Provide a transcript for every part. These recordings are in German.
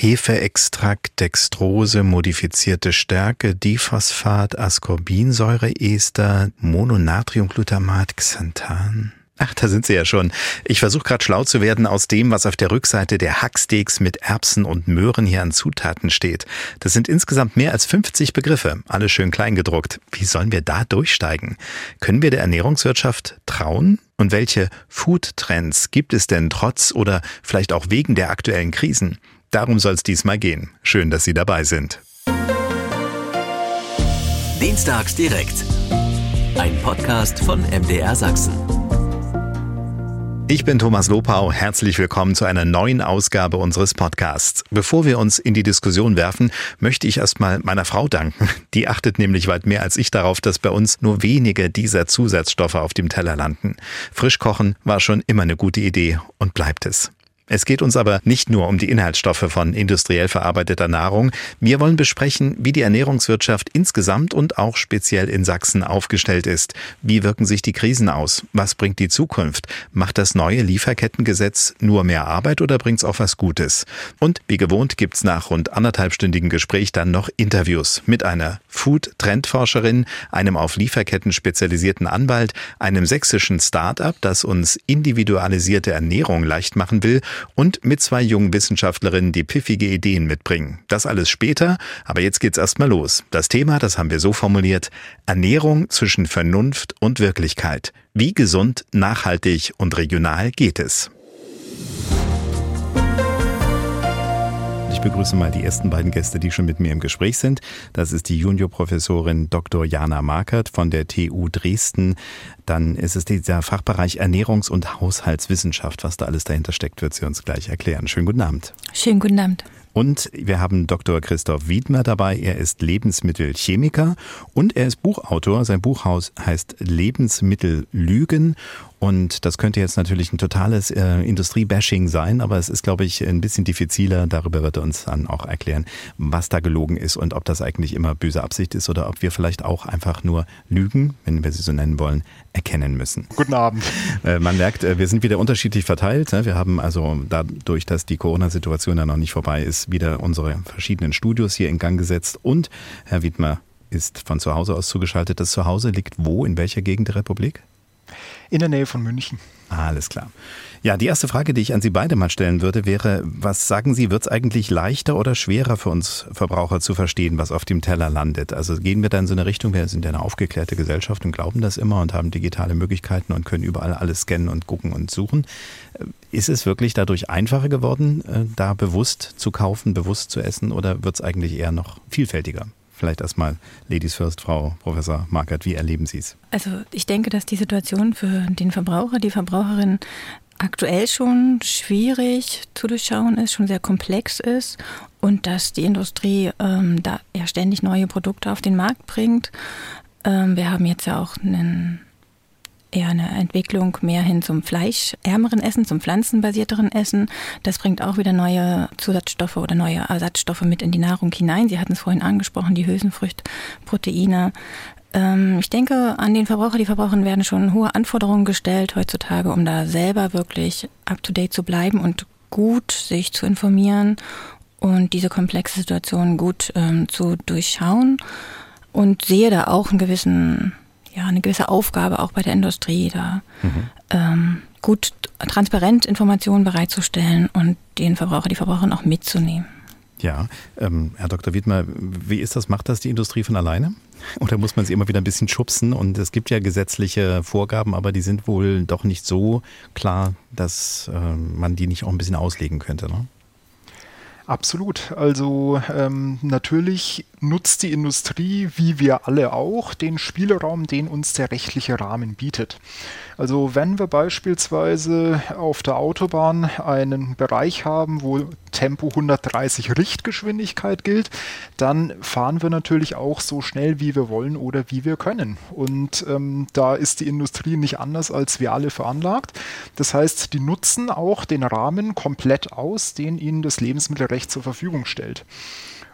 Hefeextrakt, Dextrose, modifizierte Stärke, Diphosphat, Ascorbinsäureester, Mononatriumglutamat, Xanthan. Ach, da sind Sie ja schon. Ich versuche gerade schlau zu werden aus dem, was auf der Rückseite der Hacksteaks mit Erbsen und Möhren hier an Zutaten steht. Das sind insgesamt mehr als 50 Begriffe, alle schön klein gedruckt. Wie sollen wir da durchsteigen? Können wir der Ernährungswirtschaft trauen? Und welche Food-Trends gibt es denn trotz oder vielleicht auch wegen der aktuellen Krisen? Darum soll es diesmal gehen. Schön, dass Sie dabei sind. Dienstags direkt. Ein Podcast von MDR Sachsen. Ich bin Thomas Lopau. Herzlich willkommen zu einer neuen Ausgabe unseres Podcasts. Bevor wir uns in die Diskussion werfen, möchte ich erstmal meiner Frau danken. Die achtet nämlich weit mehr als ich darauf, dass bei uns nur wenige dieser Zusatzstoffe auf dem Teller landen. Frischkochen war schon immer eine gute Idee und bleibt es. Es geht uns aber nicht nur um die Inhaltsstoffe von industriell verarbeiteter Nahrung. Wir wollen besprechen, wie die Ernährungswirtschaft insgesamt und auch speziell in Sachsen aufgestellt ist. Wie wirken sich die Krisen aus? Was bringt die Zukunft? Macht das neue Lieferkettengesetz nur mehr Arbeit oder bringt es auch was Gutes? Und wie gewohnt gibt's nach rund anderthalbstündigen Gespräch dann noch Interviews mit einer Food-Trendforscherin, einem auf Lieferketten spezialisierten Anwalt, einem sächsischen Start-up, das uns individualisierte Ernährung leicht machen will und mit zwei jungen Wissenschaftlerinnen, die pfiffige Ideen mitbringen. Das alles später, aber jetzt geht's erstmal los. Das Thema, das haben wir so formuliert, Ernährung zwischen Vernunft und Wirklichkeit. Wie gesund, nachhaltig und regional geht es? Ich begrüße mal die ersten beiden Gäste, die schon mit mir im Gespräch sind. Das ist die Juniorprofessorin Dr. Jana Markert von der TU Dresden. Dann ist es dieser Fachbereich Ernährungs- und Haushaltswissenschaft. Was da alles dahinter steckt, wird sie uns gleich erklären. Schönen guten Abend. Schönen guten Abend. Und wir haben Dr. Christoph Wiedmer dabei. Er ist Lebensmittelchemiker und er ist Buchautor. Sein Buchhaus heißt Lebensmittel Lügen und das könnte jetzt natürlich ein totales äh, Industriebashing sein, aber es ist, glaube ich, ein bisschen diffiziler. Darüber wird er uns dann auch erklären, was da gelogen ist und ob das eigentlich immer böse Absicht ist oder ob wir vielleicht auch einfach nur Lügen, wenn wir sie so nennen wollen, erkennen müssen. Guten Abend. Äh, man merkt, äh, wir sind wieder unterschiedlich verteilt. Ne? Wir haben also dadurch, dass die Corona-Situation ja noch nicht vorbei ist, wieder unsere verschiedenen Studios hier in Gang gesetzt und Herr Wiedmer ist von zu Hause aus zugeschaltet. Das Zuhause liegt wo, in welcher Gegend der Republik? In der Nähe von München. Alles klar. Ja, die erste Frage, die ich an Sie beide mal stellen würde, wäre, was sagen Sie, wird es eigentlich leichter oder schwerer für uns Verbraucher zu verstehen, was auf dem Teller landet? Also gehen wir da in so eine Richtung, wir sind ja eine aufgeklärte Gesellschaft und glauben das immer und haben digitale Möglichkeiten und können überall alles scannen und gucken und suchen. Ist es wirklich dadurch einfacher geworden, äh, da bewusst zu kaufen, bewusst zu essen oder wird es eigentlich eher noch vielfältiger? Vielleicht erstmal Ladies First, Frau Professor Markert, wie erleben Sie es? Also ich denke, dass die Situation für den Verbraucher, die Verbraucherin aktuell schon schwierig zu durchschauen ist, schon sehr komplex ist und dass die Industrie ähm, da ja ständig neue Produkte auf den Markt bringt. Ähm, wir haben jetzt ja auch einen eher eine Entwicklung mehr hin zum fleischärmeren Essen, zum pflanzenbasierteren Essen. Das bringt auch wieder neue Zusatzstoffe oder neue Ersatzstoffe mit in die Nahrung hinein. Sie hatten es vorhin angesprochen, die Hülsenfrüchtproteine. Ähm, ich denke, an den Verbraucher, die Verbraucherinnen werden schon hohe Anforderungen gestellt heutzutage, um da selber wirklich up-to-date zu bleiben und gut sich zu informieren und diese komplexe Situation gut ähm, zu durchschauen und sehe da auch einen gewissen ja, eine gewisse Aufgabe auch bei der Industrie, da mhm. ähm, gut transparent Informationen bereitzustellen und den Verbraucher, die Verbraucherin auch mitzunehmen. Ja, ähm, Herr Dr. Wiedmer, wie ist das? Macht das die Industrie von alleine? Oder muss man sie immer wieder ein bisschen schubsen? Und es gibt ja gesetzliche Vorgaben, aber die sind wohl doch nicht so klar, dass äh, man die nicht auch ein bisschen auslegen könnte. Ne? Absolut. Also ähm, natürlich nutzt die Industrie, wie wir alle auch, den Spielraum, den uns der rechtliche Rahmen bietet. Also wenn wir beispielsweise auf der Autobahn einen Bereich haben, wo Tempo 130 Richtgeschwindigkeit gilt, dann fahren wir natürlich auch so schnell, wie wir wollen oder wie wir können. Und ähm, da ist die Industrie nicht anders als wir alle veranlagt. Das heißt, die nutzen auch den Rahmen komplett aus, den ihnen das Lebensmittelrecht zur Verfügung stellt.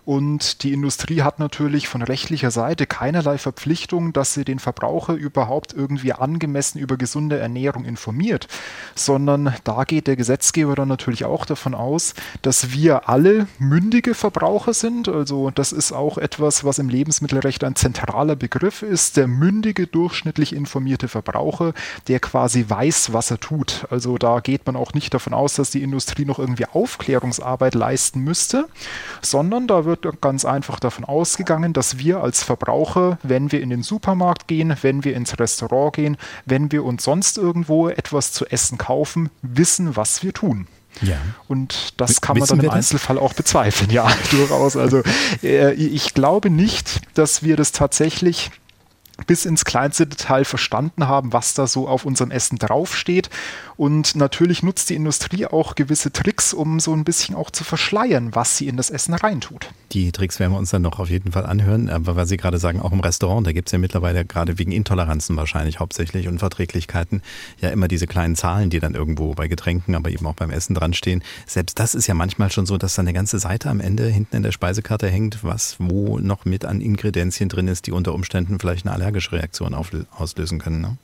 Und die Industrie hat natürlich von rechtlicher Seite keinerlei Verpflichtung, dass sie den Verbraucher überhaupt irgendwie angemessen über gesunde Ernährung informiert, sondern da geht der Gesetzgeber dann natürlich auch davon aus, dass wir alle mündige Verbraucher sind. Also das ist auch etwas, was im Lebensmittelrecht ein zentraler Begriff ist. Der mündige, durchschnittlich informierte Verbraucher, der quasi weiß, was er tut. Also da geht man auch nicht davon aus, dass die Industrie noch irgendwie Aufklärungsarbeit leisten müsste, sondern da wird ganz einfach davon ausgegangen, dass wir als Verbraucher, wenn wir in den Supermarkt gehen, wenn wir ins Restaurant gehen, wenn wir uns sonst irgendwo etwas zu essen kaufen, wissen, was wir tun. Ja. Und das kann man dann im Einzelfall auch bezweifeln, ja, durchaus. Also äh, ich glaube nicht, dass wir das tatsächlich bis ins kleinste Detail verstanden haben, was da so auf unserem Essen draufsteht. Und natürlich nutzt die Industrie auch gewisse Tricks, um so ein bisschen auch zu verschleiern, was sie in das Essen reintut. Die Tricks werden wir uns dann noch auf jeden Fall anhören. Aber weil Sie gerade sagen, auch im Restaurant, da gibt es ja mittlerweile gerade wegen Intoleranzen wahrscheinlich hauptsächlich und Verträglichkeiten ja immer diese kleinen Zahlen, die dann irgendwo bei Getränken, aber eben auch beim Essen dran stehen. Selbst das ist ja manchmal schon so, dass da eine ganze Seite am Ende hinten in der Speisekarte hängt, was wo noch mit an Ingredienzien drin ist, die unter Umständen vielleicht eine allergische Reaktion auslösen können. Ne?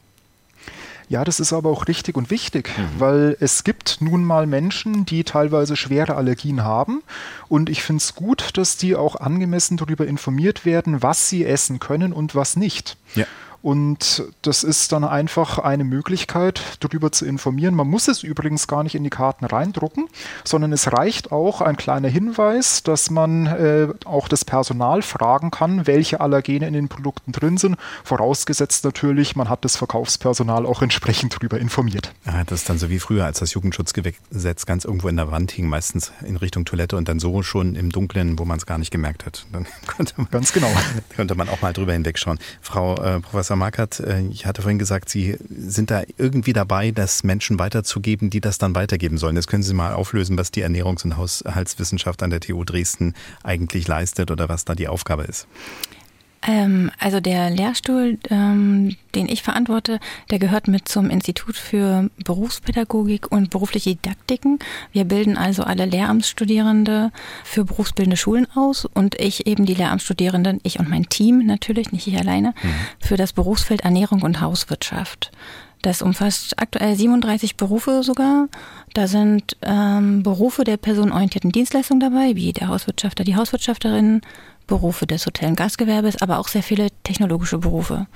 Ja, das ist aber auch richtig und wichtig, mhm. weil es gibt nun mal Menschen, die teilweise schwere Allergien haben. Und ich finde es gut, dass die auch angemessen darüber informiert werden, was sie essen können und was nicht. Ja. Und das ist dann einfach eine Möglichkeit, darüber zu informieren. Man muss es übrigens gar nicht in die Karten reindrucken, sondern es reicht auch ein kleiner Hinweis, dass man äh, auch das Personal fragen kann, welche Allergene in den Produkten drin sind. Vorausgesetzt natürlich, man hat das Verkaufspersonal auch entsprechend darüber informiert. Ja, das ist dann so wie früher, als das Jugendschutzgesetz ganz irgendwo in der Wand hing, meistens in Richtung Toilette und dann so schon im Dunkeln, wo man es gar nicht gemerkt hat. Dann konnte man, ganz genau. könnte man auch mal drüber hinwegschauen. Frau äh, Professor Professor Markert, äh, ich hatte vorhin gesagt, Sie sind da irgendwie dabei, das Menschen weiterzugeben, die das dann weitergeben sollen. Jetzt können Sie mal auflösen, was die Ernährungs- und Haushaltswissenschaft an der TU Dresden eigentlich leistet oder was da die Aufgabe ist. Ähm, also der Lehrstuhl, ähm, den ich verantworte, der gehört mit zum Institut für Berufspädagogik und berufliche Didaktiken. Wir bilden also alle Lehramtsstudierende für berufsbildende Schulen aus und ich eben die Lehramtsstudierenden, ich und mein Team natürlich, nicht ich alleine, mhm. für das Berufsfeld Ernährung und Hauswirtschaft. Das umfasst aktuell 37 Berufe sogar. Da sind ähm, Berufe der personenorientierten Dienstleistung dabei, wie der Hauswirtschafter, die Hauswirtschafterin, Berufe des Hotel- und Gastgewerbes, aber auch sehr viele technologische Berufe.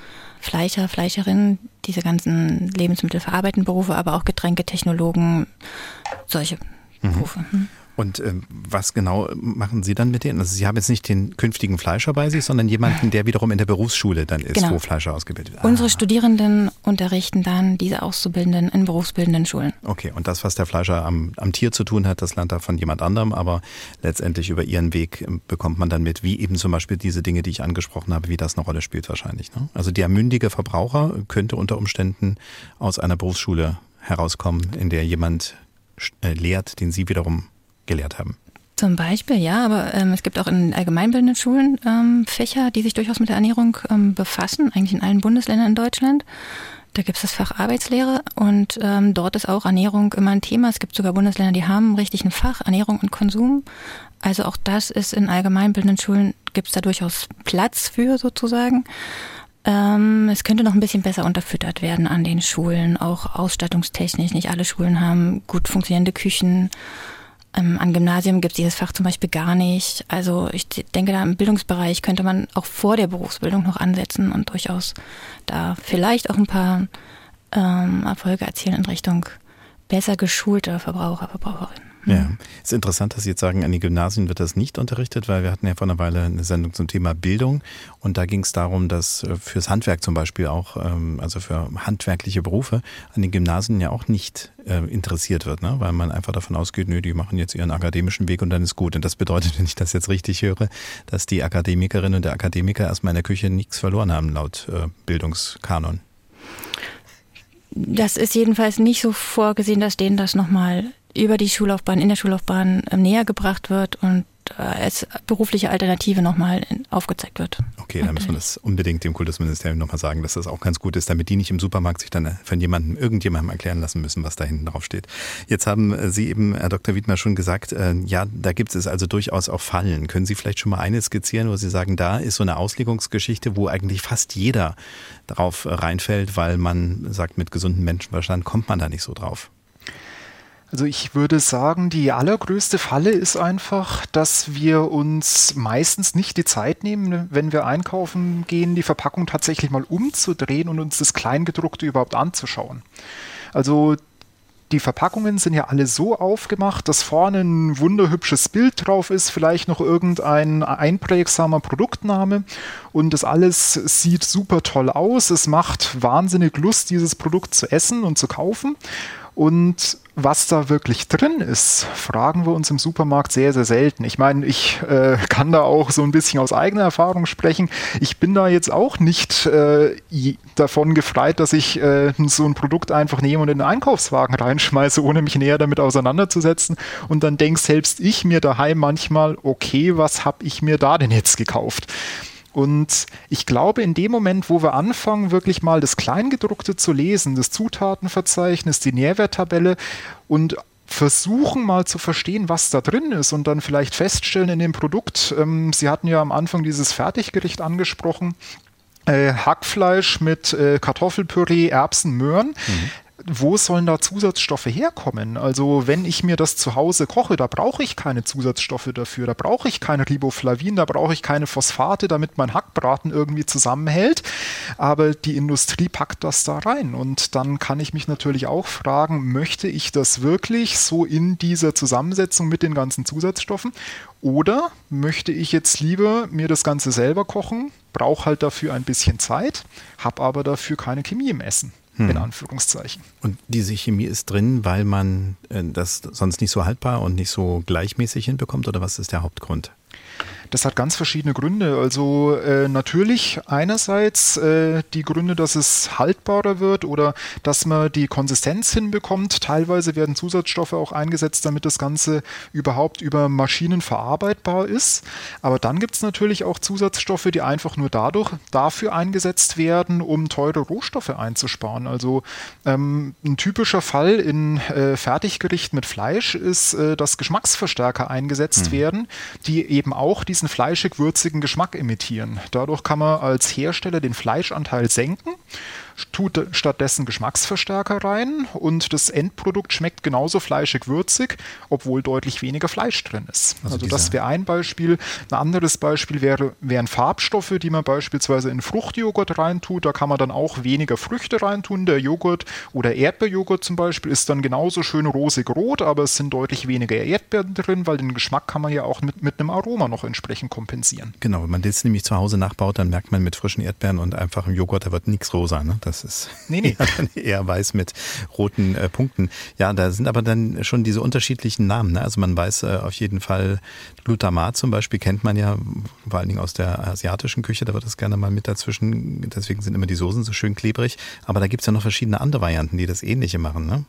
Fleischer, Fleischerinnen, diese ganzen lebensmittelverarbeitenden Berufe, aber auch Getränketechnologen, solche mhm. Berufe. Hm. Und äh, was genau machen Sie dann mit denen? Also Sie haben jetzt nicht den künftigen Fleischer bei sich, sondern jemanden, der wiederum in der Berufsschule dann ist, genau. wo Fleischer ausgebildet wird. Unsere ah. Studierenden unterrichten dann diese Auszubildenden in berufsbildenden Schulen. Okay, und das, was der Fleischer am, am Tier zu tun hat, das lernt er von jemand anderem, aber letztendlich über Ihren Weg ähm, bekommt man dann mit, wie eben zum Beispiel diese Dinge, die ich angesprochen habe, wie das eine Rolle spielt wahrscheinlich. Ne? Also der mündige Verbraucher könnte unter Umständen aus einer Berufsschule herauskommen, in der jemand äh, lehrt, den Sie wiederum gelehrt haben. Zum Beispiel, ja, aber ähm, es gibt auch in allgemeinbildenden Schulen ähm, Fächer, die sich durchaus mit der Ernährung ähm, befassen, eigentlich in allen Bundesländern in Deutschland. Da gibt es das Fach Arbeitslehre und ähm, dort ist auch Ernährung immer ein Thema. Es gibt sogar Bundesländer, die haben richtig ein Fach Ernährung und Konsum. Also auch das ist in allgemeinbildenden Schulen, gibt es da durchaus Platz für sozusagen. Ähm, es könnte noch ein bisschen besser unterfüttert werden an den Schulen, auch ausstattungstechnisch. Nicht alle Schulen haben gut funktionierende Küchen. Ähm, an Gymnasium gibt es dieses Fach zum Beispiel gar nicht. Also ich denke, da im Bildungsbereich könnte man auch vor der Berufsbildung noch ansetzen und durchaus da vielleicht auch ein paar ähm, Erfolge erzielen in Richtung besser geschulter Verbraucher, Verbraucherinnen. Ja, es ist interessant, dass Sie jetzt sagen, an den Gymnasien wird das nicht unterrichtet, weil wir hatten ja vor einer Weile eine Sendung zum Thema Bildung und da ging es darum, dass äh, fürs Handwerk zum Beispiel auch, ähm, also für handwerkliche Berufe, an den Gymnasien ja auch nicht äh, interessiert wird, ne? weil man einfach davon ausgeht, nö, die machen jetzt ihren akademischen Weg und dann ist gut. Und das bedeutet, wenn ich das jetzt richtig höre, dass die Akademikerin und der Akademiker erstmal in der Küche nichts verloren haben laut äh, Bildungskanon. Das ist jedenfalls nicht so vorgesehen, dass denen das nochmal über die Schullaufbahn, in der Schullaufbahn ähm, näher gebracht wird und als berufliche Alternative nochmal aufgezeigt wird. Okay, dann müssen wir das unbedingt dem Kultusministerium nochmal sagen, dass das auch ganz gut ist, damit die nicht im Supermarkt sich dann von jemandem, irgendjemandem erklären lassen müssen, was da hinten drauf steht. Jetzt haben Sie eben, Herr Dr. Wiedmer, schon gesagt, äh, ja, da gibt es also durchaus auch Fallen. Können Sie vielleicht schon mal eine skizzieren, wo Sie sagen, da ist so eine Auslegungsgeschichte, wo eigentlich fast jeder drauf reinfällt, weil man sagt, mit gesundem Menschenverstand kommt man da nicht so drauf? Also ich würde sagen, die allergrößte Falle ist einfach, dass wir uns meistens nicht die Zeit nehmen, wenn wir einkaufen gehen, die Verpackung tatsächlich mal umzudrehen und uns das Kleingedruckte überhaupt anzuschauen. Also die Verpackungen sind ja alle so aufgemacht, dass vorne ein wunderhübsches Bild drauf ist, vielleicht noch irgendein einprägsamer Produktname und das alles sieht super toll aus. Es macht wahnsinnig Lust, dieses Produkt zu essen und zu kaufen. Und was da wirklich drin ist, fragen wir uns im Supermarkt sehr, sehr selten. Ich meine, ich äh, kann da auch so ein bisschen aus eigener Erfahrung sprechen. Ich bin da jetzt auch nicht äh, davon gefreit, dass ich äh, so ein Produkt einfach nehme und in den Einkaufswagen reinschmeiße, ohne mich näher damit auseinanderzusetzen. Und dann denke selbst ich mir daheim manchmal, okay, was habe ich mir da denn jetzt gekauft? Und ich glaube, in dem Moment, wo wir anfangen, wirklich mal das Kleingedruckte zu lesen, das Zutatenverzeichnis, die Nährwerttabelle und versuchen mal zu verstehen, was da drin ist und dann vielleicht feststellen in dem Produkt, ähm, Sie hatten ja am Anfang dieses Fertiggericht angesprochen, äh, Hackfleisch mit äh, Kartoffelpüree, Erbsen, Möhren. Mhm wo sollen da Zusatzstoffe herkommen? Also wenn ich mir das zu Hause koche, da brauche ich keine Zusatzstoffe dafür, da brauche ich keine Riboflavin, da brauche ich keine Phosphate, damit mein Hackbraten irgendwie zusammenhält. Aber die Industrie packt das da rein und dann kann ich mich natürlich auch fragen, möchte ich das wirklich so in dieser Zusammensetzung mit den ganzen Zusatzstoffen? Oder möchte ich jetzt lieber mir das Ganze selber kochen, brauche halt dafür ein bisschen Zeit, habe aber dafür keine Chemie im Essen? Hm. in Anführungszeichen. Und diese Chemie ist drin, weil man äh, das sonst nicht so haltbar und nicht so gleichmäßig hinbekommt oder was ist der Hauptgrund? Das hat ganz verschiedene Gründe. Also äh, natürlich einerseits äh, die Gründe, dass es haltbarer wird oder dass man die Konsistenz hinbekommt. Teilweise werden Zusatzstoffe auch eingesetzt, damit das Ganze überhaupt über Maschinen verarbeitbar ist. Aber dann gibt es natürlich auch Zusatzstoffe, die einfach nur dadurch dafür eingesetzt werden, um teure Rohstoffe einzusparen. Also ähm, ein typischer Fall in äh, Fertiggericht mit Fleisch ist, äh, dass Geschmacksverstärker eingesetzt hm. werden, die eben auch diesen fleischig-würzigen Geschmack imitieren. Dadurch kann man als Hersteller den Fleischanteil senken tut stattdessen Geschmacksverstärker rein und das Endprodukt schmeckt genauso fleischig-würzig, obwohl deutlich weniger Fleisch drin ist. Also, also das wäre ein Beispiel. Ein anderes Beispiel wäre, wären Farbstoffe, die man beispielsweise in Fruchtjoghurt reintut. Da kann man dann auch weniger Früchte reintun. Der Joghurt oder Erdbeerjoghurt zum Beispiel ist dann genauso schön rosig-rot, aber es sind deutlich weniger Erdbeeren drin, weil den Geschmack kann man ja auch mit, mit einem Aroma noch entsprechend kompensieren. Genau, wenn man das nämlich zu Hause nachbaut, dann merkt man mit frischen Erdbeeren und einfachem Joghurt, da wird nichts rosa. Ne? Das ist nee, nee. eher weiß mit roten äh, Punkten. Ja, da sind aber dann schon diese unterschiedlichen Namen. Ne? Also man weiß äh, auf jeden Fall, Glutamat zum Beispiel kennt man ja vor allen Dingen aus der asiatischen Küche, da wird das gerne mal mit dazwischen. Deswegen sind immer die Soßen so schön klebrig. Aber da gibt es ja noch verschiedene andere Varianten, die das Ähnliche machen. Ne?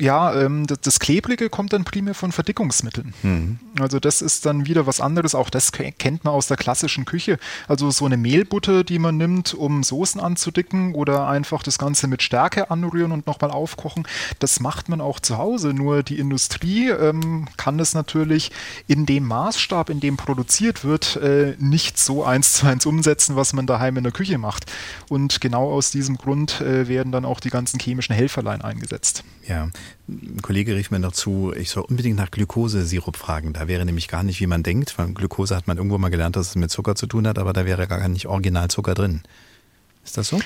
Ja, ähm, das, das, Klebrige kommt dann primär von Verdickungsmitteln. Mhm. Also das ist dann wieder was anderes. Auch das kennt man aus der klassischen Küche. Also so eine Mehlbutter, die man nimmt, um Soßen anzudicken oder einfach das Ganze mit Stärke anrühren und nochmal aufkochen. Das macht man auch zu Hause. Nur die Industrie ähm, kann das natürlich in dem Maßstab, in dem produziert wird, äh, nicht so eins zu eins umsetzen, was man daheim in der Küche macht. Und genau aus diesem Grund äh, werden dann auch die ganzen chemischen Helferlein eingesetzt. Ja, ein Kollege rief mir noch zu, ich soll unbedingt nach Glukosesirup fragen. Da wäre nämlich gar nicht, wie man denkt. Weil Glukose hat man irgendwo mal gelernt, dass es mit Zucker zu tun hat, aber da wäre gar nicht Originalzucker drin. Ist das so?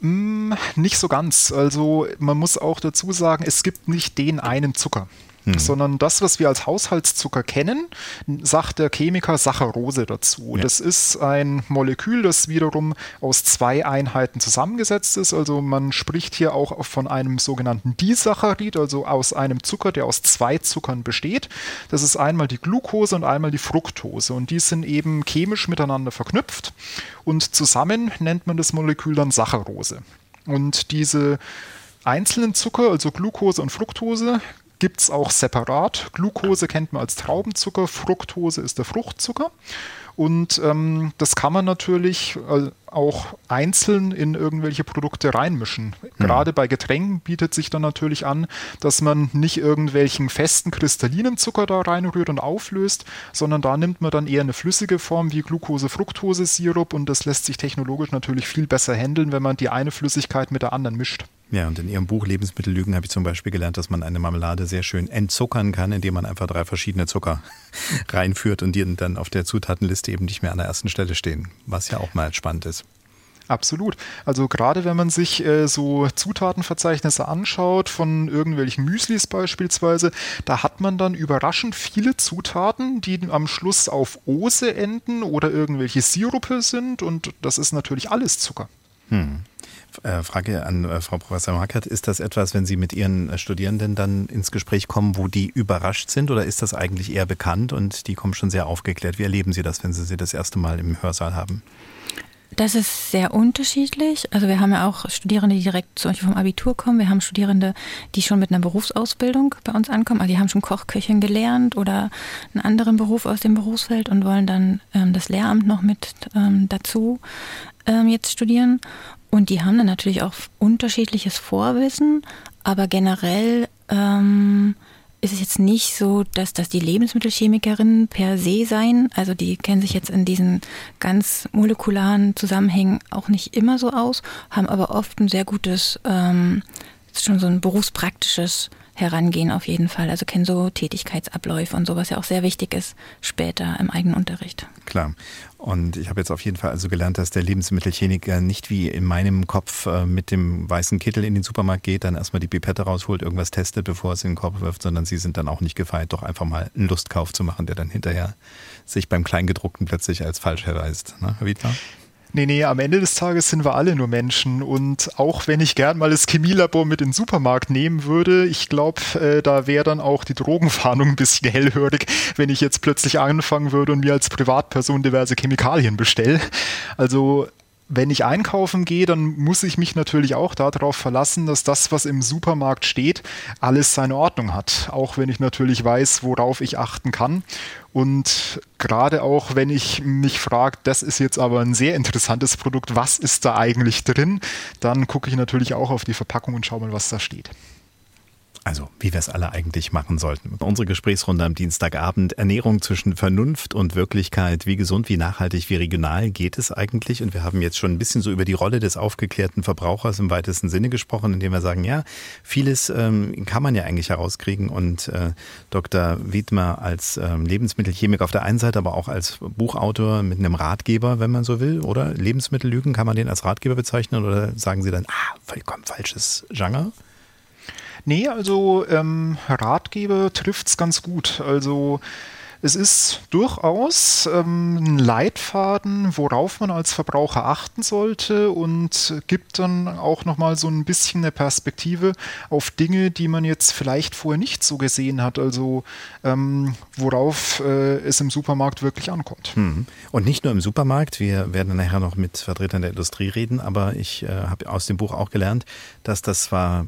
Mm, nicht so ganz. Also man muss auch dazu sagen, es gibt nicht den einen Zucker mhm. sondern das, was wir als Haushaltszucker kennen, sagt der Chemiker Saccharose dazu. Ja. Das ist ein Molekül, das wiederum aus zwei Einheiten zusammengesetzt ist. Also man spricht hier auch von einem sogenannten Disaccharid, also aus einem Zucker, der aus zwei Zuckern besteht. Das ist einmal die Glucose und einmal die Fructose und die sind eben chemisch miteinander verknüpft und zusammen nennt man das Molekül dann Saccharose. Und diese einzelnen Zucker, also Glucose und Fructose, gibt es auch separat. Glucose kennt man als Traubenzucker, Fructose ist der Fruchtzucker. Und ähm, das kann man natürlich äh, auch einzeln in irgendwelche Produkte reinmischen. Mhm. Gerade bei Getränken bietet sich dann natürlich an, dass man nicht irgendwelchen festen kristallinen Zucker da reinrührt und auflöst, sondern da nimmt man dann eher eine flüssige Form wie Glucose-Fructose-Sirup und das lässt sich technologisch natürlich viel besser handeln, wenn man die eine Flüssigkeit mit der anderen mischt. Ja, und in Ihrem Buch Lebensmittellügen habe ich zum Beispiel gelernt, dass man eine Marmelade sehr schön entzuckern kann, indem man einfach drei verschiedene Zucker reinführt und die dann auf der Zutatenliste eben nicht mehr an der ersten Stelle stehen, was ja auch mal spannend ist. Absolut. Also gerade wenn man sich äh, so Zutatenverzeichnisse anschaut von irgendwelchen Müslis beispielsweise, da hat man dann überraschend viele Zutaten, die am Schluss auf Ose enden oder irgendwelche Sirupe sind und das ist natürlich alles Zucker. Hm. Äh, Frage an äh, Frau Professor Markert. Ist das etwas, wenn Sie mit Ihren äh, Studierenden dann ins Gespräch kommen, wo die überrascht sind oder ist das eigentlich eher bekannt und die kommen schon sehr aufgeklärt? Wie erleben Sie das, wenn Sie sie das erste Mal im Hörsaal haben? Das ist sehr unterschiedlich. Also wir haben ja auch Studierende, die direkt zum Beispiel vom Abitur kommen. Wir haben Studierende, die schon mit einer Berufsausbildung bei uns ankommen. Also die haben schon Kochköchin gelernt oder einen anderen Beruf aus dem Berufsfeld und wollen dann ähm, das Lehramt noch mit ähm, dazu ähm, jetzt studieren. Und die haben dann natürlich auch unterschiedliches Vorwissen, aber generell ähm, ist es jetzt nicht so, dass das die Lebensmittelchemikerinnen per se seien. Also die kennen sich jetzt in diesen ganz molekularen Zusammenhängen auch nicht immer so aus, haben aber oft ein sehr gutes, ähm, schon so ein berufspraktisches Herangehen auf jeden Fall. Also kennen so Tätigkeitsabläufe und so, was ja auch sehr wichtig ist später im eigenen Unterricht. Klar. Und ich habe jetzt auf jeden Fall also gelernt, dass der Lebensmittelchemiker nicht wie in meinem Kopf äh, mit dem weißen Kittel in den Supermarkt geht, dann erstmal die Pipette rausholt, irgendwas testet, bevor es in den Korb wirft, sondern sie sind dann auch nicht gefeit, doch einfach mal einen Lustkauf zu machen, der dann hinterher sich beim Kleingedruckten plötzlich als falsch erweist. Ne, Herr Wiedler? Nee, nee, am Ende des Tages sind wir alle nur Menschen. Und auch wenn ich gern mal das Chemielabor mit in den Supermarkt nehmen würde, ich glaube, äh, da wäre dann auch die Drogenfahndung ein bisschen hellhörig, wenn ich jetzt plötzlich anfangen würde und mir als Privatperson diverse Chemikalien bestelle. Also wenn ich einkaufen gehe, dann muss ich mich natürlich auch darauf verlassen, dass das, was im Supermarkt steht, alles seine Ordnung hat. Auch wenn ich natürlich weiß, worauf ich achten kann. Und gerade auch, wenn ich mich frage, das ist jetzt aber ein sehr interessantes Produkt, was ist da eigentlich drin, dann gucke ich natürlich auch auf die Verpackung und schaue mal, was da steht. Also, wie wir es alle eigentlich machen sollten. Unsere Gesprächsrunde am Dienstagabend. Ernährung zwischen Vernunft und Wirklichkeit. Wie gesund, wie nachhaltig, wie regional geht es eigentlich? Und wir haben jetzt schon ein bisschen so über die Rolle des aufgeklärten Verbrauchers im weitesten Sinne gesprochen, indem wir sagen, ja, vieles ähm, kann man ja eigentlich herauskriegen. Und äh, Dr. Wiedmer als ähm, Lebensmittelchemiker auf der einen Seite, aber auch als Buchautor mit einem Ratgeber, wenn man so will, oder? Lebensmittellügen, kann man den als Ratgeber bezeichnen? Oder sagen Sie dann, ah, vollkommen falsches Genre? Nee, also ähm, Ratgeber trifft es ganz gut. Also es ist durchaus ähm, ein Leitfaden, worauf man als Verbraucher achten sollte und gibt dann auch nochmal so ein bisschen eine Perspektive auf Dinge, die man jetzt vielleicht vorher nicht so gesehen hat, also ähm, worauf äh, es im Supermarkt wirklich ankommt. Hm. Und nicht nur im Supermarkt, wir werden nachher noch mit Vertretern der Industrie reden, aber ich äh, habe aus dem Buch auch gelernt, dass das zwar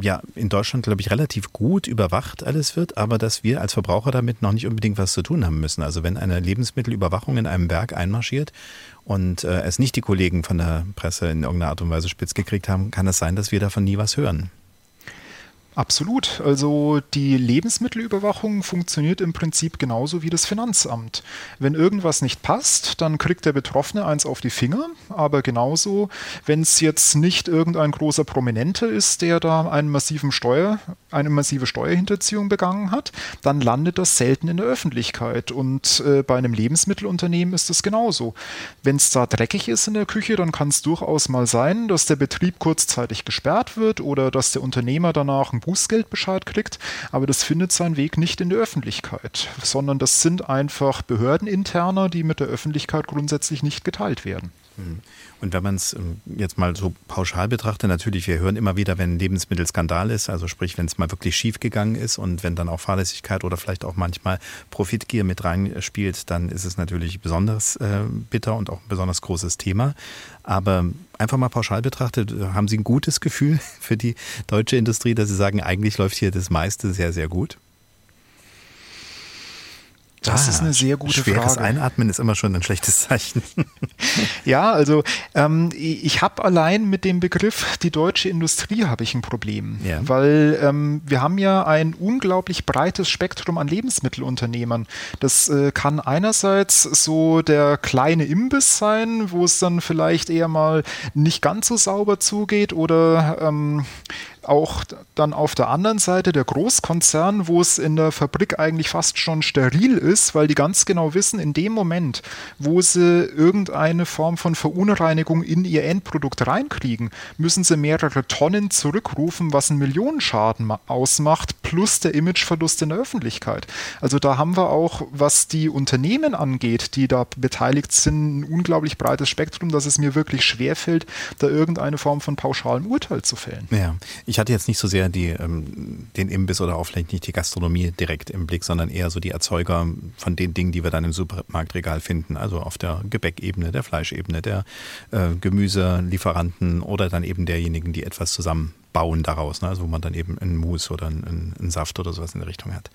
ja in Deutschland, glaube ich, relativ gut überwacht alles wird, aber dass wir als Verbraucher damit noch nicht unbedingt was zu tun haben müssen. Also wenn eine Lebensmittelüberwachung in einem Berg einmarschiert und äh, es nicht die Kollegen von der Presse in irgendeiner Art und Weise spitz gekriegt haben, kann es sein, dass wir davon nie was hören. Absolut. Also die Lebensmittelüberwachung funktioniert im Prinzip genauso wie das Finanzamt. Wenn irgendwas nicht passt, dann kriegt der Betroffene eins auf die Finger. Aber genauso, wenn es jetzt nicht irgendein großer Prominenter ist, der da einen massiven Steuer, eine massive Steuerhinterziehung begangen hat, dann landet das selten in der Öffentlichkeit. Und äh, bei einem Lebensmittelunternehmen ist es genauso. Wenn es da dreckig ist in der Küche, dann kann es durchaus mal sein, dass der Betrieb kurzzeitig gesperrt wird oder dass der Unternehmer danach ein Bußgeldbescheid kriegt, aber das findet seinen Weg nicht in die Öffentlichkeit, sondern das sind einfach Behördeninterner, die mit der Öffentlichkeit grundsätzlich nicht geteilt werden. Mhm. Und wenn man es ähm, jetzt mal so pauschal betrachtet, natürlich, wir hören immer wieder, wenn ein Lebensmittelskandal ist, also sprich, wenn es mal wirklich schief gegangen ist und wenn dann auch Fahrlässigkeit oder vielleicht auch manchmal Profitgier mit reinspielt, dann ist es natürlich besonders äh, bitter und auch ein besonders großes Thema. Aber einfach mal pauschal betrachtet, haben Sie ein gutes Gefühl für die deutsche Industrie, dass Sie sagen, eigentlich läuft hier das meiste sehr, sehr gut? Das ah, ist eine sehr gute schweres Frage. Schweres Einatmen ist immer schon ein schlechtes Zeichen. ja, also ähm, ich habe allein mit dem Begriff die deutsche Industrie habe ich ein Problem, ja. weil ähm, wir haben ja ein unglaublich breites Spektrum an Lebensmittelunternehmern. Das äh, kann einerseits so der kleine Imbiss sein, wo es dann vielleicht eher mal nicht ganz so sauber zugeht oder ähm, auch dann auf der anderen Seite der Großkonzern, wo es in der Fabrik eigentlich fast schon steril ist, weil die ganz genau wissen, in dem Moment, wo sie irgendeine Form von Verunreinigung in ihr Endprodukt reinkriegen, müssen sie mehrere Tonnen zurückrufen, was einen Millionenschaden ausmacht, plus der Imageverlust in der Öffentlichkeit. Also da haben wir auch, was die Unternehmen angeht, die da beteiligt sind, ein unglaublich breites Spektrum, dass es mir wirklich schwerfällt, da irgendeine Form von pauschalem Urteil zu fällen. Ja, ich ich hatte jetzt nicht so sehr die, ähm, den Imbiss oder auch vielleicht nicht die Gastronomie direkt im Blick, sondern eher so die Erzeuger von den Dingen, die wir dann im Supermarktregal finden. Also auf der Gebäckebene, der Fleischebene, der äh, Gemüselieferanten oder dann eben derjenigen, die etwas zusammenbauen daraus. Ne? Also wo man dann eben einen Mousse oder einen, einen Saft oder sowas in der Richtung hat.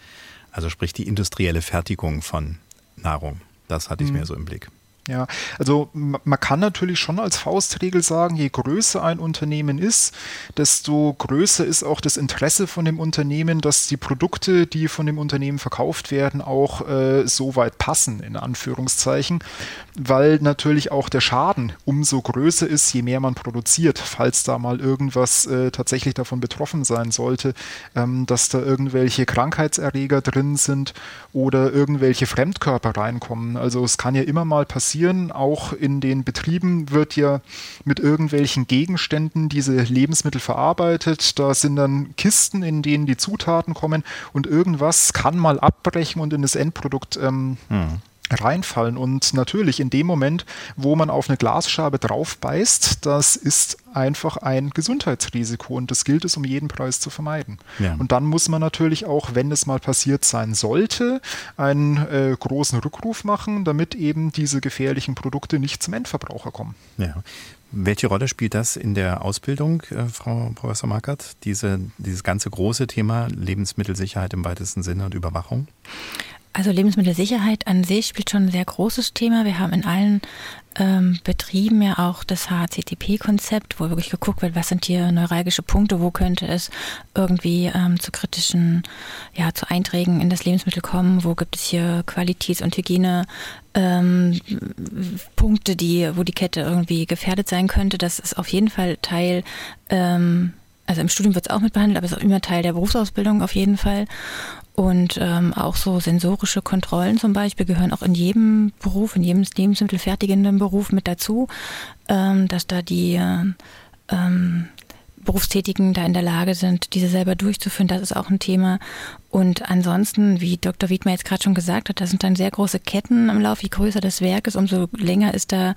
Also sprich die industrielle Fertigung von Nahrung. Das hatte ich mhm. mehr so im Blick. Ja, also man kann natürlich schon als Faustregel sagen, je größer ein Unternehmen ist, desto größer ist auch das Interesse von dem Unternehmen, dass die Produkte, die von dem Unternehmen verkauft werden, auch äh, so weit passen, in Anführungszeichen, weil natürlich auch der Schaden umso größer ist, je mehr man produziert, falls da mal irgendwas äh, tatsächlich davon betroffen sein sollte, ähm, dass da irgendwelche Krankheitserreger drin sind oder irgendwelche Fremdkörper reinkommen. Also es kann ja immer mal passieren, passieren. Auch in den Betrieben wird ja mit irgendwelchen Gegenständen diese Lebensmittel verarbeitet. Da sind dann Kisten, in denen die Zutaten kommen und irgendwas kann mal abbrechen und in das Endprodukt ähm, hm reinfallen. Und natürlich in dem Moment, wo man auf eine Glasschabe drauf beißt, das ist einfach ein Gesundheitsrisiko und das gilt es um jeden Preis zu vermeiden. Ja. Und dann muss man natürlich auch, wenn es mal passiert sein sollte, einen äh, großen Rückruf machen, damit eben diese gefährlichen Produkte nicht zum Endverbraucher kommen. Ja. Welche Rolle spielt das in der Ausbildung, äh, Frau Professor Markert, diese, dieses ganze große Thema Lebensmittelsicherheit im weitesten Sinne und Überwachung? Also Lebensmittelsicherheit an sich spielt schon ein sehr großes Thema. Wir haben in allen ähm, Betrieben ja auch das HCTP-Konzept, wo wirklich geguckt wird, was sind hier neuralgische Punkte, wo könnte es irgendwie ähm, zu kritischen, ja, zu Einträgen in das Lebensmittel kommen, wo gibt es hier Qualitäts- und Hygiene ähm, Punkte, die, wo die Kette irgendwie gefährdet sein könnte. Das ist auf jeden Fall Teil ähm, also im Studium wird es auch mit behandelt, aber es ist auch immer Teil der Berufsausbildung auf jeden Fall. Und ähm, auch so sensorische Kontrollen zum Beispiel gehören auch in jedem Beruf, in jedem lebensmittelfertigenden Beruf mit dazu, ähm, dass da die ähm, Berufstätigen da in der Lage sind, diese selber durchzuführen. Das ist auch ein Thema. Und ansonsten, wie Dr. Wiedmer jetzt gerade schon gesagt hat, da sind dann sehr große Ketten am Lauf. Je größer das Werk ist, umso länger ist da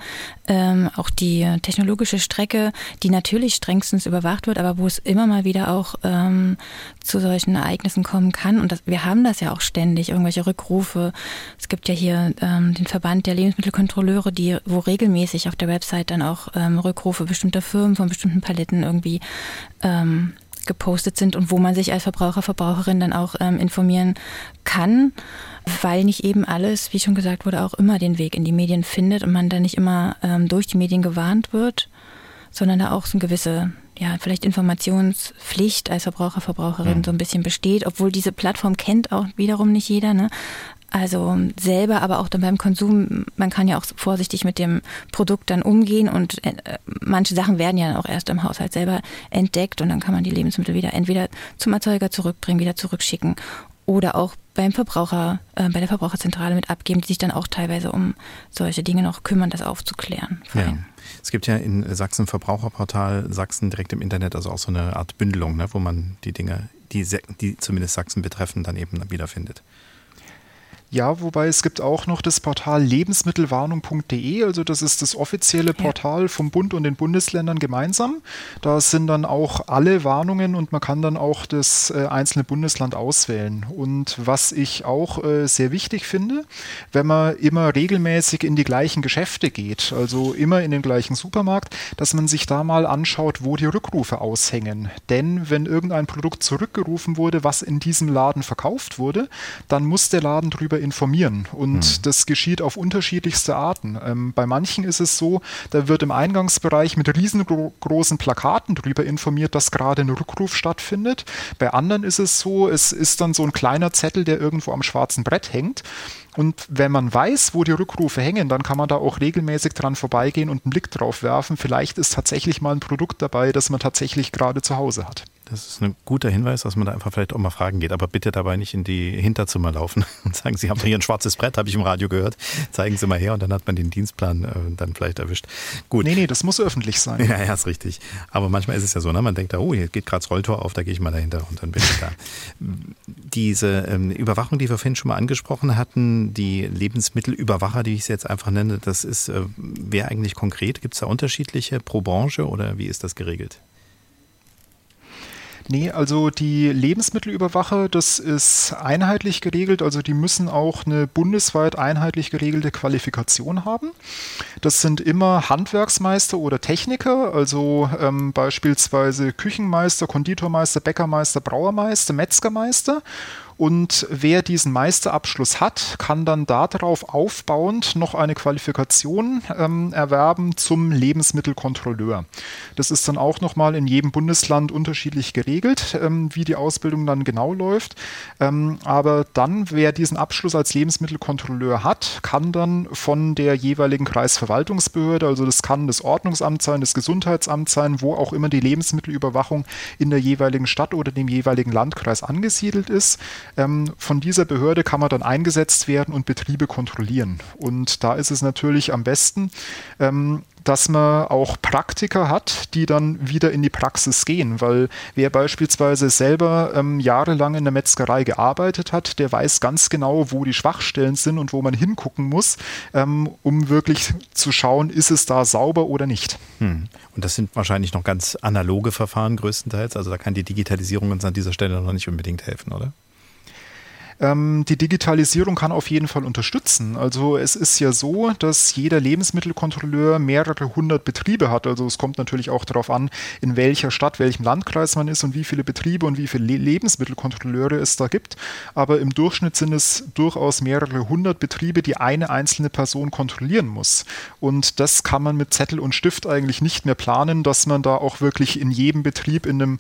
ähm, auch die technologische Strecke, die natürlich strengstens überwacht wird, aber wo es immer mal wieder auch ähm, zu solchen Ereignissen kommen kann. Und das, wir haben das ja auch ständig, irgendwelche Rückrufe. Es gibt ja hier ähm, den Verband der Lebensmittelkontrolleure, die, wo regelmäßig auf der Website dann auch ähm, Rückrufe bestimmter Firmen von bestimmten Paletten irgendwie ähm, gepostet sind und wo man sich als Verbraucher, Verbraucherin dann auch ähm, informieren kann, weil nicht eben alles, wie schon gesagt wurde, auch immer den Weg in die Medien findet und man dann nicht immer ähm, durch die Medien gewarnt wird, sondern da auch so eine gewisse, ja, vielleicht Informationspflicht als Verbraucher, Verbraucherin mhm. so ein bisschen besteht, obwohl diese Plattform kennt auch wiederum nicht jeder, ne? Also selber, aber auch dann beim Konsum, man kann ja auch vorsichtig mit dem Produkt dann umgehen und äh, manche Sachen werden ja auch erst im Haushalt selber entdeckt und dann kann man die Lebensmittel wieder entweder zum Erzeuger zurückbringen, wieder zurückschicken oder auch beim Verbraucher, äh, bei der Verbraucherzentrale mit abgeben, die sich dann auch teilweise um solche Dinge noch kümmern, das aufzuklären. Ja. Es gibt ja in Sachsen Verbraucherportal Sachsen direkt im Internet also auch so eine Art Bündelung, ne, wo man die Dinge, die, die zumindest Sachsen betreffen, dann eben wiederfindet. Ja, wobei es gibt auch noch das Portal lebensmittelwarnung.de, also das ist das offizielle Portal vom Bund und den Bundesländern gemeinsam. Da sind dann auch alle Warnungen und man kann dann auch das äh, einzelne Bundesland auswählen. Und was ich auch äh, sehr wichtig finde, wenn man immer regelmäßig in die gleichen Geschäfte geht, also immer in den gleichen Supermarkt, dass man sich da mal anschaut, wo die Rückrufe aushängen. Denn wenn irgendein Produkt zurückgerufen wurde, was in diesem Laden verkauft wurde, dann muss der Laden drüber informieren. Und mhm. das geschieht auf unterschiedlichste Arten. Ähm, bei manchen ist es so, da wird im Eingangsbereich mit riesengroßen Plakaten darüber informiert, dass gerade ein Rückruf stattfindet. Bei anderen ist es so, es ist dann so ein kleiner Zettel, der irgendwo am schwarzen Brett hängt. Und wenn man weiß, wo die Rückrufe hängen, dann kann man da auch regelmäßig dran vorbeigehen und einen Blick drauf werfen. Vielleicht ist tatsächlich mal ein Produkt dabei, das man tatsächlich gerade zu Hause hat. Das ist ein guter Hinweis, dass man da einfach vielleicht auch mal fragen geht. Aber bitte dabei nicht in die Hinterzimmer laufen und sagen, Sie haben hier ein schwarzes Brett, habe ich im Radio gehört. Zeigen Sie mal her und dann hat man den Dienstplan äh, dann vielleicht erwischt. Gut. Nee, nee, das muss öffentlich sein. Ja, ja, ist richtig. Aber manchmal ist es ja so, ne? man denkt da, oh, hier geht gerade das Rolltor auf, da gehe ich mal dahinter und dann bin ich da. Diese ähm, Überwachung, die wir vorhin schon mal angesprochen hatten, die Lebensmittelüberwacher, die ich es jetzt einfach nenne, das ist, äh, wer eigentlich konkret? Gibt es da unterschiedliche pro Branche oder wie ist das geregelt? Nee, also die Lebensmittelüberwacher, das ist einheitlich geregelt. Also die müssen auch eine bundesweit einheitlich geregelte Qualifikation haben. Das sind immer Handwerksmeister oder Techniker, also ähm, beispielsweise Küchenmeister, Konditormeister, Bäckermeister, Brauermeister, Metzgermeister. Und wer diesen Meisterabschluss hat, kann dann darauf aufbauend noch eine Qualifikation ähm, erwerben zum Lebensmittelkontrolleur. Das ist dann auch nochmal in jedem Bundesland unterschiedlich geregelt, ähm, wie die Ausbildung dann genau läuft. Ähm, aber dann, wer diesen Abschluss als Lebensmittelkontrolleur hat, kann dann von der jeweiligen Kreisverwaltungsbehörde, also das kann das Ordnungsamt sein, das Gesundheitsamt sein, wo auch immer die Lebensmittelüberwachung in der jeweiligen Stadt oder dem jeweiligen Landkreis angesiedelt ist, von dieser Behörde kann man dann eingesetzt werden und Betriebe kontrollieren. Und da ist es natürlich am besten, ähm, dass man auch Praktiker hat, die dann wieder in die Praxis gehen, weil wer beispielsweise selber ähm, jahrelang in der Metzgerei gearbeitet hat, der weiß ganz genau, wo die Schwachstellen sind und wo man hingucken muss, ähm, um wirklich zu schauen, ist es da sauber oder nicht. Hm. Und das sind wahrscheinlich noch ganz analoge Verfahren größtenteils, also da kann die Digitalisierung uns an dieser Stelle noch nicht unbedingt helfen, oder? Ähm, die Digitalisierung kann auf jeden Fall unterstützen. Also es ist ja so, dass jeder Lebensmittelkontrolleur mehrere hundert Betriebe hat. Also es kommt natürlich auch darauf an, in welcher Stadt, welchem Landkreis man ist und wie viele Betriebe und wie viele Lebensmittelkontrolleure es da gibt. Aber im Durchschnitt sind es durchaus mehrere hundert Betriebe, die eine einzelne Person kontrollieren muss. Und das kann man mit Zettel und Stift eigentlich nicht mehr planen, dass man da auch wirklich in jedem Betrieb in einem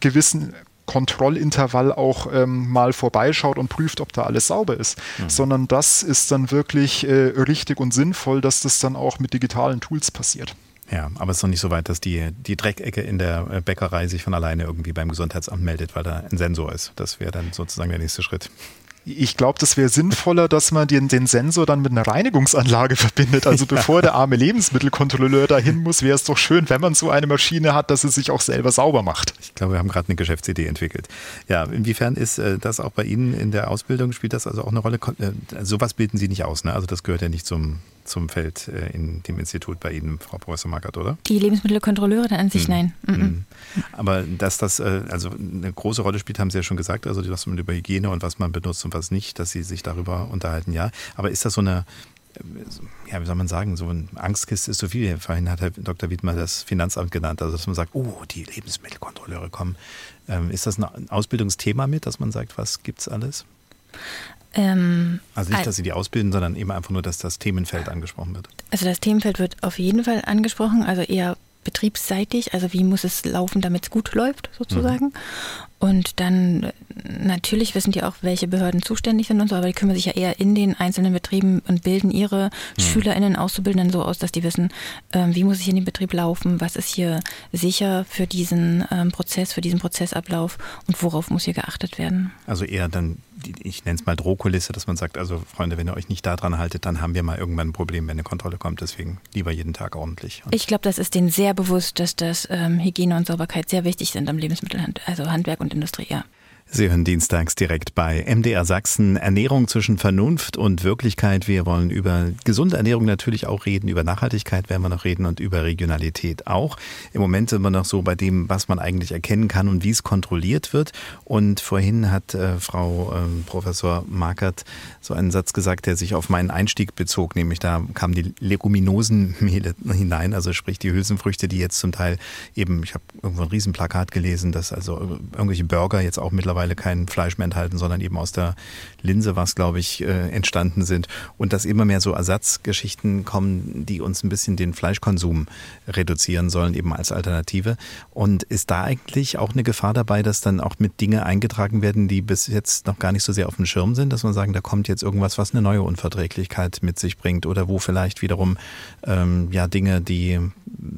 gewissen Kontrollintervall auch ähm, mal vorbeischaut und prüft, ob da alles sauber ist, mhm. sondern das ist dann wirklich äh, richtig und sinnvoll, dass das dann auch mit digitalen Tools passiert. Ja, aber es ist noch nicht so weit, dass die, die Dreckecke in der äh, Bäckerei sich von alleine irgendwie beim Gesundheitsamt meldet, weil da ein Sensor ist. Das wäre dann sozusagen der nächste Schritt. Ich glaube, das wäre sinnvoller, dass man den, den, Sensor dann mit einer Reinigungsanlage verbindet. Also bevor der arme Lebensmittelkontrolleur dahin muss, wäre es doch schön, wenn man so eine Maschine hat, dass sie sich auch selber sauber macht. Ich glaube, wir haben gerade eine Geschäftsidee entwickelt. Ja, inwiefern ist äh, das auch bei Ihnen in der Ausbildung? Spielt das also auch eine Rolle? Äh, sowas bilden Sie nicht aus, ne? Also das gehört ja nicht zum zum Feld äh, in dem Institut bei Ihnen, Frau Professor Mackert, oder? Die Lebensmittelkontrolleure dann an sich, mhm. nein. Mhm. Aber dass das äh, also eine große Rolle spielt, haben Sie ja schon gesagt, also was man über Hygiene und was man benutzt und was nicht, dass Sie sich darüber unterhalten, ja. Aber ist das so eine, äh, ja, wie soll man sagen, so ein Angstkiste ist so viel. Vorhin hat Herr Dr. Wiedmer das Finanzamt genannt, also dass man sagt, oh, die Lebensmittelkontrolleure kommen. Ähm, ist das ein Ausbildungsthema mit, dass man sagt, was gibt es alles? Ähm, also nicht, dass Sie die ausbilden, sondern eben einfach nur, dass das Themenfeld angesprochen wird. Also das Themenfeld wird auf jeden Fall angesprochen, also eher betriebsseitig, also wie muss es laufen, damit es gut läuft sozusagen. Mhm. Und dann äh, natürlich wissen die auch, welche Behörden zuständig sind und so, aber die kümmern sich ja eher in den einzelnen Betrieben und bilden ihre mhm. SchülerInnen, Auszubildenden so aus, dass die wissen, ähm, wie muss ich in den Betrieb laufen, was ist hier sicher für diesen ähm, Prozess, für diesen Prozessablauf und worauf muss hier geachtet werden. Also eher dann, ich nenne es mal Drohkulisse, dass man sagt, also Freunde, wenn ihr euch nicht daran haltet, dann haben wir mal irgendwann ein Problem, wenn eine Kontrolle kommt. Deswegen lieber jeden Tag ordentlich. Und ich glaube, das ist denen sehr bewusst, dass das ähm, Hygiene und Sauberkeit sehr wichtig sind am Lebensmittelhandel, also Handwerk und Industrie, ja. Sie hören dienstags direkt bei MDR Sachsen Ernährung zwischen Vernunft und Wirklichkeit. Wir wollen über gesunde Ernährung natürlich auch reden, über Nachhaltigkeit werden wir noch reden und über Regionalität auch. Im Moment sind wir noch so bei dem, was man eigentlich erkennen kann und wie es kontrolliert wird. Und vorhin hat äh, Frau äh, Professor Markert so einen Satz gesagt, der sich auf meinen Einstieg bezog, nämlich da kamen die Leguminosenmehle hinein, also sprich die Hülsenfrüchte, die jetzt zum Teil eben, ich habe irgendwo ein Riesenplakat gelesen, dass also irgendwelche Burger jetzt auch mittlerweile mittlerweile kein Fleisch mehr enthalten, sondern eben aus der Linse, was glaube ich, äh, entstanden sind. Und dass immer mehr so Ersatzgeschichten kommen, die uns ein bisschen den Fleischkonsum reduzieren sollen, eben als Alternative. Und ist da eigentlich auch eine Gefahr dabei, dass dann auch mit Dinge eingetragen werden, die bis jetzt noch gar nicht so sehr auf dem Schirm sind, dass man sagen, da kommt jetzt irgendwas, was eine neue Unverträglichkeit mit sich bringt oder wo vielleicht wiederum ähm, ja Dinge, die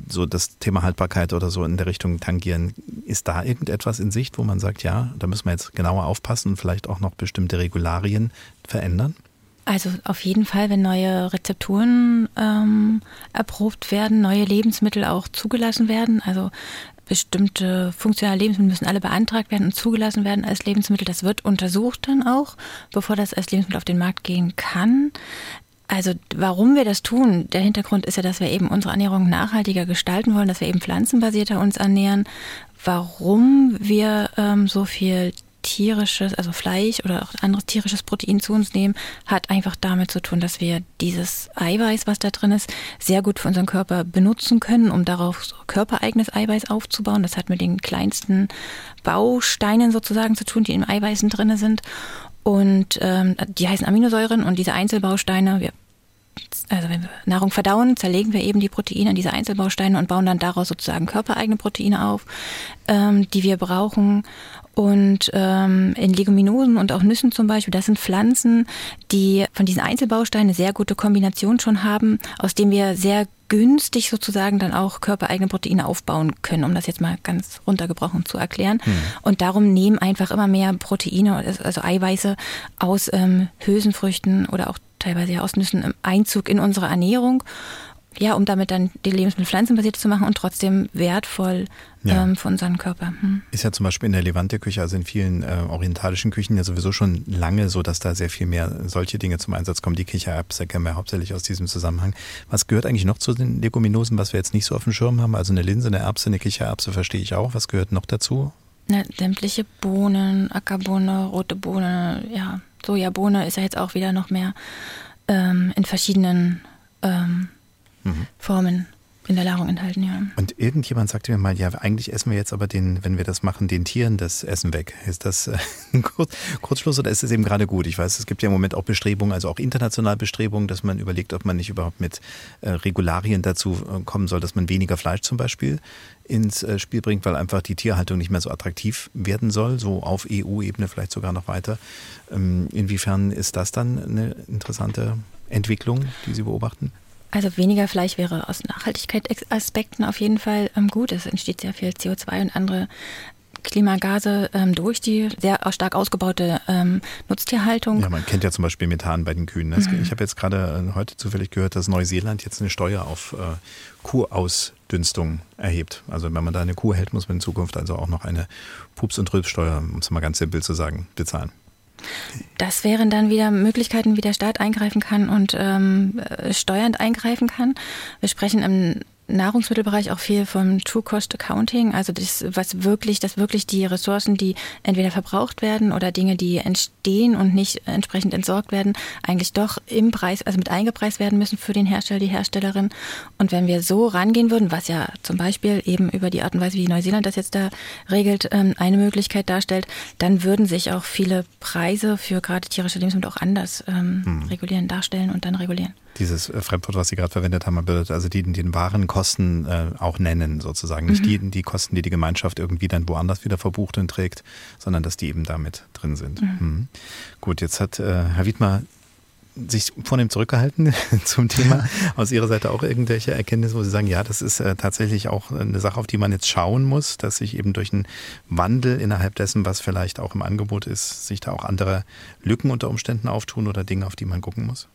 so das Thema Haltbarkeit oder so in der Richtung tangieren. Ist da irgendetwas in Sicht, wo man sagt, ja, da müssen wir jetzt genauer aufpassen und vielleicht auch noch bestimmte Regularien verändern? Also auf jeden Fall, wenn neue Rezepturen ähm, erprobt werden, neue Lebensmittel auch zugelassen werden. Also bestimmte funktionale Lebensmittel müssen alle beantragt werden und zugelassen werden als Lebensmittel. Das wird untersucht dann auch, bevor das als Lebensmittel auf den Markt gehen kann. Also warum wir das tun, der Hintergrund ist ja, dass wir eben unsere Ernährung nachhaltiger gestalten wollen, dass wir eben pflanzenbasierter uns ernähren. Warum wir ähm, so viel tierisches, also Fleisch oder auch anderes tierisches Protein zu uns nehmen, hat einfach damit zu tun, dass wir dieses Eiweiß, was da drin ist, sehr gut für unseren Körper benutzen können, um darauf so körpereigenes Eiweiß aufzubauen. Das hat mit den kleinsten Bausteinen sozusagen zu tun, die im Eiweißen drin sind. Und ähm, die heißen Aminosäuren und diese Einzelbausteine, wir also wenn wir Nahrung verdauen, zerlegen wir eben die Proteine in diese Einzelbausteine und bauen dann daraus sozusagen körpereigene Proteine auf, ähm, die wir brauchen. Und ähm, in Leguminosen und auch Nüssen zum Beispiel, das sind Pflanzen, die von diesen Einzelbausteinen eine sehr gute Kombination schon haben, aus dem wir sehr günstig sozusagen dann auch körpereigene Proteine aufbauen können, um das jetzt mal ganz runtergebrochen zu erklären. Hm. Und darum nehmen einfach immer mehr Proteine, also Eiweiße aus ähm, Hülsenfrüchten oder auch teilweise ja aus Nüssen Einzug in unsere Ernährung ja, um damit dann die Lebensmittel pflanzenbasiert zu machen und trotzdem wertvoll ja. ähm, für unseren Körper. Hm. Ist ja zum Beispiel in der Levante-Küche, also in vielen äh, orientalischen Küchen ja sowieso schon lange so, dass da sehr viel mehr solche Dinge zum Einsatz kommen. Die Kichererbse kennen wir hauptsächlich aus diesem Zusammenhang. Was gehört eigentlich noch zu den Leguminosen, was wir jetzt nicht so auf dem Schirm haben? Also eine Linse, eine Erbse, eine Kichererbse verstehe ich auch. Was gehört noch dazu? Na, sämtliche Bohnen, Ackerbohne, rote Bohne, ja, Sojabohne ist ja jetzt auch wieder noch mehr ähm, in verschiedenen ähm, mhm. Formen in der Nahrung enthalten, ja. Und irgendjemand sagte mir mal, ja, eigentlich essen wir jetzt aber den, wenn wir das machen, den Tieren das Essen weg. Ist das äh, ein Kurz, Kurzschluss oder ist es eben gerade gut? Ich weiß, es gibt ja im Moment auch Bestrebungen, also auch international Bestrebungen, dass man überlegt, ob man nicht überhaupt mit äh, Regularien dazu äh, kommen soll, dass man weniger Fleisch zum Beispiel ins Spiel bringt, weil einfach die Tierhaltung nicht mehr so attraktiv werden soll, so auf EU-Ebene vielleicht sogar noch weiter. Ähm, inwiefern ist das dann eine interessante Entwicklung, die Sie beobachten? Also weniger Fleisch wäre aus Nachhaltigkeitsaspekten auf jeden Fall ähm, gut. Es entsteht sehr viel CO2 und andere Klimagase ähm, durch die sehr stark ausgebaute ähm, Nutztierhaltung. Ja, man kennt ja zum Beispiel Methan bei den Kühen. Ne? Mhm. Ich habe jetzt gerade äh, heute zufällig gehört, dass Neuseeland jetzt eine Steuer auf äh, Kuhausdünstung erhebt. Also wenn man da eine Kuh hält, muss man in Zukunft also auch noch eine Pups- und Rülpssteuer, um es mal ganz simpel zu sagen, bezahlen. Das wären dann wieder Möglichkeiten, wie der Staat eingreifen kann und ähm, äh, steuernd eingreifen kann. Wir sprechen im Nahrungsmittelbereich auch viel vom True Cost Accounting, also das, was wirklich, dass wirklich die Ressourcen, die entweder verbraucht werden oder Dinge, die entstehen und nicht entsprechend entsorgt werden, eigentlich doch im Preis, also mit eingepreist werden müssen für den Hersteller, die Herstellerin. Und wenn wir so rangehen würden, was ja zum Beispiel eben über die Art und Weise, wie Neuseeland das jetzt da regelt, ähm, eine Möglichkeit darstellt, dann würden sich auch viele Preise für gerade tierische Lebensmittel auch anders ähm, hm. regulieren, darstellen und dann regulieren dieses äh, Fremdwort, was Sie gerade verwendet haben, also die den Warenkosten äh, auch nennen sozusagen. Nicht mhm. die, die Kosten, die die Gemeinschaft irgendwie dann woanders wieder verbucht und trägt, sondern dass die eben damit drin sind. Mhm. Mhm. Gut, jetzt hat äh, Herr Wiedmer sich vornehm zurückgehalten zum Thema. Aus Ihrer Seite auch irgendwelche Erkenntnisse, wo Sie sagen, ja, das ist äh, tatsächlich auch eine Sache, auf die man jetzt schauen muss, dass sich eben durch einen Wandel innerhalb dessen, was vielleicht auch im Angebot ist, sich da auch andere Lücken unter Umständen auftun oder Dinge, auf die man gucken muss?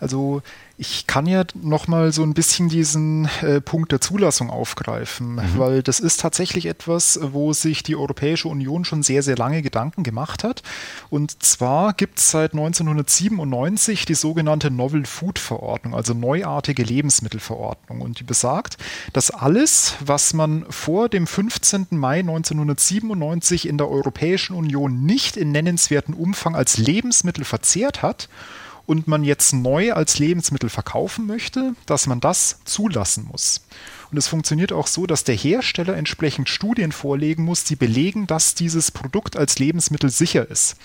Also ich kann ja noch mal so ein bisschen diesen äh, Punkt der Zulassung aufgreifen, mhm. weil das ist tatsächlich etwas, wo sich die Europäische Union schon sehr, sehr lange Gedanken gemacht hat. Und zwar gibt es seit 1997 die sogenannte Novel Food Verordnung, also neuartige Lebensmittelverordnung. Und die besagt, dass alles, was man vor dem 15. Mai 1997 in der Europäischen Union nicht in nennenswerten Umfang als Lebensmittel verzehrt hat, und man jetzt neu als Lebensmittel verkaufen möchte, dass man das zulassen muss. Und es funktioniert auch so, dass der Hersteller entsprechend Studien vorlegen muss, die belegen, dass dieses Produkt als Lebensmittel sicher ist.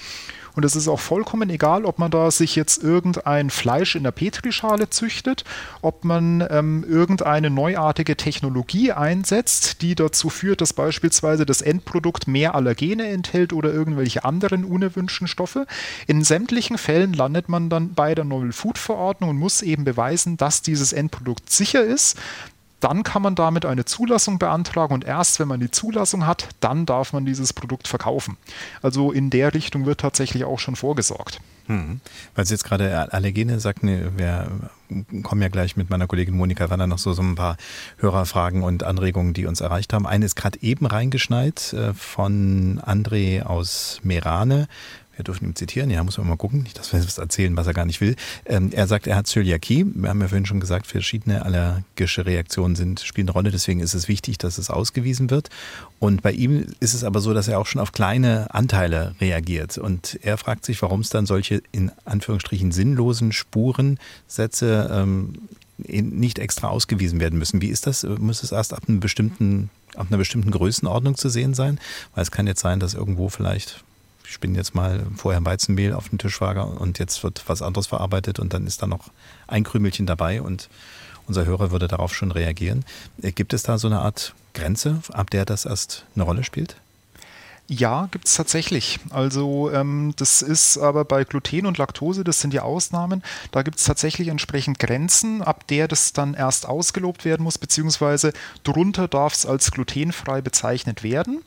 Und es ist auch vollkommen egal, ob man da sich jetzt irgendein Fleisch in der Petrischale züchtet, ob man ähm, irgendeine neuartige Technologie einsetzt, die dazu führt, dass beispielsweise das Endprodukt mehr Allergene enthält oder irgendwelche anderen unerwünschten Stoffe. In sämtlichen Fällen landet man dann bei der Novel Food Verordnung und muss eben beweisen, dass dieses Endprodukt sicher ist, dann kann man damit eine Zulassung beantragen und erst wenn man die Zulassung hat, dann darf man dieses Produkt verkaufen. Also in der Richtung wird tatsächlich auch schon vorgesorgt. Hm. Weil Sie jetzt gerade Allergene sagten, wir kommen ja gleich mit meiner Kollegin Monika Wanner noch so, so ein paar Hörerfragen und Anregungen, die uns erreicht haben. Eine ist gerade eben reingeschneit äh, von André aus Merane wir dürfen ihn zitieren, ja, muss man mal gucken, nicht, dass wir was erzählen, was er gar nicht will. Ähm, er sagt, er hat Zöliakie. Wir haben ja vorhin schon gesagt, verschiedene allergische Reaktionen sind, spielen eine Rolle, deswegen ist es wichtig, dass es ausgewiesen wird. Und bei ihm ist es aber so, dass er auch schon auf kleine Anteile reagiert. Und er fragt sich, warum es dann solche in Anführungsstrichen sinnlosen Spurensätze ähm, nicht extra ausgewiesen werden müssen. Wie ist das? Muss es erst ab einem bestimmten ab einer bestimmten Größenordnung zu sehen sein? Weil es kann jetzt sein, dass irgendwo vielleicht ich bin jetzt mal vorher Weizenmehl auf den Tischwager und jetzt wird was anderes verarbeitet und dann ist da noch ein Krümelchen dabei und unser Hörer würde darauf schon reagieren. Äh, gibt es da so eine Art Grenze, ab der das erst eine Rolle spielt? Ja, gibt es tatsächlich. Also ähm, das ist aber bei Gluten und Laktose, das sind die Ausnahmen, da gibt es tatsächlich entsprechend Grenzen, ab der das dann erst ausgelobt werden muss, beziehungsweise drunter darf es als glutenfrei bezeichnet werden.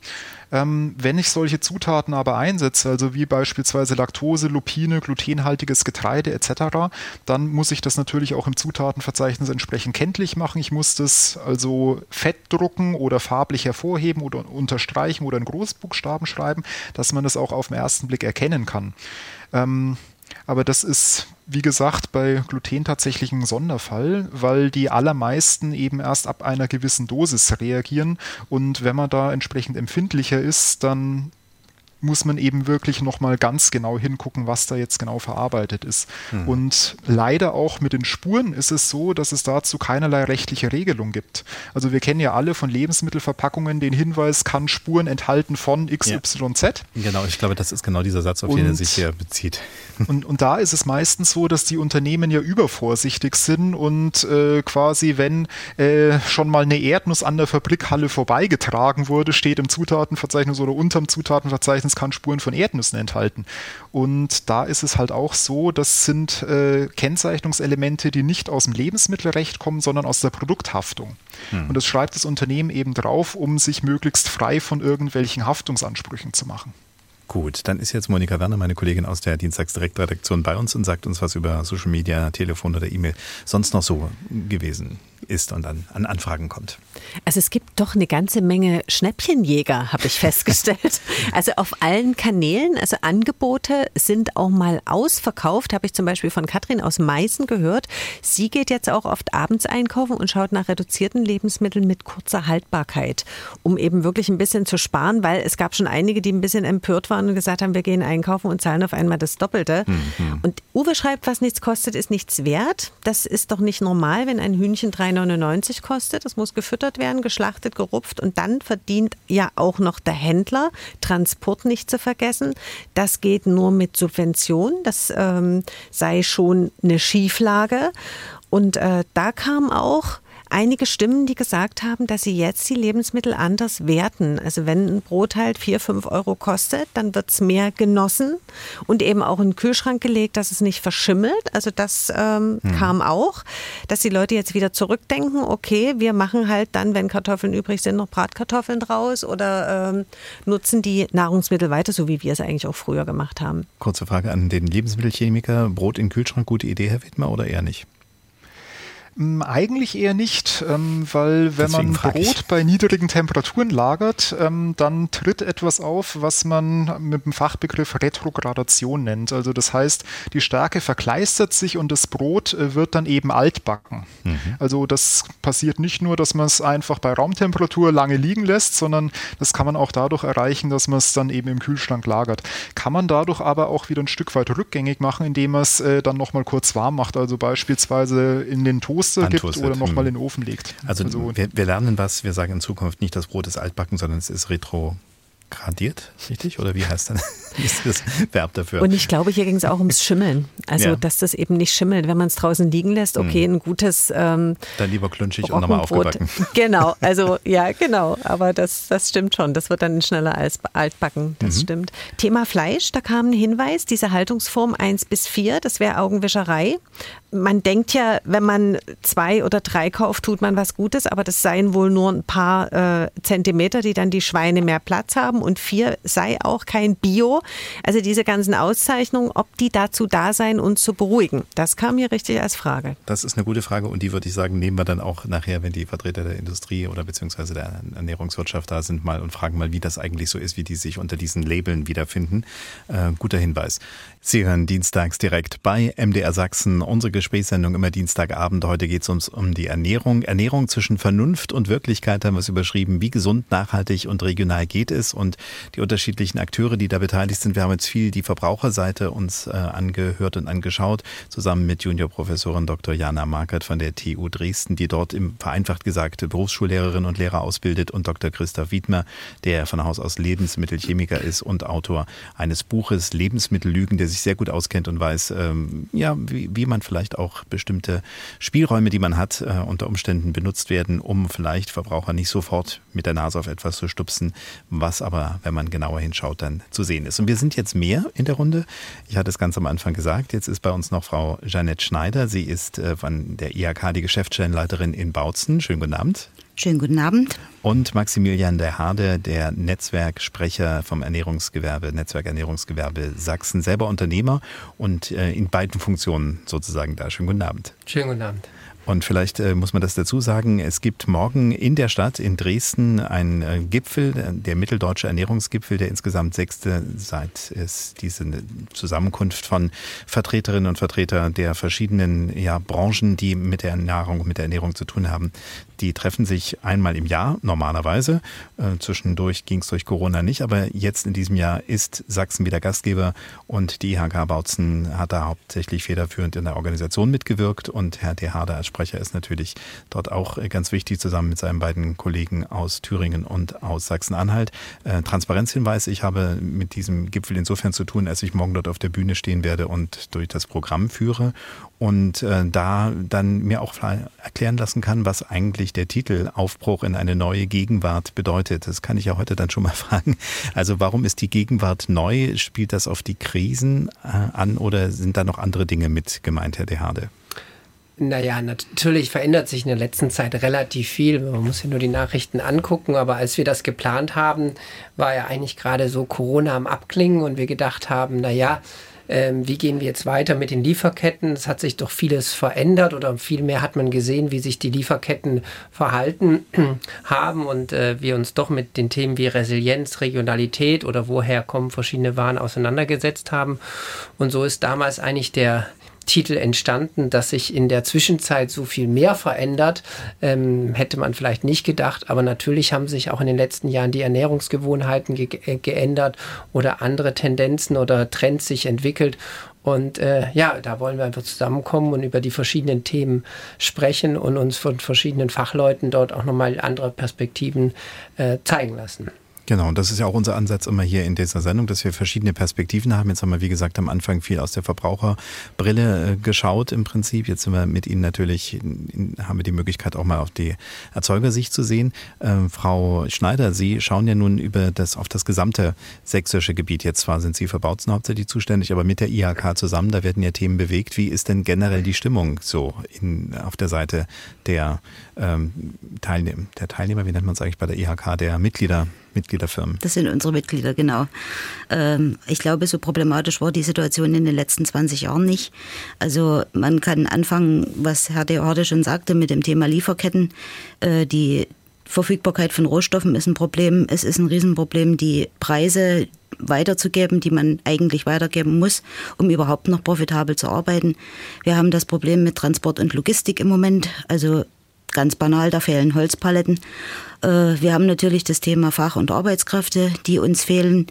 Ähm, wenn ich solche Zutaten aber einsetze, also wie beispielsweise Laktose, Lupine, glutenhaltiges Getreide etc., dann muss ich das natürlich auch im Zutatenverzeichnis entsprechend kenntlich machen. Ich muss das also fett drucken oder farblich hervorheben oder unterstreichen oder in Großbuchstaben schreiben, dass man das auch auf den ersten Blick erkennen kann. Ähm, aber das ist, wie gesagt, bei Gluten tatsächlich ein Sonderfall, weil die allermeisten eben erst ab einer gewissen Dosis reagieren. Und wenn man da entsprechend empfindlicher ist, dann muss man eben wirklich nochmal ganz genau hingucken, was da jetzt genau verarbeitet ist. Mhm. Und leider auch mit den Spuren ist es so, dass es dazu keinerlei rechtliche Regelung gibt. Also wir kennen ja alle von Lebensmittelverpackungen den Hinweis, kann Spuren enthalten von XYZ. Ja. Genau, ich glaube, das ist genau dieser Satz, auf und, den er sich hier bezieht. Und, und da ist es meistens so, dass die Unternehmen ja übervorsichtig sind und äh, quasi, wenn äh, schon mal eine Erdnuss an der Fabrikhalle vorbeigetragen wurde, steht im Zutatenverzeichnis oder unterm Zutatenverzeichnis kann Spuren von Erdnüssen enthalten. Und da ist es halt auch so, das sind äh, Kennzeichnungselemente, die nicht aus dem Lebensmittelrecht kommen, sondern aus der Produkthaftung. Hm. Und das schreibt das Unternehmen eben drauf, um sich möglichst frei von irgendwelchen Haftungsansprüchen zu machen. Gut, dann ist jetzt Monika Werner, meine Kollegin aus der Dienstagsdirektredaktion, bei uns und sagt uns was über Social Media, Telefon oder E-Mail sonst noch so gewesen ist und dann an Anfragen kommt. Also es gibt doch eine ganze Menge Schnäppchenjäger, habe ich festgestellt. also auf allen Kanälen, also Angebote sind auch mal ausverkauft, habe ich zum Beispiel von Katrin aus Meißen gehört. Sie geht jetzt auch oft abends einkaufen und schaut nach reduzierten Lebensmitteln mit kurzer Haltbarkeit, um eben wirklich ein bisschen zu sparen, weil es gab schon einige, die ein bisschen empört waren und gesagt haben, wir gehen einkaufen und zahlen auf einmal das Doppelte. Mhm. Und Uwe schreibt, was nichts kostet, ist nichts wert. Das ist doch nicht normal, wenn ein Hühnchen 3 3,99 kostet. Das muss gefüttert werden, geschlachtet, gerupft und dann verdient ja auch noch der Händler. Transport nicht zu vergessen. Das geht nur mit Subvention. Das ähm, sei schon eine Schieflage. Und äh, da kam auch einige Stimmen, die gesagt haben, dass sie jetzt die Lebensmittel anders werten. Also wenn ein Brot halt vier, fünf Euro kostet, dann wird es mehr genossen und eben auch in den Kühlschrank gelegt, dass es nicht verschimmelt. Also das ähm, hm. kam auch, dass die Leute jetzt wieder zurückdenken, okay, wir machen halt dann, wenn Kartoffeln übrig sind, noch Bratkartoffeln draus oder ähm, nutzen die Nahrungsmittel weiter, so wie wir es eigentlich auch früher gemacht haben. Kurze Frage an den Lebensmittelchemiker. Brot in den Kühlschrank, gute Idee, Herr Wittmer, oder eher nicht? Mm, eigentlich eher nicht, ähm, weil wenn Deswegen man Brot ich. bei niedrigen Temperaturen lagert, ähm, dann tritt etwas auf, was man mit dem Fachbegriff Retrogradation nennt. Also das heißt, die Stärke verkleistert sich und das Brot äh, wird dann eben altbacken. Mhm. Also das passiert nicht nur, dass man es einfach bei Raumtemperatur lange liegen lässt, sondern das kann man auch dadurch erreichen, dass man es dann eben im Kühlschrank lagert. Kann man dadurch aber auch wieder ein Stück weit rückgängig machen, indem man es äh, dann nochmal kurz warm macht. Also beispielsweise in den Toast Toaster gibt oder nochmal in den Ofen legt. Also, also wir, wir, lernen was, wir sagen in Zukunft nicht, das Brot ist altbacken, sondern es ist retro gradiert, richtig? Oder wie heißt dann ist das Verb dafür? Und ich glaube, hier ging es auch ums Schimmeln. Also, ja. dass das eben nicht schimmelt, wenn man es draußen liegen lässt. Okay, mhm. ein gutes. Ähm, dann lieber klunschig und nochmal aufgebacken. Genau, also ja, genau. Aber das, das stimmt schon. Das wird dann schneller als altbacken. Das mhm. stimmt. Thema Fleisch, da kam ein Hinweis, diese Haltungsform 1 bis 4, das wäre Augenwischerei. Man denkt ja, wenn man zwei oder drei kauft, tut man was Gutes, aber das seien wohl nur ein paar äh, Zentimeter, die dann die Schweine mehr Platz haben und vier sei auch kein Bio. Also diese ganzen Auszeichnungen, ob die dazu da sein, uns zu beruhigen, das kam mir richtig als Frage. Das ist eine gute Frage und die würde ich sagen, nehmen wir dann auch nachher, wenn die Vertreter der Industrie oder beziehungsweise der Ernährungswirtschaft da sind, mal und fragen mal, wie das eigentlich so ist, wie die sich unter diesen Labeln wiederfinden. Äh, guter Hinweis. Sie hören dienstags direkt bei MDR Sachsen unsere Gesprächssendung immer Dienstagabend. Heute geht es uns um die Ernährung. Ernährung zwischen Vernunft und Wirklichkeit haben wir es überschrieben. Wie gesund, nachhaltig und regional geht es und die unterschiedlichen Akteure, die da beteiligt sind. Wir haben jetzt viel die Verbraucherseite uns äh, angehört und angeschaut, zusammen mit Juniorprofessorin Dr. Jana Markert von der TU Dresden, die dort im vereinfacht gesagt Berufsschullehrerin und Lehrer ausbildet und Dr. Christoph Wiedmer, der von Haus aus Lebensmittelchemiker ist und Autor eines Buches Lebensmittellügen, der sich sehr gut auskennt und weiß, ähm, ja, wie, wie, man vielleicht auch bestimmte Spielräume, die man hat, äh, unter Umständen benutzt werden, um vielleicht Verbraucher nicht sofort mit der Nase auf etwas zu stupsen, was aber, wenn man genauer hinschaut, dann zu sehen ist. Und wir sind jetzt mehr in der Runde. Ich hatte es ganz am Anfang gesagt. Jetzt ist bei uns noch Frau Jeanette Schneider. Sie ist äh, von der IHK die Geschäftsstellenleiterin in Bautzen. Schönen guten Abend. Schönen guten Abend. Und Maximilian der Harde, der Netzwerksprecher vom Ernährungsgewerbe, Netzwerk Ernährungsgewerbe Sachsen, selber Unternehmer und äh, in beiden Funktionen sozusagen da. Schönen guten Abend. Schönen guten Abend. Und vielleicht äh, muss man das dazu sagen, es gibt morgen in der Stadt in Dresden einen äh, Gipfel, der Mitteldeutsche Ernährungsgipfel, der insgesamt sechste, seit es diese Zusammenkunft von Vertreterinnen und Vertretern der verschiedenen ja, Branchen, die mit der Nahrung mit der Ernährung zu tun haben, die treffen sich einmal im Jahr normalerweise. Äh, zwischendurch ging es durch Corona nicht, aber jetzt in diesem Jahr ist Sachsen wieder Gastgeber und die IHK Bautzen hat da hauptsächlich federführend in der Organisation mitgewirkt und Herr De Harder als Sprecher ist natürlich dort auch ganz wichtig, zusammen mit seinen beiden Kollegen aus Thüringen und aus Sachsen-Anhalt. Äh, Transparenzhinweis, ich habe mit diesem Gipfel insofern zu tun, als ich morgen dort auf der Bühne stehen werde und durch das Programm führe und äh, da dann mir auch erklären lassen kann, was eigentlich der Titel Aufbruch in eine neue Gegenwart bedeutet. Das kann ich ja heute dann schon mal fragen. Also warum ist die Gegenwart neu? Spielt das auf die Krisen äh, an oder sind da noch andere Dinge mit gemeint, Herr Dehade? Naja, natürlich verändert sich in der letzten Zeit relativ viel. Man muss ja nur die Nachrichten angucken. Aber als wir das geplant haben, war ja eigentlich gerade so Corona am Abklingen und wir gedacht haben, naja, ähm, wie gehen wir jetzt weiter mit den Lieferketten? Es hat sich doch vieles verändert oder vielmehr hat man gesehen, wie sich die Lieferketten verhalten haben und äh, wir uns doch mit den Themen wie Resilienz, Regionalität oder woher kommen verschiedene Waren auseinandergesetzt haben. Und so ist damals eigentlich der Titel entstanden, dass sich in der Zwischenzeit so viel mehr verändert, ähm, hätte man vielleicht nicht gedacht. Aber natürlich haben sich auch in den letzten Jahren die Ernährungsgewohnheiten ge äh, geändert oder andere Tendenzen oder Trends sich entwickelt. Und äh, ja, da wollen wir einfach zusammenkommen und über die verschiedenen Themen sprechen und uns von verschiedenen Fachleuten dort auch nochmal andere Perspektiven äh, zeigen lassen. Genau, und das ist ja auch unser Ansatz immer hier in dieser Sendung, dass wir verschiedene Perspektiven haben. Jetzt haben wir, wie gesagt, am Anfang viel aus der Verbraucherbrille äh, geschaut im Prinzip. Jetzt sind wir mit Ihnen natürlich, haben wir die Möglichkeit auch mal auf die Erzeugersicht zu sehen. Ähm, Frau Schneider, Sie schauen ja nun über das, auf das gesamte sächsische Gebiet. Jetzt zwar sind Sie für Bautzen hauptsächlich zuständig, aber mit der IHK zusammen, da werden ja Themen bewegt. Wie ist denn generell die Stimmung so in, auf der Seite der, ähm, Teilnehmer, der Teilnehmer, wie nennt man es eigentlich bei der IHK, der Mitglieder? Mitgliederfirmen. Das sind unsere Mitglieder, genau. Ähm, ich glaube, so problematisch war die Situation in den letzten 20 Jahren nicht. Also man kann anfangen, was Herr Deorde schon sagte, mit dem Thema Lieferketten. Äh, die Verfügbarkeit von Rohstoffen ist ein Problem. Es ist ein Riesenproblem, die Preise weiterzugeben, die man eigentlich weitergeben muss, um überhaupt noch profitabel zu arbeiten. Wir haben das Problem mit Transport und Logistik im Moment. Also ganz banal, da fehlen Holzpaletten. Äh, wir haben natürlich das Thema Fach- und Arbeitskräfte, die uns fehlen.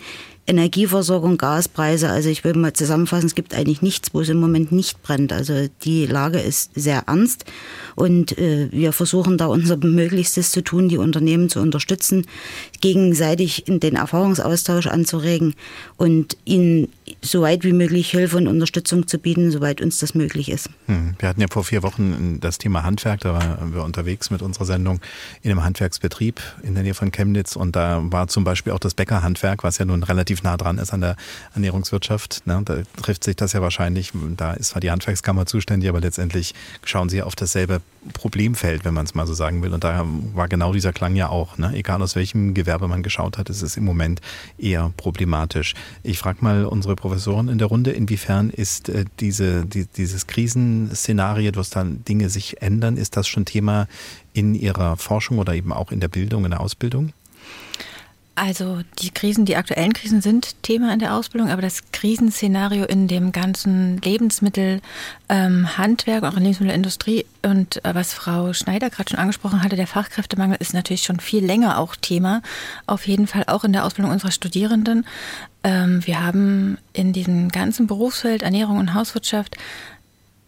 Energieversorgung, Gaspreise. Also ich will mal zusammenfassen, es gibt eigentlich nichts, wo es im Moment nicht brennt. Also die Lage ist sehr ernst und äh, wir versuchen da unser Möglichstes zu tun, die Unternehmen zu unterstützen, gegenseitig den Erfahrungsaustausch anzuregen und ihnen so weit wie möglich Hilfe und Unterstützung zu bieten, soweit uns das möglich ist. Hm. Wir hatten ja vor vier Wochen das Thema Handwerk, da waren wir unterwegs mit unserer Sendung in einem Handwerksbetrieb in der Nähe von Chemnitz und da war zum Beispiel auch das Bäckerhandwerk, was ja nun relativ relativ nah dran ist an der Ernährungswirtschaft. Ne? Da trifft sich das ja wahrscheinlich. Da ist zwar die Handwerkskammer zuständig, aber letztendlich schauen sie auf dasselbe Problemfeld, wenn man es mal so sagen will. Und da war genau dieser Klang ja auch. Ne? Egal aus welchem Gewerbe man geschaut hat, ist es im Moment eher problematisch. Ich frage mal unsere Professoren in der Runde, inwiefern ist äh, diese, die, dieses Krisenszenario, dass dann Dinge sich ändern, ist das schon Thema in Ihrer Forschung oder eben auch in der Bildung, in der Ausbildung? Also die Krisen, die aktuellen Krisen sind Thema in der Ausbildung, aber das Krisenszenario in dem ganzen Lebensmittelhandwerk, ähm, auch in der Lebensmittelindustrie und äh, was Frau Schneider gerade schon angesprochen hatte, der Fachkräftemangel ist natürlich schon viel länger auch Thema. Auf jeden Fall auch in der Ausbildung unserer Studierenden. Ähm, wir haben in diesem ganzen Berufsfeld Ernährung und Hauswirtschaft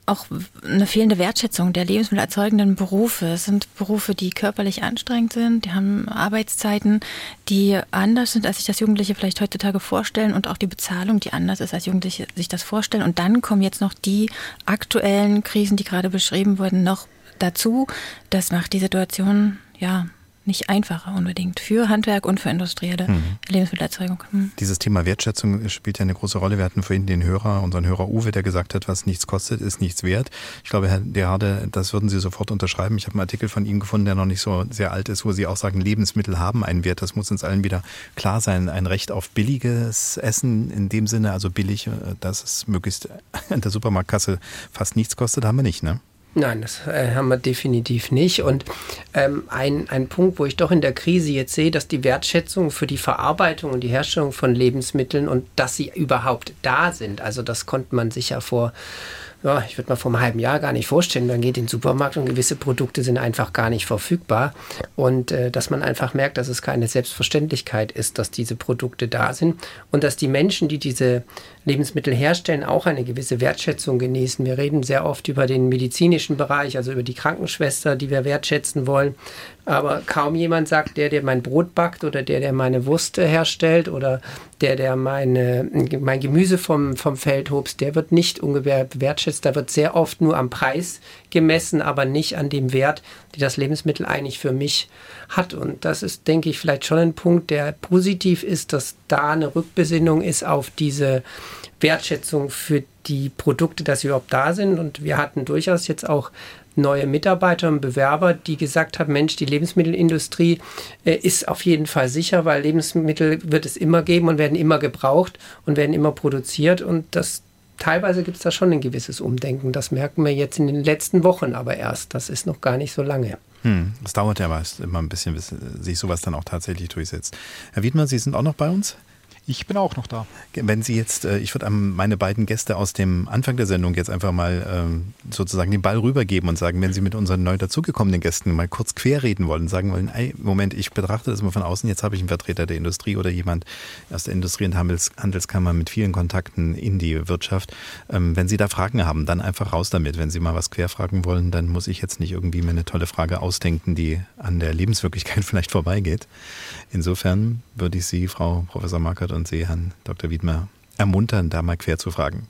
auch eine fehlende Wertschätzung der lebensmittelerzeugenden Berufe. Es sind Berufe, die körperlich anstrengend sind, die haben Arbeitszeiten, die anders sind, als sich das Jugendliche vielleicht heutzutage vorstellen und auch die Bezahlung, die anders ist, als Jugendliche sich das vorstellen. Und dann kommen jetzt noch die aktuellen Krisen, die gerade beschrieben wurden, noch dazu. Das macht die Situation ja nicht einfacher unbedingt für Handwerk und für industrielle mhm. Lebensmittelerzeugung. Mhm. Dieses Thema Wertschätzung spielt ja eine große Rolle. Wir hatten vorhin den Hörer, unseren Hörer Uwe, der gesagt hat, was nichts kostet, ist nichts wert. Ich glaube, Herr Derhade, das würden Sie sofort unterschreiben. Ich habe einen Artikel von ihm gefunden, der noch nicht so sehr alt ist, wo Sie auch sagen, Lebensmittel haben einen Wert. Das muss uns allen wieder klar sein. Ein Recht auf billiges Essen in dem Sinne, also billig, äh, dass es möglichst an der Supermarktkasse fast nichts kostet, haben wir nicht, ne? Nein, das äh, haben wir definitiv nicht. Und ähm, ein, ein Punkt, wo ich doch in der Krise jetzt sehe, dass die Wertschätzung für die Verarbeitung und die Herstellung von Lebensmitteln und dass sie überhaupt da sind, also das konnte man sich ja vor ja, ich würde mal vor einem halben Jahr gar nicht vorstellen. Man geht in den Supermarkt und gewisse Produkte sind einfach gar nicht verfügbar. Und äh, dass man einfach merkt, dass es keine Selbstverständlichkeit ist, dass diese Produkte da sind und dass die Menschen, die diese Lebensmittel herstellen, auch eine gewisse Wertschätzung genießen. Wir reden sehr oft über den medizinischen Bereich, also über die Krankenschwester, die wir wertschätzen wollen. Aber kaum jemand sagt, der, der mein Brot backt oder der, der meine Wurst herstellt oder der, der meine, mein Gemüse vom, vom Feld hobst, der wird nicht ungefähr wertschätzt. Da wird sehr oft nur am Preis gemessen, aber nicht an dem Wert, die das Lebensmittel eigentlich für mich hat. Und das ist, denke ich, vielleicht schon ein Punkt, der positiv ist, dass da eine Rückbesinnung ist auf diese Wertschätzung für die Produkte, dass sie überhaupt da sind. Und wir hatten durchaus jetzt auch neue Mitarbeiter und Bewerber, die gesagt haben, Mensch, die Lebensmittelindustrie äh, ist auf jeden Fall sicher, weil Lebensmittel wird es immer geben und werden immer gebraucht und werden immer produziert und das teilweise gibt es da schon ein gewisses Umdenken. Das merken wir jetzt in den letzten Wochen aber erst. Das ist noch gar nicht so lange. Hm, das dauert ja meist immer ein bisschen, bis sich sowas dann auch tatsächlich durchsetzt. Herr Wiedmer, Sie sind auch noch bei uns? Ich bin auch noch da. Wenn Sie jetzt, äh, ich würde meine beiden Gäste aus dem Anfang der Sendung jetzt einfach mal ähm, sozusagen den Ball rübergeben und sagen, wenn Sie mit unseren neu dazugekommenen Gästen mal kurz querreden wollen, sagen wollen, ey, Moment, ich betrachte das mal von außen, jetzt habe ich einen Vertreter der Industrie oder jemand aus der Industrie- und Handelskammer mit vielen Kontakten in die Wirtschaft. Ähm, wenn Sie da Fragen haben, dann einfach raus damit. Wenn Sie mal was querfragen wollen, dann muss ich jetzt nicht irgendwie mir eine tolle Frage ausdenken, die an der Lebenswirklichkeit vielleicht vorbeigeht. Insofern würde ich Sie, Frau Professor Markert und Sie, Herrn Dr. Wiedmer, ermuntern, da mal quer zu fragen.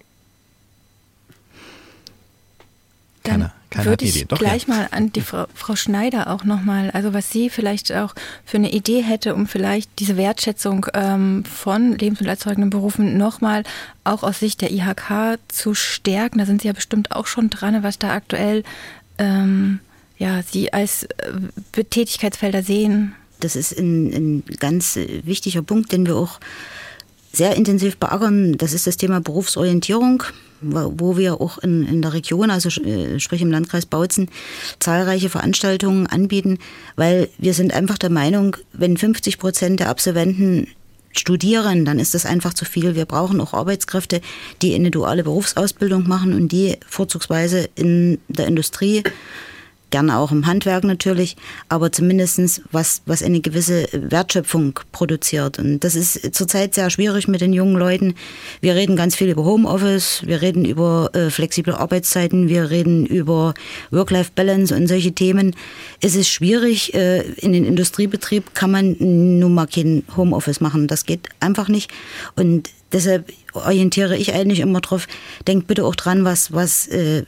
Keine, keine würde ich Doch, gleich ja. mal an die Frau, Frau Schneider auch nochmal, also was sie vielleicht auch für eine Idee hätte, um vielleicht diese Wertschätzung ähm, von lebensmittelerzeugenden Berufen nochmal auch aus Sicht der IHK zu stärken. Da sind Sie ja bestimmt auch schon dran, was da aktuell ähm, ja, Sie als äh, Tätigkeitsfelder sehen. Das ist ein, ein ganz wichtiger Punkt, den wir auch sehr intensiv beackern. Das ist das Thema Berufsorientierung, wo wir auch in, in der Region, also äh, sprich im Landkreis Bautzen, zahlreiche Veranstaltungen anbieten, weil wir sind einfach der Meinung, wenn 50 Prozent der Absolventen studieren, dann ist das einfach zu viel. Wir brauchen auch Arbeitskräfte, die eine duale Berufsausbildung machen und die vorzugsweise in der Industrie gerne auch im Handwerk natürlich, aber zumindestens was, was eine gewisse Wertschöpfung produziert. Und das ist zurzeit sehr schwierig mit den jungen Leuten. Wir reden ganz viel über Homeoffice, wir reden über äh, flexible Arbeitszeiten, wir reden über Work-Life-Balance und solche Themen. Es ist schwierig, äh, in den Industriebetrieb kann man nun mal kein Homeoffice machen. Das geht einfach nicht. Und deshalb orientiere ich eigentlich immer drauf, denkt bitte auch dran, was, was äh,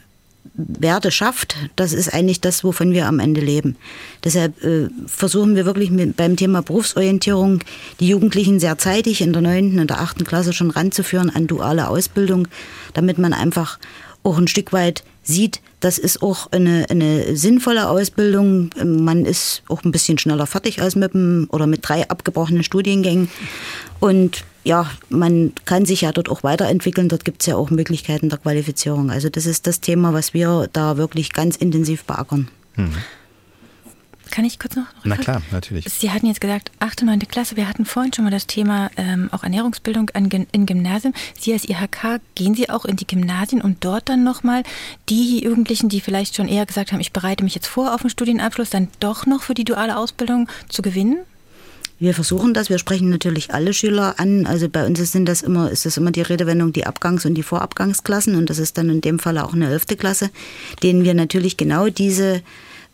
Werte schafft, das ist eigentlich das, wovon wir am Ende leben. Deshalb äh, versuchen wir wirklich mit, beim Thema Berufsorientierung die Jugendlichen sehr zeitig in der neunten und der achten Klasse schon ranzuführen an duale Ausbildung, damit man einfach auch ein Stück weit sieht, das ist auch eine, eine sinnvolle Ausbildung. Man ist auch ein bisschen schneller fertig als mit einem oder mit drei abgebrochenen Studiengängen. Und ja, man kann sich ja dort auch weiterentwickeln. Dort gibt es ja auch Möglichkeiten der Qualifizierung. Also das ist das Thema, was wir da wirklich ganz intensiv beackern. Hm. Kann ich kurz noch? Na klar, natürlich. Sie hatten jetzt gesagt, 8. und 9. Klasse. Wir hatten vorhin schon mal das Thema ähm, auch Ernährungsbildung an, in Gymnasien. Sie als IHK, gehen Sie auch in die Gymnasien und dort dann nochmal die Jugendlichen, die vielleicht schon eher gesagt haben, ich bereite mich jetzt vor auf den Studienabschluss, dann doch noch für die duale Ausbildung zu gewinnen? Wir versuchen das. Wir sprechen natürlich alle Schüler an. Also bei uns sind das immer, ist das immer die Redewendung die Abgangs- und die Vorabgangsklassen. Und das ist dann in dem Fall auch eine elfte Klasse, denen wir natürlich genau diese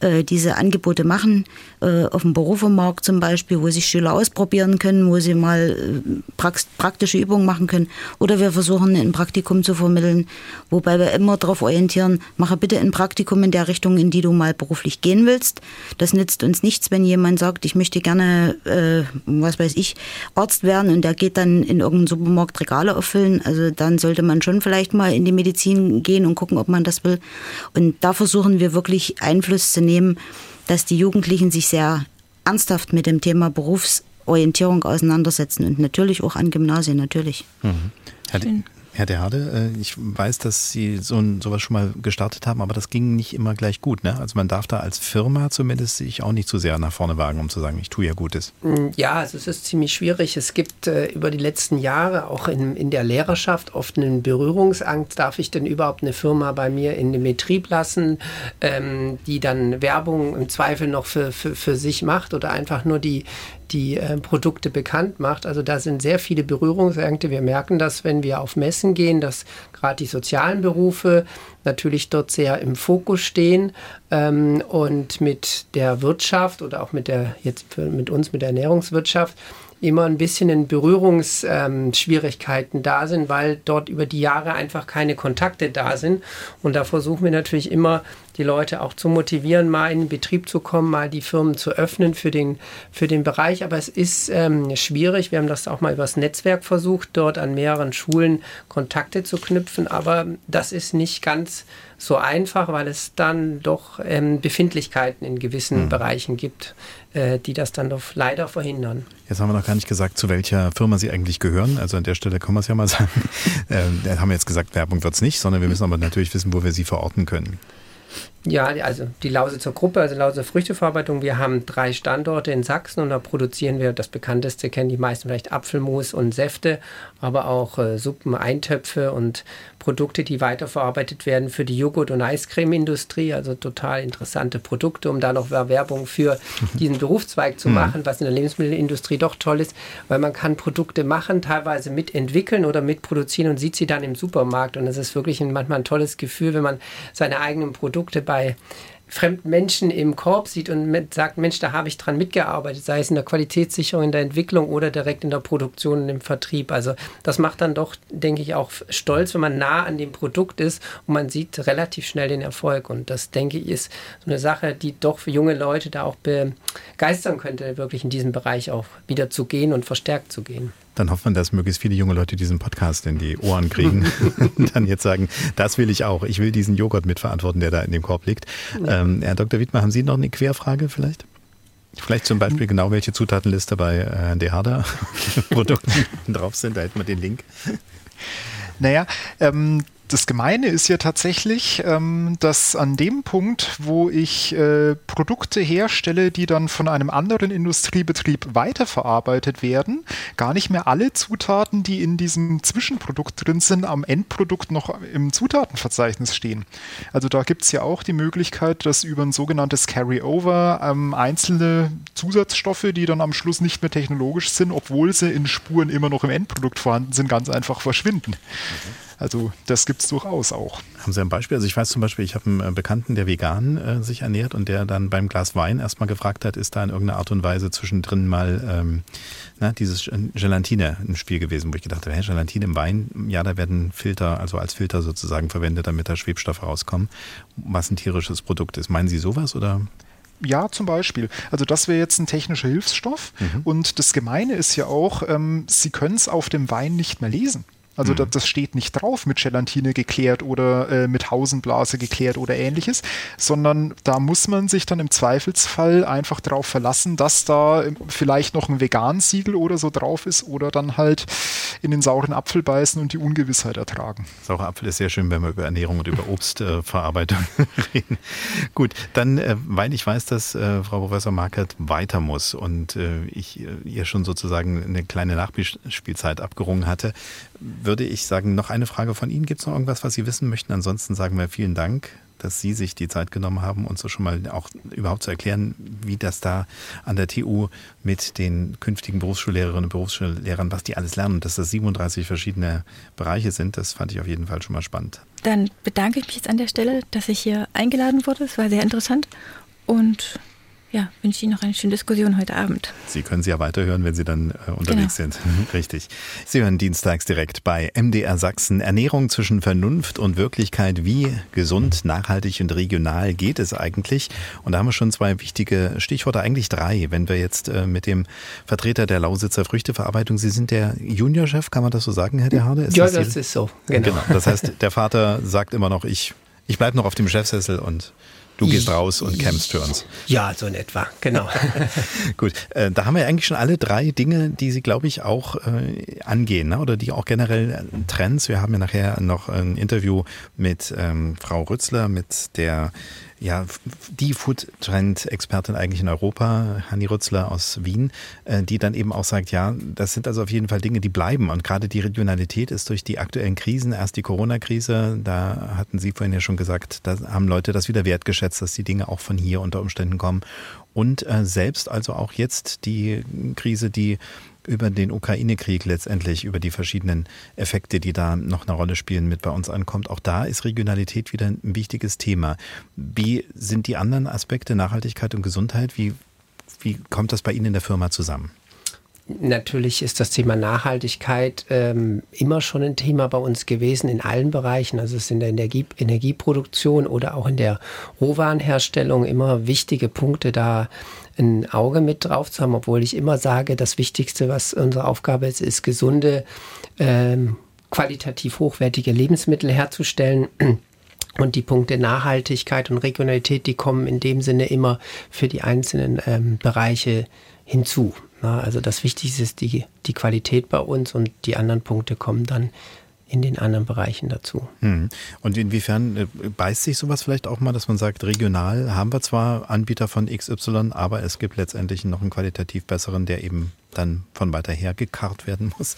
äh, diese Angebote machen, äh, auf dem Berufemarkt zum Beispiel, wo sich Schüler ausprobieren können, wo sie mal äh, praktische Übungen machen können. Oder wir versuchen ein Praktikum zu vermitteln, wobei wir immer darauf orientieren, mache bitte ein Praktikum in der Richtung, in die du mal beruflich gehen willst. Das nützt uns nichts, wenn jemand sagt, ich möchte gerne, äh, was weiß ich, Arzt werden und der geht dann in irgendeinen Supermarkt Regale auffüllen. Also dann sollte man schon vielleicht mal in die Medizin gehen und gucken, ob man das will. Und da versuchen wir wirklich Einfluss zu nehmen, dass die Jugendlichen sich sehr ernsthaft mit dem Thema Berufsorientierung auseinandersetzen und natürlich auch an Gymnasien, natürlich. Mhm. Herr Derhade, äh, ich weiß, dass Sie so ein, sowas schon mal gestartet haben, aber das ging nicht immer gleich gut. Ne? Also man darf da als Firma zumindest sich auch nicht zu sehr nach vorne wagen, um zu sagen, ich tue ja Gutes. Mm, ja, also es ist ziemlich schwierig. Es gibt äh, über die letzten Jahre auch in, in der Lehrerschaft oft einen Berührungsangst. Darf ich denn überhaupt eine Firma bei mir in den Betrieb lassen, ähm, die dann Werbung im Zweifel noch für, für, für sich macht oder einfach nur die, die äh, Produkte bekannt macht. Also da sind sehr viele Berührungsängste. Wir merken das, wenn wir auf Messen gehen, dass gerade die sozialen Berufe natürlich dort sehr im Fokus stehen ähm, und mit der Wirtschaft oder auch mit der jetzt mit uns mit der Ernährungswirtschaft immer ein bisschen in Berührungsschwierigkeiten ähm, da sind, weil dort über die Jahre einfach keine Kontakte da sind. Und da versuchen wir natürlich immer die Leute auch zu motivieren, mal in den Betrieb zu kommen, mal die Firmen zu öffnen für den, für den Bereich. Aber es ist ähm, schwierig. Wir haben das auch mal übers Netzwerk versucht, dort an mehreren Schulen Kontakte zu knüpfen. Aber das ist nicht ganz so einfach, weil es dann doch ähm, Befindlichkeiten in gewissen mhm. Bereichen gibt, die das dann doch leider verhindern. Jetzt haben wir noch gar nicht gesagt, zu welcher Firma Sie eigentlich gehören. Also an der Stelle können wir es ja mal sagen. Ähm, haben wir jetzt gesagt, Werbung wird es nicht, sondern wir müssen aber natürlich wissen, wo wir Sie verorten können. Ja, also die Lausitzer Gruppe, also Lausitzer Früchteverarbeitung, wir haben drei Standorte in Sachsen und da produzieren wir, das bekannteste kennen die meisten vielleicht Apfelmus und Säfte, aber auch äh, Suppen, Eintöpfe und Produkte, die weiterverarbeitet werden für die Joghurt- und Eiscreme-Industrie. Also total interessante Produkte, um da noch Werbung für diesen Berufszweig zu mhm. machen, was in der Lebensmittelindustrie doch toll ist, weil man kann Produkte machen, teilweise mitentwickeln oder mitproduzieren und sieht sie dann im Supermarkt. Und es ist wirklich ein, manchmal ein tolles Gefühl, wenn man seine eigenen Produkte bei fremden Menschen im Korb sieht und sagt, Mensch, da habe ich dran mitgearbeitet, sei es in der Qualitätssicherung, in der Entwicklung oder direkt in der Produktion und im Vertrieb. Also das macht dann doch, denke ich, auch stolz, wenn man nah an dem Produkt ist und man sieht relativ schnell den Erfolg. Und das, denke ich, ist so eine Sache, die doch für junge Leute da auch begeistern könnte, wirklich in diesem Bereich auch wieder zu gehen und verstärkt zu gehen. Dann hofft man, dass möglichst viele junge Leute diesen Podcast in die Ohren kriegen und dann jetzt sagen, das will ich auch. Ich will diesen Joghurt mitverantworten, der da in dem Korb liegt. Ähm, Herr Dr. Wiedmer, haben Sie noch eine Querfrage vielleicht? Vielleicht zum Beispiel genau, welche Zutatenliste bei äh, DeHarder Produkten drauf sind. Da hätten wir den Link. Naja, ähm, das Gemeine ist ja tatsächlich, ähm, dass an dem Punkt, wo ich äh, Produkte herstelle, die dann von einem anderen Industriebetrieb weiterverarbeitet werden, gar nicht mehr alle Zutaten, die in diesem Zwischenprodukt drin sind, am Endprodukt noch im Zutatenverzeichnis stehen. Also da gibt es ja auch die Möglichkeit, dass über ein sogenanntes Carry-Over ähm, einzelne Zusatzstoffe, die dann am Schluss nicht mehr technologisch sind, obwohl sie in Spuren immer noch im Endprodukt vorhanden sind, ganz einfach verschwinden. Mhm. Also das gibt es durchaus auch. Haben Sie ein Beispiel? Also ich weiß zum Beispiel, ich habe einen äh, Bekannten, der vegan äh, sich ernährt und der dann beim Glas Wein erstmal gefragt hat, ist da in irgendeiner Art und Weise zwischendrin mal ähm, na, dieses Gelatine im Spiel gewesen, wo ich gedacht habe, hey, Gelatine im Wein, ja, da werden Filter, also als Filter sozusagen verwendet, damit da Schwebstoffe rauskommen, was ein tierisches Produkt ist. Meinen Sie sowas oder? Ja, zum Beispiel. Also das wäre jetzt ein technischer Hilfsstoff. Mhm. Und das Gemeine ist ja auch, ähm, Sie können es auf dem Wein nicht mehr lesen. Also mhm. das, das, steht nicht drauf mit Gelatine geklärt oder äh, mit Hausenblase geklärt oder ähnliches, sondern da muss man sich dann im Zweifelsfall einfach darauf verlassen, dass da ähm, vielleicht noch ein Vegan-Siegel oder so drauf ist oder dann halt in den sauren Apfel beißen und die Ungewissheit ertragen. Saurer Apfel ist sehr schön, wenn wir über Ernährung und über Obstverarbeitung äh, reden. Gut, dann, äh, weil ich weiß, dass äh, Frau Professor Markert weiter muss und äh, ich ihr schon sozusagen eine kleine Nachspielzeit abgerungen hatte, würde ich sagen, noch eine Frage von Ihnen. Gibt es noch irgendwas, was Sie wissen möchten? Ansonsten sagen wir vielen Dank, dass Sie sich die Zeit genommen haben, uns so schon mal auch überhaupt zu erklären, wie das da an der TU mit den künftigen Berufsschullehrerinnen und Berufsschullehrern, was die alles lernen, dass das 37 verschiedene Bereiche sind. Das fand ich auf jeden Fall schon mal spannend. Dann bedanke ich mich jetzt an der Stelle, dass ich hier eingeladen wurde. Es war sehr interessant und ja, wünsche Ihnen noch eine schöne Diskussion heute Abend. Sie können sie ja weiterhören, wenn Sie dann äh, unterwegs genau. sind. Richtig. Sie hören dienstags direkt bei MDR Sachsen Ernährung zwischen Vernunft und Wirklichkeit. Wie gesund, nachhaltig und regional geht es eigentlich? Und da haben wir schon zwei wichtige Stichworte, eigentlich drei. Wenn wir jetzt äh, mit dem Vertreter der Lausitzer Früchteverarbeitung, Sie sind der Juniorchef, kann man das so sagen, Herr Deharde? ja, das, das ist so. Genau. genau. Das heißt, der Vater sagt immer noch, ich, ich bleibe noch auf dem Chefsessel und Du gehst raus und campst für uns. Ja, so in etwa, genau. Gut, äh, da haben wir eigentlich schon alle drei Dinge, die Sie, glaube ich, auch äh, angehen, ne? oder die auch generell äh, Trends. Wir haben ja nachher noch ein Interview mit ähm, Frau Rützler, mit der ja, die Food-Trend-Expertin eigentlich in Europa, Hanni Rützler aus Wien, äh, die dann eben auch sagt, ja, das sind also auf jeden Fall Dinge, die bleiben. Und gerade die Regionalität ist durch die aktuellen Krisen, erst die Corona-Krise, da hatten Sie vorhin ja schon gesagt, da haben Leute das wieder wertgeschätzt, dass die Dinge auch von hier unter Umständen kommen. Und äh, selbst also auch jetzt die Krise, die über den Ukraine-Krieg letztendlich, über die verschiedenen Effekte, die da noch eine Rolle spielen, mit bei uns ankommt. Auch da ist Regionalität wieder ein wichtiges Thema. Wie sind die anderen Aspekte Nachhaltigkeit und Gesundheit? Wie, wie kommt das bei Ihnen in der Firma zusammen? Natürlich ist das Thema Nachhaltigkeit ähm, immer schon ein Thema bei uns gewesen in allen Bereichen. Also es ist in der Energie, Energieproduktion oder auch in der Rohwarenherstellung immer wichtige Punkte da ein Auge mit drauf zu haben, obwohl ich immer sage, das Wichtigste, was unsere Aufgabe ist, ist gesunde, ähm, qualitativ hochwertige Lebensmittel herzustellen. Und die Punkte Nachhaltigkeit und Regionalität, die kommen in dem Sinne immer für die einzelnen ähm, Bereiche hinzu. Na, also das Wichtigste ist die, die Qualität bei uns und die anderen Punkte kommen dann in den anderen Bereichen dazu. Hm. Und inwiefern äh, beißt sich sowas vielleicht auch mal, dass man sagt, regional haben wir zwar Anbieter von XY, aber es gibt letztendlich noch einen qualitativ besseren, der eben dann von weiter her gekarrt werden muss.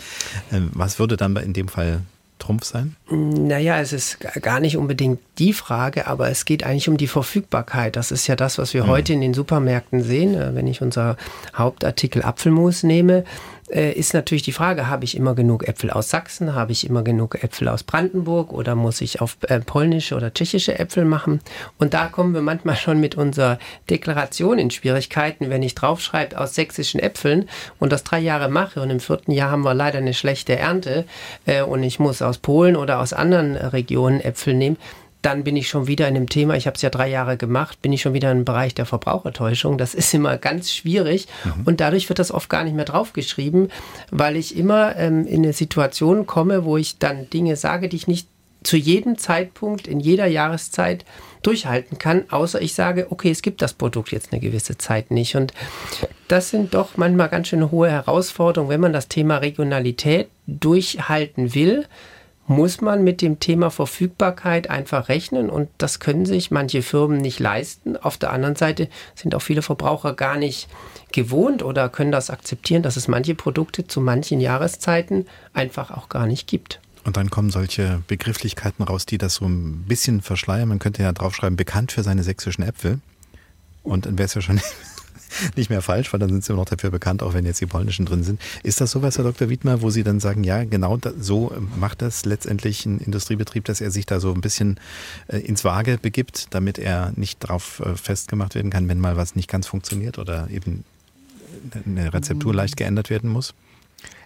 Ähm, was würde dann in dem Fall Trumpf sein? Naja, es ist gar nicht unbedingt die Frage, aber es geht eigentlich um die Verfügbarkeit. Das ist ja das, was wir mhm. heute in den Supermärkten sehen. Äh, wenn ich unser Hauptartikel Apfelmus nehme, äh, ist natürlich die Frage, habe ich immer genug Äpfel aus Sachsen, habe ich immer genug Äpfel aus Brandenburg oder muss ich auf äh, polnische oder tschechische Äpfel machen? Und da kommen wir manchmal schon mit unserer Deklaration in Schwierigkeiten, wenn ich draufschreibe aus sächsischen Äpfeln und das drei Jahre mache und im vierten Jahr haben wir leider eine schlechte Ernte äh, und ich muss aus Polen oder aus anderen Regionen Äpfel nehmen, dann bin ich schon wieder in dem Thema, ich habe es ja drei Jahre gemacht, bin ich schon wieder im Bereich der Verbrauchertäuschung. Das ist immer ganz schwierig mhm. und dadurch wird das oft gar nicht mehr draufgeschrieben, weil ich immer ähm, in eine Situation komme, wo ich dann Dinge sage, die ich nicht zu jedem Zeitpunkt, in jeder Jahreszeit durchhalten kann, außer ich sage, okay, es gibt das Produkt jetzt eine gewisse Zeit nicht. Und das sind doch manchmal ganz schön hohe Herausforderungen, wenn man das Thema Regionalität durchhalten will muss man mit dem Thema Verfügbarkeit einfach rechnen und das können sich manche Firmen nicht leisten. Auf der anderen Seite sind auch viele Verbraucher gar nicht gewohnt oder können das akzeptieren, dass es manche Produkte zu manchen Jahreszeiten einfach auch gar nicht gibt. Und dann kommen solche Begrifflichkeiten raus, die das so ein bisschen verschleiern. Man könnte ja draufschreiben, bekannt für seine sächsischen Äpfel. Und dann wäre es ja schon nicht mehr falsch, weil dann sind sie noch dafür bekannt, auch wenn jetzt die polnischen drin sind. Ist das sowas, Herr Dr. Wiedmer, wo Sie dann sagen, ja, genau so macht das letztendlich ein Industriebetrieb, dass er sich da so ein bisschen äh, ins Waage begibt, damit er nicht darauf äh, festgemacht werden kann, wenn mal was nicht ganz funktioniert oder eben eine Rezeptur leicht geändert werden muss?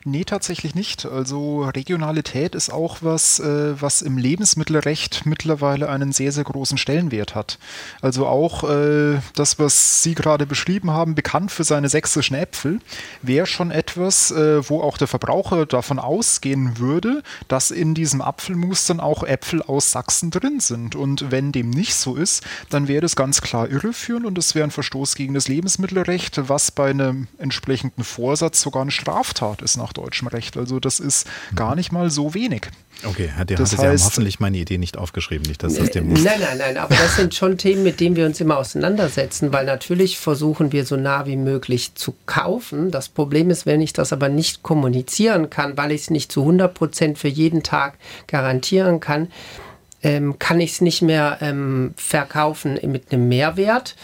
Nee, tatsächlich nicht. Also Regionalität ist auch was, äh, was im Lebensmittelrecht mittlerweile einen sehr, sehr großen Stellenwert hat. Also auch äh, das, was Sie gerade beschrieben haben, bekannt für seine sächsischen Äpfel, wäre schon etwas, äh, wo auch der Verbraucher davon ausgehen würde, dass in diesem Apfelmus dann auch Äpfel aus Sachsen drin sind. Und wenn dem nicht so ist, dann wäre das ganz klar irreführend und es wäre ein Verstoß gegen das Lebensmittelrecht, was bei einem entsprechenden Vorsatz sogar eine Straftat ist nach nach deutschem Recht. Also das ist gar nicht mal so wenig. Okay, Herr das heißt, Sie haben hoffentlich meine Idee nicht aufgeschrieben, nicht dass das dem Nein, nein, nein, aber das sind schon Themen, mit denen wir uns immer auseinandersetzen, weil natürlich versuchen wir so nah wie möglich zu kaufen. Das Problem ist, wenn ich das aber nicht kommunizieren kann, weil ich es nicht zu 100 Prozent für jeden Tag garantieren kann, ähm, kann ich es nicht mehr ähm, verkaufen mit einem Mehrwert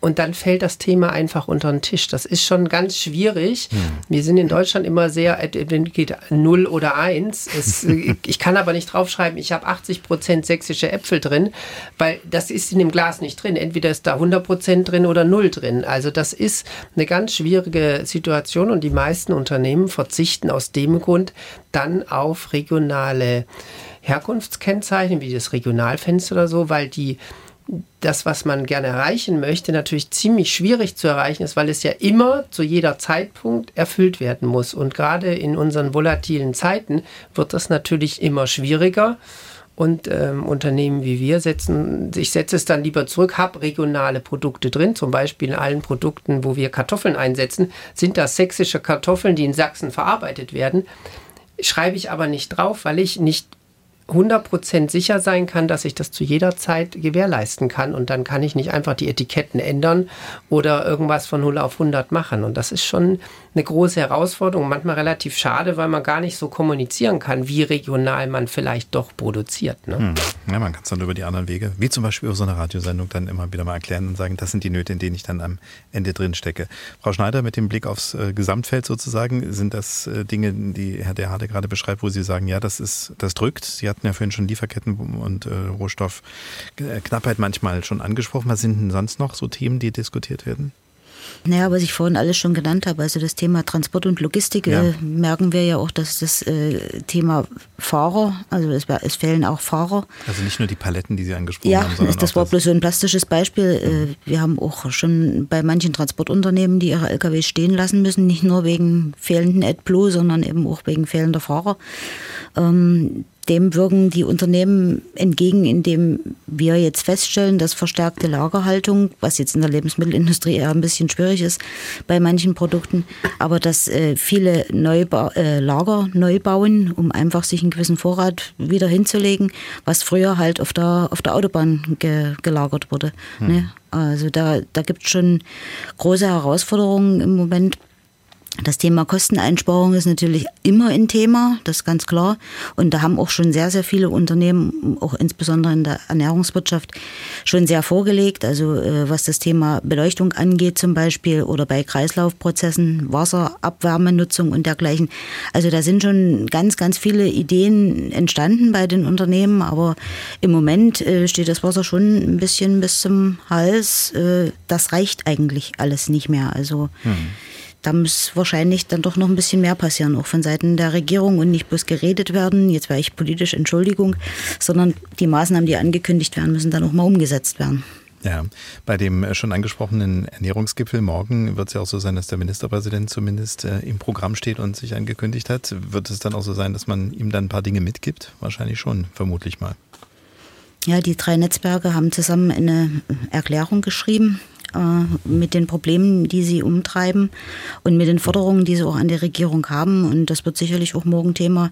und dann fällt das Thema einfach unter den Tisch. Das ist schon ganz schwierig. Hm. Wir sind in Deutschland immer sehr, geht 0 oder 1. Es, ich kann aber nicht draufschreiben, ich habe 80 Prozent sächsische Äpfel drin, weil das ist in dem Glas nicht drin. Entweder ist da 100 Prozent drin oder 0 drin. Also das ist eine ganz schwierige Situation und die meisten Unternehmen verzichten aus dem Grund dann auf regionale Herkunftskennzeichen, wie das Regionalfenster oder so, weil die das, was man gerne erreichen möchte, natürlich ziemlich schwierig zu erreichen ist, weil es ja immer zu jeder Zeitpunkt erfüllt werden muss. Und gerade in unseren volatilen Zeiten wird das natürlich immer schwieriger. Und ähm, Unternehmen wie wir setzen, ich setze es dann lieber zurück, habe regionale Produkte drin, zum Beispiel in allen Produkten, wo wir Kartoffeln einsetzen, sind das sächsische Kartoffeln, die in Sachsen verarbeitet werden. Schreibe ich aber nicht drauf, weil ich nicht 100% sicher sein kann, dass ich das zu jeder Zeit gewährleisten kann. Und dann kann ich nicht einfach die Etiketten ändern oder irgendwas von 0 auf 100 machen. Und das ist schon eine große Herausforderung, manchmal relativ schade, weil man gar nicht so kommunizieren kann, wie regional man vielleicht doch produziert. Ne? Hm. Ja, man kann es dann über die anderen Wege, wie zum Beispiel über so eine Radiosendung, dann immer wieder mal erklären und sagen, das sind die Nöte, in denen ich dann am Ende drin stecke. Frau Schneider, mit dem Blick aufs äh, Gesamtfeld sozusagen, sind das äh, Dinge, die Herr Derhade gerade beschreibt, wo Sie sagen, ja, das ist, das drückt. Sie hatten ja vorhin schon Lieferketten und äh, Rohstoffknappheit manchmal schon angesprochen. Was sind denn sonst noch so Themen, die diskutiert werden? Naja, was ich vorhin alles schon genannt habe, also das Thema Transport und Logistik, ja. äh, merken wir ja auch, dass das äh, Thema Fahrer, also es, es, fehlen auch Fahrer. Also nicht nur die Paletten, die Sie angesprochen ja, haben. Ja, das war das bloß so ein plastisches Beispiel. Äh, mhm. wir haben auch schon bei manchen Transportunternehmen, die ihre LKW stehen lassen müssen, nicht nur wegen fehlenden AdBlue, sondern eben auch wegen fehlender Fahrer. Ähm, dem wirken die Unternehmen entgegen, indem wir jetzt feststellen, dass verstärkte Lagerhaltung, was jetzt in der Lebensmittelindustrie eher ein bisschen schwierig ist bei manchen Produkten, aber dass äh, viele Neubau äh, Lager neu bauen, um einfach sich einen gewissen Vorrat wieder hinzulegen, was früher halt auf der, auf der Autobahn ge gelagert wurde. Hm. Ne? Also da, da gibt es schon große Herausforderungen im Moment das Thema Kosteneinsparung ist natürlich immer ein Thema, das ist ganz klar. Und da haben auch schon sehr, sehr viele Unternehmen, auch insbesondere in der Ernährungswirtschaft, schon sehr vorgelegt. Also äh, was das Thema Beleuchtung angeht zum Beispiel oder bei Kreislaufprozessen, Wasserabwärmenutzung und dergleichen. Also da sind schon ganz, ganz viele Ideen entstanden bei den Unternehmen. Aber im Moment äh, steht das Wasser schon ein bisschen bis zum Hals. Äh, das reicht eigentlich alles nicht mehr. Also hm da muss wahrscheinlich dann doch noch ein bisschen mehr passieren, auch von Seiten der Regierung und nicht bloß geredet werden, jetzt wäre ich politisch Entschuldigung, sondern die Maßnahmen, die angekündigt werden, müssen dann auch mal umgesetzt werden. Ja, bei dem schon angesprochenen Ernährungsgipfel morgen wird es ja auch so sein, dass der Ministerpräsident zumindest äh, im Programm steht und sich angekündigt hat. Wird es dann auch so sein, dass man ihm dann ein paar Dinge mitgibt? Wahrscheinlich schon, vermutlich mal. Ja, die drei Netzwerke haben zusammen eine Erklärung geschrieben äh, mit den Problemen, die sie umtreiben und mit den Forderungen, die sie auch an die Regierung haben. Und das wird sicherlich auch morgen Thema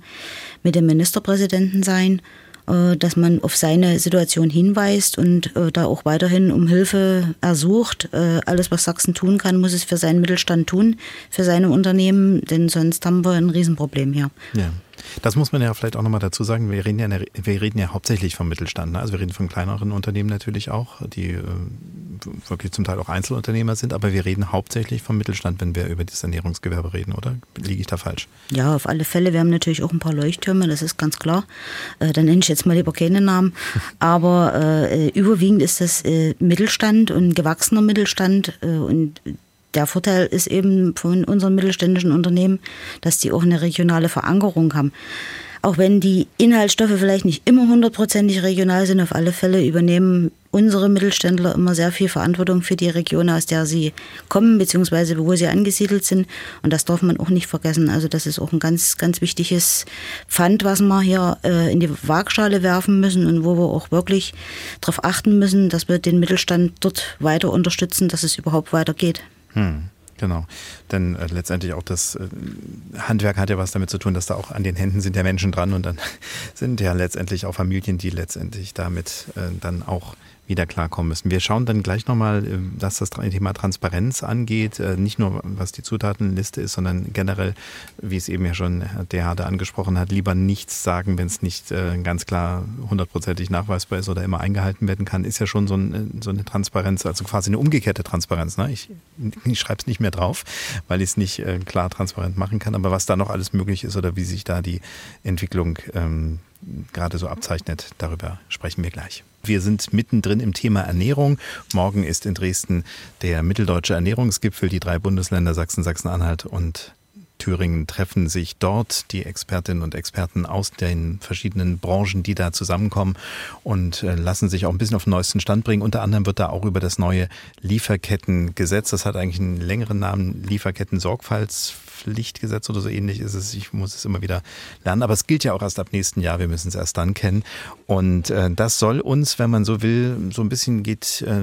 mit dem Ministerpräsidenten sein, äh, dass man auf seine Situation hinweist und äh, da auch weiterhin um Hilfe ersucht. Alles, was Sachsen tun kann, muss es für seinen Mittelstand tun, für seine Unternehmen, denn sonst haben wir ein Riesenproblem hier. Ja. Das muss man ja vielleicht auch nochmal dazu sagen. Wir reden ja, wir reden ja hauptsächlich vom Mittelstand. Ne? Also wir reden von kleineren Unternehmen natürlich auch, die äh, wirklich zum Teil auch Einzelunternehmer sind, aber wir reden hauptsächlich vom Mittelstand, wenn wir über das Ernährungsgewerbe reden, oder? Liege ich da falsch? Ja, auf alle Fälle. Wir haben natürlich auch ein paar Leuchttürme, das ist ganz klar. Äh, dann nenne ich jetzt mal lieber keine Namen. Aber äh, überwiegend ist das äh, Mittelstand und gewachsener Mittelstand äh, und der Vorteil ist eben von unseren mittelständischen Unternehmen, dass die auch eine regionale Verankerung haben. Auch wenn die Inhaltsstoffe vielleicht nicht immer hundertprozentig regional sind, auf alle Fälle übernehmen unsere Mittelständler immer sehr viel Verantwortung für die Region, aus der sie kommen, beziehungsweise wo sie angesiedelt sind. Und das darf man auch nicht vergessen. Also das ist auch ein ganz, ganz wichtiges Pfand, was wir hier äh, in die Waagschale werfen müssen und wo wir auch wirklich darauf achten müssen, dass wir den Mittelstand dort weiter unterstützen, dass es überhaupt weitergeht. Hm. Genau, denn äh, letztendlich auch das äh, Handwerk hat ja was damit zu tun, dass da auch an den Händen sind ja Menschen dran und dann sind ja letztendlich auch Familien, die letztendlich damit äh, dann auch wieder klarkommen müssen. Wir schauen dann gleich nochmal, äh, was das Thema Transparenz angeht, äh, nicht nur was die Zutatenliste ist, sondern generell, wie es eben ja schon der Hade angesprochen hat, lieber nichts sagen, wenn es nicht äh, ganz klar hundertprozentig nachweisbar ist oder immer eingehalten werden kann, ist ja schon so, ein, so eine Transparenz, also quasi eine umgekehrte Transparenz. Ne? Ich, ich schreibe es nicht mehr drauf, weil ich es nicht klar transparent machen kann, aber was da noch alles möglich ist oder wie sich da die Entwicklung ähm, gerade so abzeichnet, darüber sprechen wir gleich. Wir sind mittendrin im Thema Ernährung. Morgen ist in Dresden der Mitteldeutsche Ernährungsgipfel. Die drei Bundesländer Sachsen, Sachsen-Anhalt und Thüringen treffen sich dort die Expertinnen und Experten aus den verschiedenen Branchen, die da zusammenkommen und äh, lassen sich auch ein bisschen auf den neuesten Stand bringen. Unter anderem wird da auch über das neue Lieferkettengesetz, das hat eigentlich einen längeren Namen, Lieferketten-Sorgfalts Pflichtgesetz oder so ähnlich ist es. Ich muss es immer wieder lernen. Aber es gilt ja auch erst ab nächsten Jahr. Wir müssen es erst dann kennen. Und äh, das soll uns, wenn man so will, so ein bisschen geht äh,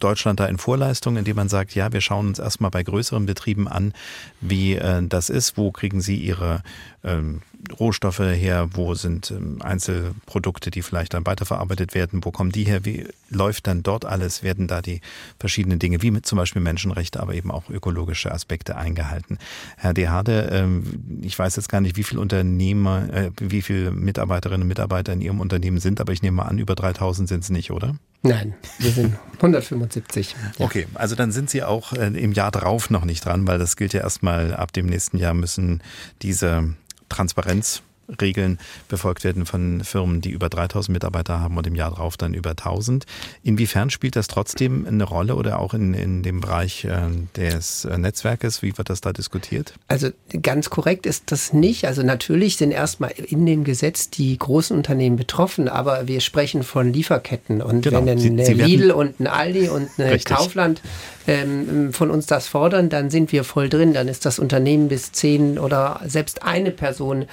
Deutschland da in Vorleistung, indem man sagt, ja, wir schauen uns erstmal bei größeren Betrieben an, wie äh, das ist. Wo kriegen sie ihre ähm, Rohstoffe her, wo sind ähm, Einzelprodukte, die vielleicht dann weiterverarbeitet werden, wo kommen die her, wie läuft dann dort alles, werden da die verschiedenen Dinge, wie mit zum Beispiel Menschenrechte, aber eben auch ökologische Aspekte eingehalten. Herr Dehade, ähm, ich weiß jetzt gar nicht, wie viele Unternehmer, äh, wie viele Mitarbeiterinnen und Mitarbeiter in Ihrem Unternehmen sind, aber ich nehme mal an, über 3000 sind es nicht, oder? Nein, wir sind 175. Ja. Okay, also dann sind Sie auch äh, im Jahr drauf noch nicht dran, weil das gilt ja erstmal ab dem nächsten Jahr müssen diese Transparenz Regeln befolgt werden von Firmen, die über 3000 Mitarbeiter haben und im Jahr drauf dann über 1000. Inwiefern spielt das trotzdem eine Rolle oder auch in, in dem Bereich äh, des äh, Netzwerkes? Wie wird das da diskutiert? Also ganz korrekt ist das nicht. Also natürlich sind erstmal in dem Gesetz die großen Unternehmen betroffen, aber wir sprechen von Lieferketten. Und genau. wenn ein Sie, Sie Lidl und ein Aldi und ein Kaufland ähm, von uns das fordern, dann sind wir voll drin. Dann ist das Unternehmen bis zehn oder selbst eine Person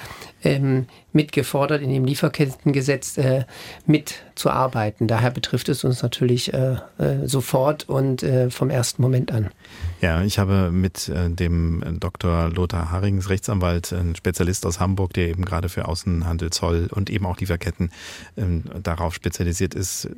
ähm, mitgefordert, in dem Lieferkettengesetz äh, mitzuarbeiten. Daher betrifft es uns natürlich äh, äh, sofort und äh, vom ersten Moment an. Ja, ich habe mit äh, dem Dr. Lothar Harrings, Rechtsanwalt, ein Spezialist aus Hamburg, der eben gerade für Außenhandel, Zoll und eben auch Lieferketten ähm, darauf spezialisiert ist,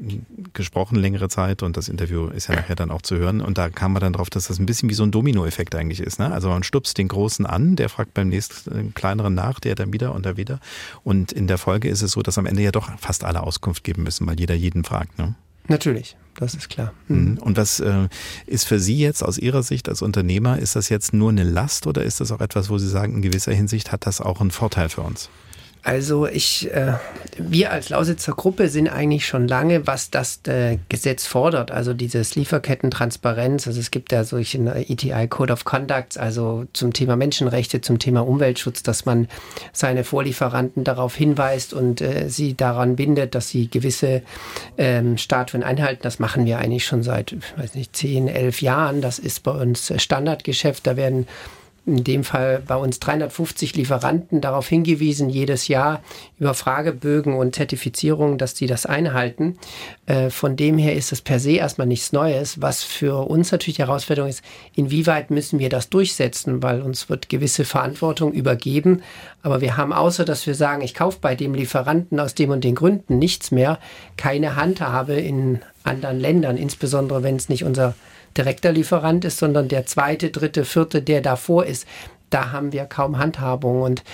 gesprochen längere Zeit und das Interview ist ja nachher dann auch zu hören und da kam man dann drauf, dass das ein bisschen wie so ein Dominoeffekt eigentlich ist. Ne? Also man stupst den Großen an, der fragt beim nächsten kleineren nach, der dann wieder und da wieder und in der Folge ist es so, dass am Ende ja doch fast alle Auskunft geben müssen, weil jeder jeden fragt. Ne? Natürlich, das ist klar. Mhm. Und was äh, ist für Sie jetzt aus Ihrer Sicht als Unternehmer, ist das jetzt nur eine Last oder ist das auch etwas, wo Sie sagen, in gewisser Hinsicht hat das auch einen Vorteil für uns? Also ich, äh, wir als Lausitzer Gruppe sind eigentlich schon lange, was das äh, Gesetz fordert, also dieses Lieferkettentransparenz. Also es gibt ja solchen ETI Code of Conduct, also zum Thema Menschenrechte, zum Thema Umweltschutz, dass man seine Vorlieferanten darauf hinweist und äh, sie daran bindet, dass sie gewisse ähm, Statuen einhalten. Das machen wir eigentlich schon seit, weiß nicht, zehn, elf Jahren. Das ist bei uns Standardgeschäft. Da werden in dem Fall bei uns 350 Lieferanten darauf hingewiesen, jedes Jahr über Fragebögen und Zertifizierungen, dass die das einhalten. Äh, von dem her ist es per se erstmal nichts Neues. Was für uns natürlich die Herausforderung ist, inwieweit müssen wir das durchsetzen, weil uns wird gewisse Verantwortung übergeben. Aber wir haben außer, dass wir sagen, ich kaufe bei dem Lieferanten aus dem und den Gründen nichts mehr, keine Handhabe in anderen Ländern, insbesondere wenn es nicht unser direkter Lieferant ist, sondern der zweite, dritte, vierte, der davor ist. Da haben wir kaum Handhabung und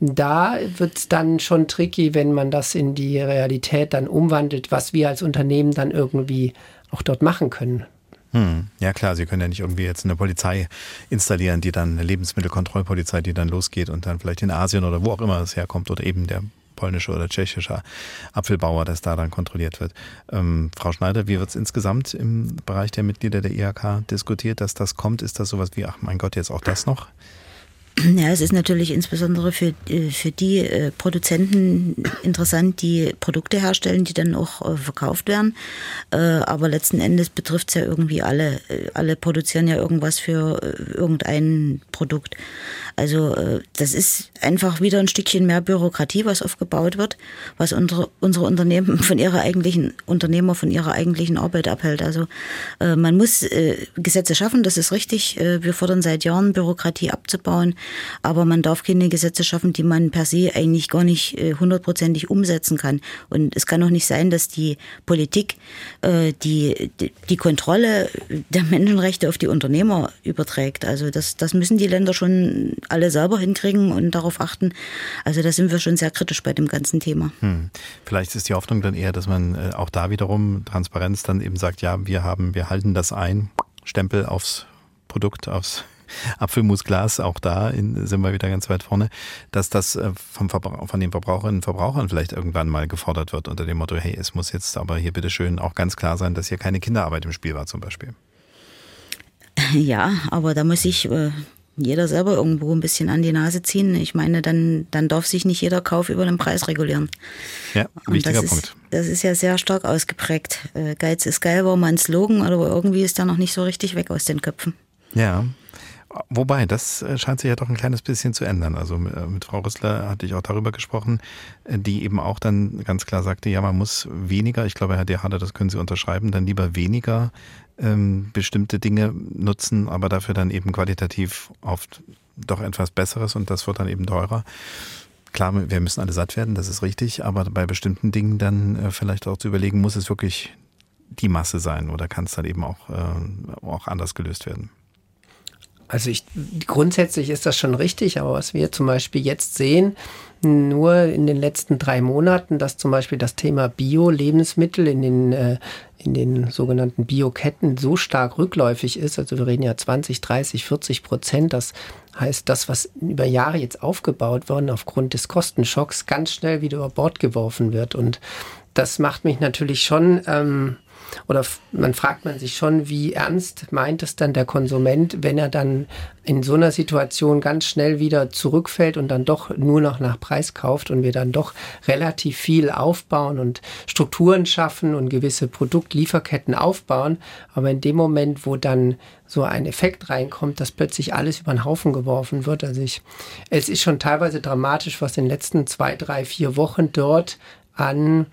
da wird es dann schon tricky, wenn man das in die Realität dann umwandelt, was wir als Unternehmen dann irgendwie auch dort machen können. Hm. Ja klar, Sie können ja nicht irgendwie jetzt eine Polizei installieren, die dann eine Lebensmittelkontrollpolizei, die dann losgeht und dann vielleicht in Asien oder wo auch immer es herkommt oder eben der polnische oder tschechischer Apfelbauer, das da dann kontrolliert wird. Ähm, Frau Schneider, wie wird es insgesamt im Bereich der Mitglieder der IHK diskutiert, dass das kommt? Ist das sowas wie, ach mein Gott, jetzt auch das noch? Ja, es ist natürlich insbesondere für, äh, für die äh, Produzenten interessant, die Produkte herstellen, die dann auch äh, verkauft werden. Aber letzten Endes betrifft es ja irgendwie alle. Alle produzieren ja irgendwas für irgendein Produkt. Also das ist einfach wieder ein Stückchen mehr Bürokratie, was aufgebaut wird, was unsere, unsere Unternehmen von ihrer eigentlichen Unternehmer von ihrer eigentlichen Arbeit abhält. Also man muss Gesetze schaffen, das ist richtig. Wir fordern seit Jahren Bürokratie abzubauen. Aber man darf keine Gesetze schaffen, die man per se eigentlich gar nicht äh, hundertprozentig umsetzen kann. Und es kann auch nicht sein, dass die Politik äh, die, die Kontrolle der Menschenrechte auf die Unternehmer überträgt. Also das, das müssen die Länder schon alle selber hinkriegen und darauf achten. Also da sind wir schon sehr kritisch bei dem ganzen Thema. Hm. Vielleicht ist die Hoffnung dann eher, dass man äh, auch da wiederum Transparenz dann eben sagt, ja, wir haben, wir halten das ein, Stempel aufs Produkt, aufs Apfelmusglas, auch da in, sind wir wieder ganz weit vorne, dass das äh, vom von den Verbraucherinnen und Verbrauchern vielleicht irgendwann mal gefordert wird unter dem Motto, hey, es muss jetzt aber hier bitte schön auch ganz klar sein, dass hier keine Kinderarbeit im Spiel war zum Beispiel. Ja, aber da muss ich äh, jeder selber irgendwo ein bisschen an die Nase ziehen. Ich meine, dann, dann darf sich nicht jeder Kauf über den Preis regulieren. Ja, wichtiger das Punkt. Ist, das ist ja sehr stark ausgeprägt. Äh, Geiz ist geil war mein Slogan, aber irgendwie ist der noch nicht so richtig weg aus den Köpfen. Ja, Wobei, das äh, scheint sich ja doch ein kleines bisschen zu ändern. Also äh, mit Frau Rüssler hatte ich auch darüber gesprochen, äh, die eben auch dann ganz klar sagte, ja, man muss weniger, ich glaube, Herr Dehader, das können Sie unterschreiben, dann lieber weniger ähm, bestimmte Dinge nutzen, aber dafür dann eben qualitativ oft doch etwas Besseres und das wird dann eben teurer. Klar, wir müssen alle satt werden, das ist richtig, aber bei bestimmten Dingen dann äh, vielleicht auch zu überlegen, muss es wirklich die Masse sein oder kann es dann eben auch, äh, auch anders gelöst werden? Also ich, grundsätzlich ist das schon richtig, aber was wir zum Beispiel jetzt sehen, nur in den letzten drei Monaten, dass zum Beispiel das Thema Bio-Lebensmittel in den, äh, in den sogenannten Bioketten so stark rückläufig ist. Also wir reden ja 20, 30, 40 Prozent. Das heißt, das, was über Jahre jetzt aufgebaut worden aufgrund des Kostenschocks, ganz schnell wieder über Bord geworfen wird. Und das macht mich natürlich schon ähm, oder man fragt man sich schon, wie ernst meint es dann der Konsument, wenn er dann in so einer Situation ganz schnell wieder zurückfällt und dann doch nur noch nach Preis kauft und wir dann doch relativ viel aufbauen und Strukturen schaffen und gewisse Produktlieferketten aufbauen. Aber in dem Moment, wo dann so ein Effekt reinkommt, dass plötzlich alles über den Haufen geworfen wird. Also ich, es ist schon teilweise dramatisch, was in den letzten zwei, drei, vier Wochen dort an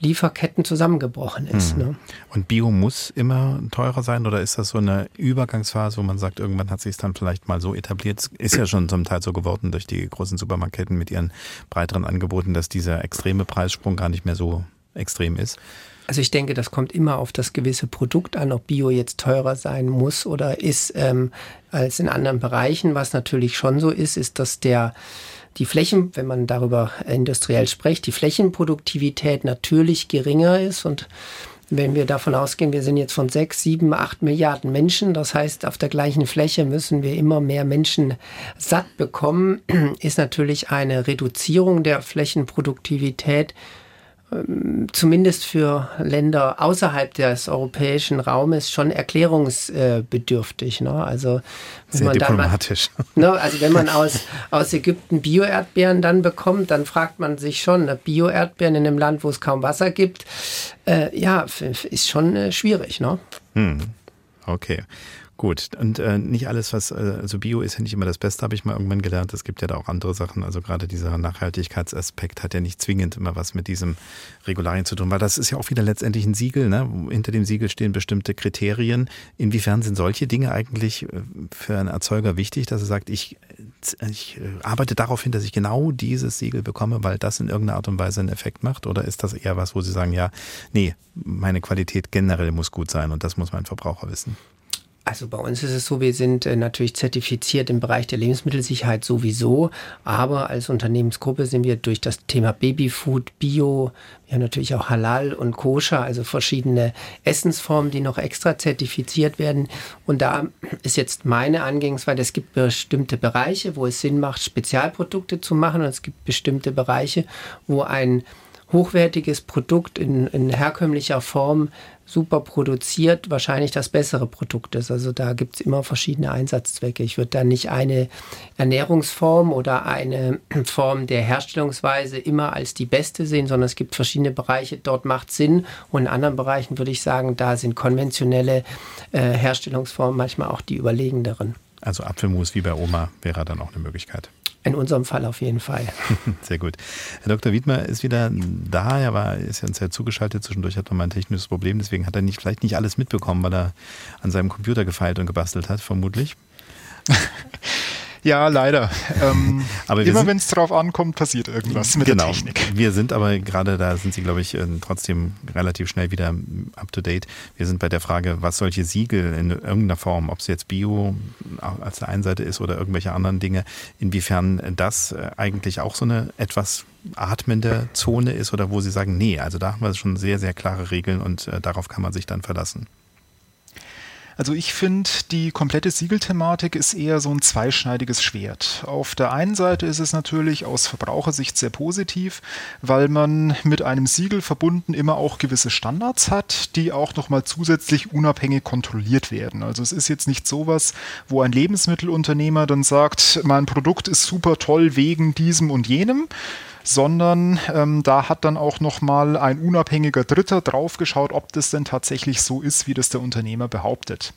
Lieferketten zusammengebrochen ist. Mhm. Ne? Und Bio muss immer teurer sein oder ist das so eine Übergangsphase, wo man sagt, irgendwann hat sich es dann vielleicht mal so etabliert? Ist ja schon zum Teil so geworden durch die großen Supermarketten mit ihren breiteren Angeboten, dass dieser extreme Preissprung gar nicht mehr so extrem ist. Also ich denke, das kommt immer auf das gewisse Produkt an, ob Bio jetzt teurer sein muss oder ist ähm, als in anderen Bereichen. Was natürlich schon so ist, ist, dass der die Flächen, wenn man darüber industriell spricht, die Flächenproduktivität natürlich geringer ist. Und wenn wir davon ausgehen, wir sind jetzt von sechs, sieben, acht Milliarden Menschen, das heißt, auf der gleichen Fläche müssen wir immer mehr Menschen satt bekommen, ist natürlich eine Reduzierung der Flächenproduktivität zumindest für Länder außerhalb des europäischen Raumes schon erklärungsbedürftig. Ne? Also wenn Sehr man diplomatisch. Dann ne, also wenn man aus, aus Ägypten Bio-Erdbeeren dann bekommt, dann fragt man sich schon, ne, Bio-Erdbeeren in einem Land, wo es kaum Wasser gibt, äh, ja, ist schon äh, schwierig. Ne? Hm. Okay. Gut, und äh, nicht alles, was, äh, also Bio ist ja nicht immer das Beste, habe ich mal irgendwann gelernt. Es gibt ja da auch andere Sachen. Also gerade dieser Nachhaltigkeitsaspekt hat ja nicht zwingend immer was mit diesem Regularien zu tun, weil das ist ja auch wieder letztendlich ein Siegel. Ne? Hinter dem Siegel stehen bestimmte Kriterien. Inwiefern sind solche Dinge eigentlich äh, für einen Erzeuger wichtig, dass er sagt, ich, äh, ich äh, arbeite darauf hin, dass ich genau dieses Siegel bekomme, weil das in irgendeiner Art und Weise einen Effekt macht? Oder ist das eher was, wo Sie sagen, ja, nee, meine Qualität generell muss gut sein und das muss mein Verbraucher wissen? Also bei uns ist es so, wir sind äh, natürlich zertifiziert im Bereich der Lebensmittelsicherheit sowieso, aber als Unternehmensgruppe sind wir durch das Thema Babyfood, Bio, wir haben natürlich auch Halal und Koscher, also verschiedene Essensformen, die noch extra zertifiziert werden. Und da ist jetzt meine Angehensweise, es gibt bestimmte Bereiche, wo es Sinn macht, Spezialprodukte zu machen und es gibt bestimmte Bereiche, wo ein hochwertiges Produkt in, in herkömmlicher Form super produziert wahrscheinlich das bessere Produkt ist. Also da gibt es immer verschiedene Einsatzzwecke. Ich würde da nicht eine Ernährungsform oder eine Form der Herstellungsweise immer als die beste sehen, sondern es gibt verschiedene Bereiche, dort macht Sinn. Und in anderen Bereichen würde ich sagen, da sind konventionelle äh, Herstellungsformen manchmal auch die überlegenderen. Also Apfelmus wie bei Oma wäre dann auch eine Möglichkeit. In unserem Fall auf jeden Fall. Sehr gut. Herr Dr. Wiedmer ist wieder da. Er war, ist ja uns ja zugeschaltet. Zwischendurch hat er mal ein technisches Problem. Deswegen hat er nicht, vielleicht nicht alles mitbekommen, weil er an seinem Computer gefeilt und gebastelt hat, vermutlich. Ja, leider. Ähm, aber immer wenn es drauf ankommt, passiert irgendwas mit genau. der Technik. Wir sind aber gerade da sind Sie, glaube ich, äh, trotzdem relativ schnell wieder up to date. Wir sind bei der Frage, was solche Siegel in irgendeiner Form, ob es jetzt Bio als der einen Seite ist oder irgendwelche anderen Dinge, inwiefern das äh, eigentlich auch so eine etwas atmende Zone ist oder wo Sie sagen, nee, also da haben wir schon sehr, sehr klare Regeln und äh, darauf kann man sich dann verlassen. Also ich finde, die komplette Siegelthematik ist eher so ein zweischneidiges Schwert. Auf der einen Seite ist es natürlich aus Verbrauchersicht sehr positiv, weil man mit einem Siegel verbunden immer auch gewisse Standards hat, die auch nochmal zusätzlich unabhängig kontrolliert werden. Also es ist jetzt nicht sowas, wo ein Lebensmittelunternehmer dann sagt, mein Produkt ist super toll wegen diesem und jenem, sondern ähm, da hat dann auch nochmal ein unabhängiger Dritter draufgeschaut, ob das denn tatsächlich so ist, wie das der Unternehmer behauptet.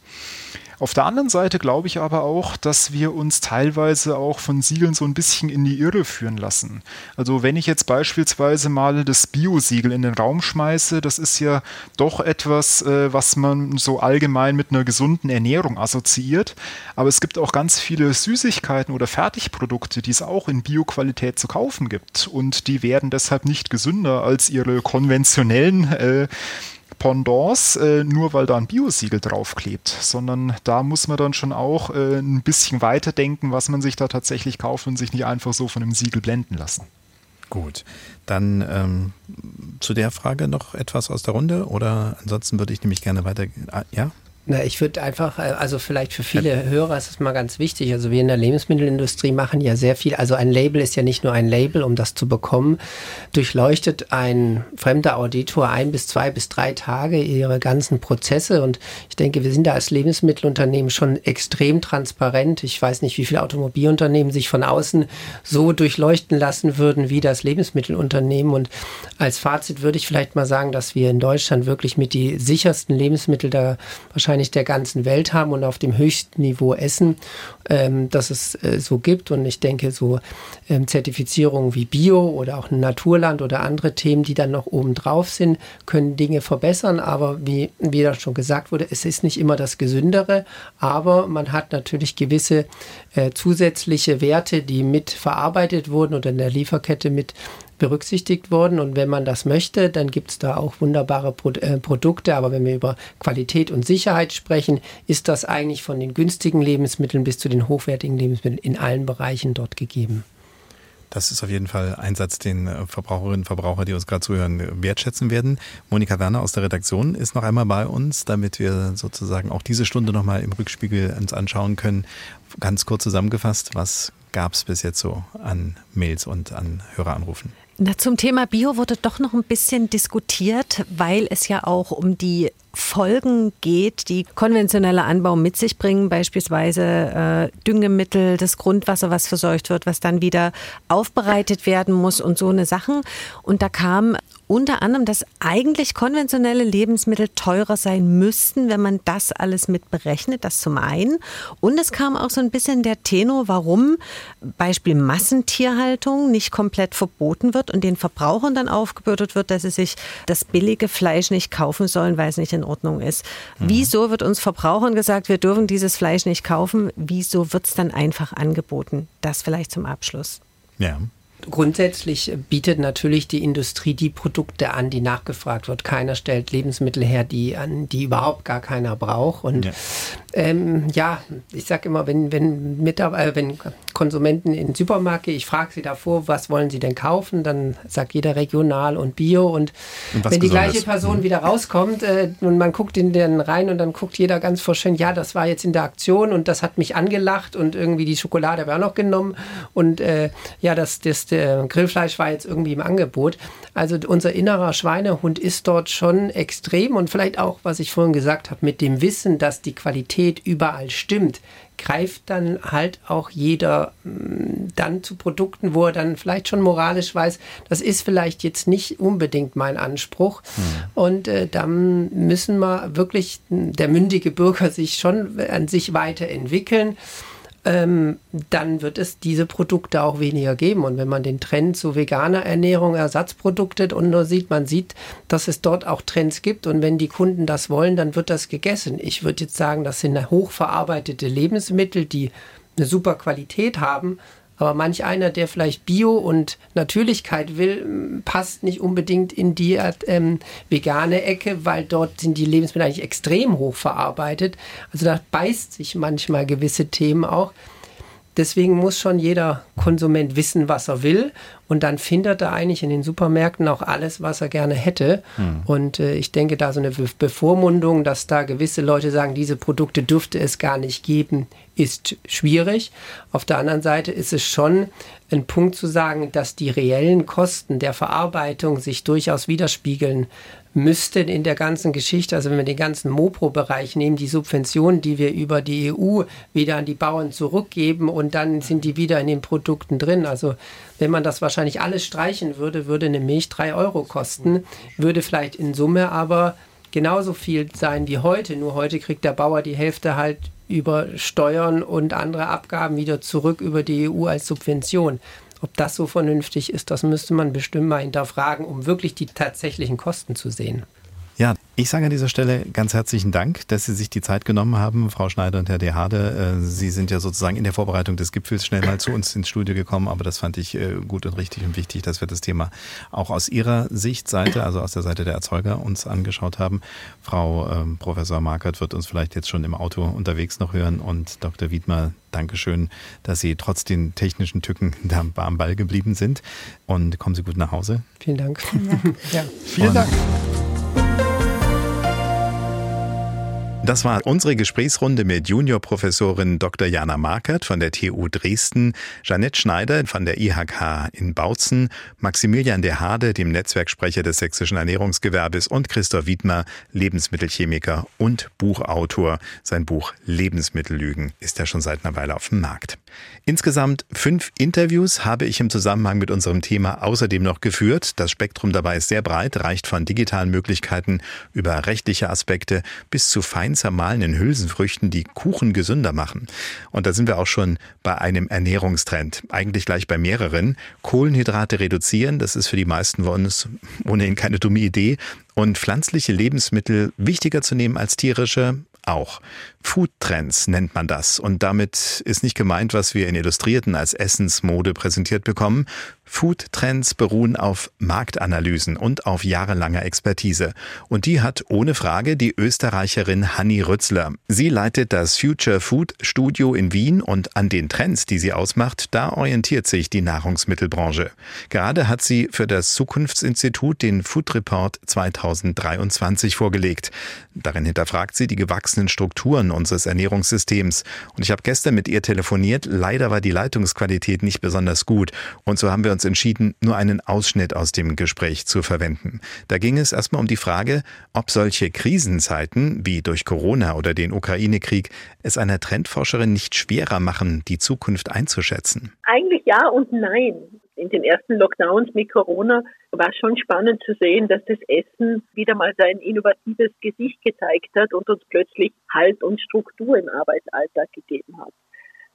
Auf der anderen Seite glaube ich aber auch, dass wir uns teilweise auch von Siegeln so ein bisschen in die Irre führen lassen. Also wenn ich jetzt beispielsweise mal das Bio-Siegel in den Raum schmeiße, das ist ja doch etwas, äh, was man so allgemein mit einer gesunden Ernährung assoziiert. Aber es gibt auch ganz viele Süßigkeiten oder Fertigprodukte, die es auch in Bio-Qualität zu kaufen gibt. Und die werden deshalb nicht gesünder als ihre konventionellen äh, Pendants, äh, nur weil da ein Biosiegel draufklebt, sondern da muss man dann schon auch äh, ein bisschen weiterdenken, was man sich da tatsächlich kauft und sich nicht einfach so von einem Siegel blenden lassen. Gut, dann ähm, zu der Frage noch etwas aus der Runde oder ansonsten würde ich nämlich gerne weiter. Ah, ja? Na, ich würde einfach, äh, also vielleicht für viele Hörer ist es mal ganz wichtig. Also wir in der Lebensmittelindustrie machen ja sehr viel. Also ein Label ist ja nicht nur ein Label, um das zu bekommen. Durchleuchtet ein fremder Auditor ein bis zwei bis drei Tage ihre ganzen Prozesse. Und ich denke, wir sind da als Lebensmittelunternehmen schon extrem transparent. Ich weiß nicht, wie viele Automobilunternehmen sich von außen so durchleuchten lassen würden wie das Lebensmittelunternehmen. Und als Fazit würde ich vielleicht mal sagen, dass wir in Deutschland wirklich mit die sichersten Lebensmittel da wahrscheinlich wahrscheinlich der ganzen Welt haben und auf dem höchsten Niveau essen, ähm, dass es äh, so gibt. Und ich denke, so ähm, Zertifizierungen wie Bio oder auch Naturland oder andere Themen, die dann noch oben drauf sind, können Dinge verbessern. Aber wie, wie das schon gesagt wurde, es ist nicht immer das Gesündere, aber man hat natürlich gewisse äh, zusätzliche Werte, die mit verarbeitet wurden oder in der Lieferkette mit berücksichtigt worden. Und wenn man das möchte, dann gibt es da auch wunderbare Pro äh, Produkte. Aber wenn wir über Qualität und Sicherheit sprechen, ist das eigentlich von den günstigen Lebensmitteln bis zu den hochwertigen Lebensmitteln in allen Bereichen dort gegeben. Das ist auf jeden Fall ein Satz, den äh, Verbraucherinnen und Verbraucher, die uns gerade zuhören, wertschätzen werden. Monika Werner aus der Redaktion ist noch einmal bei uns, damit wir sozusagen auch diese Stunde nochmal im Rückspiegel uns anschauen können. Ganz kurz zusammengefasst, was gab es bis jetzt so an Mails und an Höreranrufen? Na, zum Thema Bio wurde doch noch ein bisschen diskutiert, weil es ja auch um die Folgen geht, die konventioneller Anbau mit sich bringen, beispielsweise äh, Düngemittel, das Grundwasser, was verseucht wird, was dann wieder aufbereitet werden muss und so eine Sachen. Und da kam unter anderem, dass eigentlich konventionelle Lebensmittel teurer sein müssten, wenn man das alles mit berechnet, das zum einen. Und es kam auch so ein bisschen der Tenor, warum Beispiel Massentierhaltung nicht komplett verboten wird und den Verbrauchern dann aufgebürdet wird, dass sie sich das billige Fleisch nicht kaufen sollen, weil es nicht in Ordnung ist. Mhm. Wieso wird uns Verbrauchern gesagt, wir dürfen dieses Fleisch nicht kaufen? Wieso wird es dann einfach angeboten? Das vielleicht zum Abschluss. Ja. Grundsätzlich bietet natürlich die Industrie die Produkte an, die nachgefragt wird. Keiner stellt Lebensmittel her, die an, die überhaupt gar keiner braucht. Und ja, ähm, ja ich sage immer, wenn, wenn, Mitarbeiter, wenn Konsumenten in den Supermarkt gehen, ich frage sie davor, was wollen sie denn kaufen, dann sagt jeder regional und bio. Und, und wenn die gleiche Person mhm. wieder rauskommt äh, und man guckt in den rein und dann guckt jeder ganz vorstellen, ja, das war jetzt in der Aktion und das hat mich angelacht und irgendwie die Schokolade habe ich auch noch genommen und äh, ja, das, das äh, Grillfleisch war jetzt irgendwie im Angebot. Also unser innerer Schweinehund ist dort schon extrem und vielleicht auch, was ich vorhin gesagt habe, mit dem Wissen, dass die Qualität überall stimmt, greift dann halt auch jeder mm, dann zu Produkten, wo er dann vielleicht schon moralisch weiß, das ist vielleicht jetzt nicht unbedingt mein Anspruch. Hm. Und äh, dann müssen wir wirklich, der mündige Bürger sich schon an sich weiterentwickeln ähm, dann wird es diese Produkte auch weniger geben. Und wenn man den Trend zu veganer Ernährung, Ersatzprodukte und nur sieht, man sieht, dass es dort auch Trends gibt. Und wenn die Kunden das wollen, dann wird das gegessen. Ich würde jetzt sagen, das sind hochverarbeitete Lebensmittel, die eine super Qualität haben, aber manch einer, der vielleicht Bio und Natürlichkeit will, passt nicht unbedingt in die ähm, vegane Ecke, weil dort sind die Lebensmittel eigentlich extrem hoch verarbeitet. Also da beißt sich manchmal gewisse Themen auch. Deswegen muss schon jeder Konsument wissen, was er will. Und dann findet er eigentlich in den Supermärkten auch alles, was er gerne hätte. Hm. Und äh, ich denke, da so eine Bevormundung, dass da gewisse Leute sagen, diese Produkte dürfte es gar nicht geben, ist schwierig. Auf der anderen Seite ist es schon ein Punkt zu sagen, dass die reellen Kosten der Verarbeitung sich durchaus widerspiegeln müssten in der ganzen Geschichte, also wenn wir den ganzen Mopro-Bereich nehmen, die Subventionen, die wir über die EU wieder an die Bauern zurückgeben und dann sind die wieder in den Produkten drin. Also wenn man das wahrscheinlich alles streichen würde, würde eine Milch drei Euro kosten, würde vielleicht in Summe aber genauso viel sein wie heute. Nur heute kriegt der Bauer die Hälfte halt über Steuern und andere Abgaben wieder zurück über die EU als Subvention. Ob das so vernünftig ist, das müsste man bestimmt mal hinterfragen, um wirklich die tatsächlichen Kosten zu sehen. Ja, ich sage an dieser Stelle ganz herzlichen Dank, dass Sie sich die Zeit genommen haben, Frau Schneider und Herr Dehade. Äh, Sie sind ja sozusagen in der Vorbereitung des Gipfels schnell mal zu uns ins Studio gekommen, aber das fand ich äh, gut und richtig und wichtig, dass wir das Thema auch aus Ihrer Sichtseite, also aus der Seite der Erzeuger, uns angeschaut haben. Frau ähm, Professor Markert wird uns vielleicht jetzt schon im Auto unterwegs noch hören und Dr. Wiedmer, Dankeschön, dass Sie trotz den technischen Tücken da am Ball geblieben sind und kommen Sie gut nach Hause. Vielen Dank. Vielen Dank. ja. Vielen Dank. Das war unsere Gesprächsrunde mit Juniorprofessorin Dr. Jana Markert von der TU Dresden, Janette Schneider von der IHK in Bautzen, Maximilian de Hade, dem Netzwerksprecher des sächsischen Ernährungsgewerbes und Christoph Wiedmer, Lebensmittelchemiker und Buchautor. Sein Buch Lebensmittellügen ist ja schon seit einer Weile auf dem Markt. Insgesamt fünf Interviews habe ich im Zusammenhang mit unserem Thema außerdem noch geführt. Das Spektrum dabei ist sehr breit, reicht von digitalen Möglichkeiten über rechtliche Aspekte bis zu fein fein zermahlenen Hülsenfrüchten, die Kuchen gesünder machen. Und da sind wir auch schon bei einem Ernährungstrend. Eigentlich gleich bei mehreren. Kohlenhydrate reduzieren, das ist für die meisten von uns ohnehin keine dumme Idee. Und pflanzliche Lebensmittel wichtiger zu nehmen als tierische, auch. Foodtrends nennt man das. Und damit ist nicht gemeint, was wir in Illustrierten als Essensmode präsentiert bekommen. Foodtrends beruhen auf Marktanalysen und auf jahrelanger Expertise. Und die hat ohne Frage die Österreicherin Hanni Rützler. Sie leitet das Future Food Studio in Wien und an den Trends, die sie ausmacht, da orientiert sich die Nahrungsmittelbranche. Gerade hat sie für das Zukunftsinstitut den Food Report 2023 vorgelegt. Darin hinterfragt sie die gewachsenen Strukturen unseres Ernährungssystems. Und ich habe gestern mit ihr telefoniert. Leider war die Leitungsqualität nicht besonders gut. Und so haben wir uns entschieden, nur einen Ausschnitt aus dem Gespräch zu verwenden. Da ging es erstmal um die Frage, ob solche Krisenzeiten wie durch Corona oder den Ukraine-Krieg es einer Trendforscherin nicht schwerer machen, die Zukunft einzuschätzen. Eigentlich ja und nein in den ersten Lockdowns mit Corona war schon spannend zu sehen, dass das Essen wieder mal sein innovatives Gesicht gezeigt hat und uns plötzlich Halt und Struktur im Arbeitsalltag gegeben hat.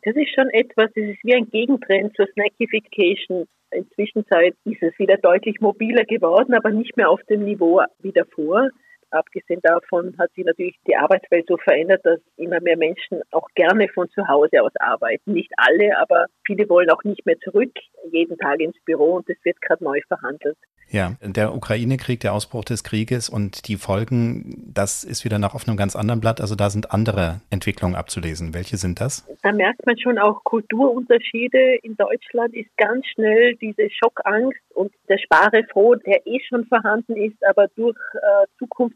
Das ist schon etwas, das ist wie ein Gegentrend zur Snackification. Inzwischen ist es wieder deutlich mobiler geworden, aber nicht mehr auf dem Niveau wie davor. Abgesehen davon hat sich natürlich die Arbeitswelt so verändert, dass immer mehr Menschen auch gerne von zu Hause aus arbeiten. Nicht alle, aber viele wollen auch nicht mehr zurück jeden Tag ins Büro und das wird gerade neu verhandelt. Ja, der Ukraine-Krieg, der Ausbruch des Krieges und die Folgen, das ist wieder noch auf einem ganz anderen Blatt. Also da sind andere Entwicklungen abzulesen. Welche sind das? Da merkt man schon auch Kulturunterschiede. In Deutschland ist ganz schnell diese Schockangst und der Sparefroh, der eh schon vorhanden ist, aber durch äh,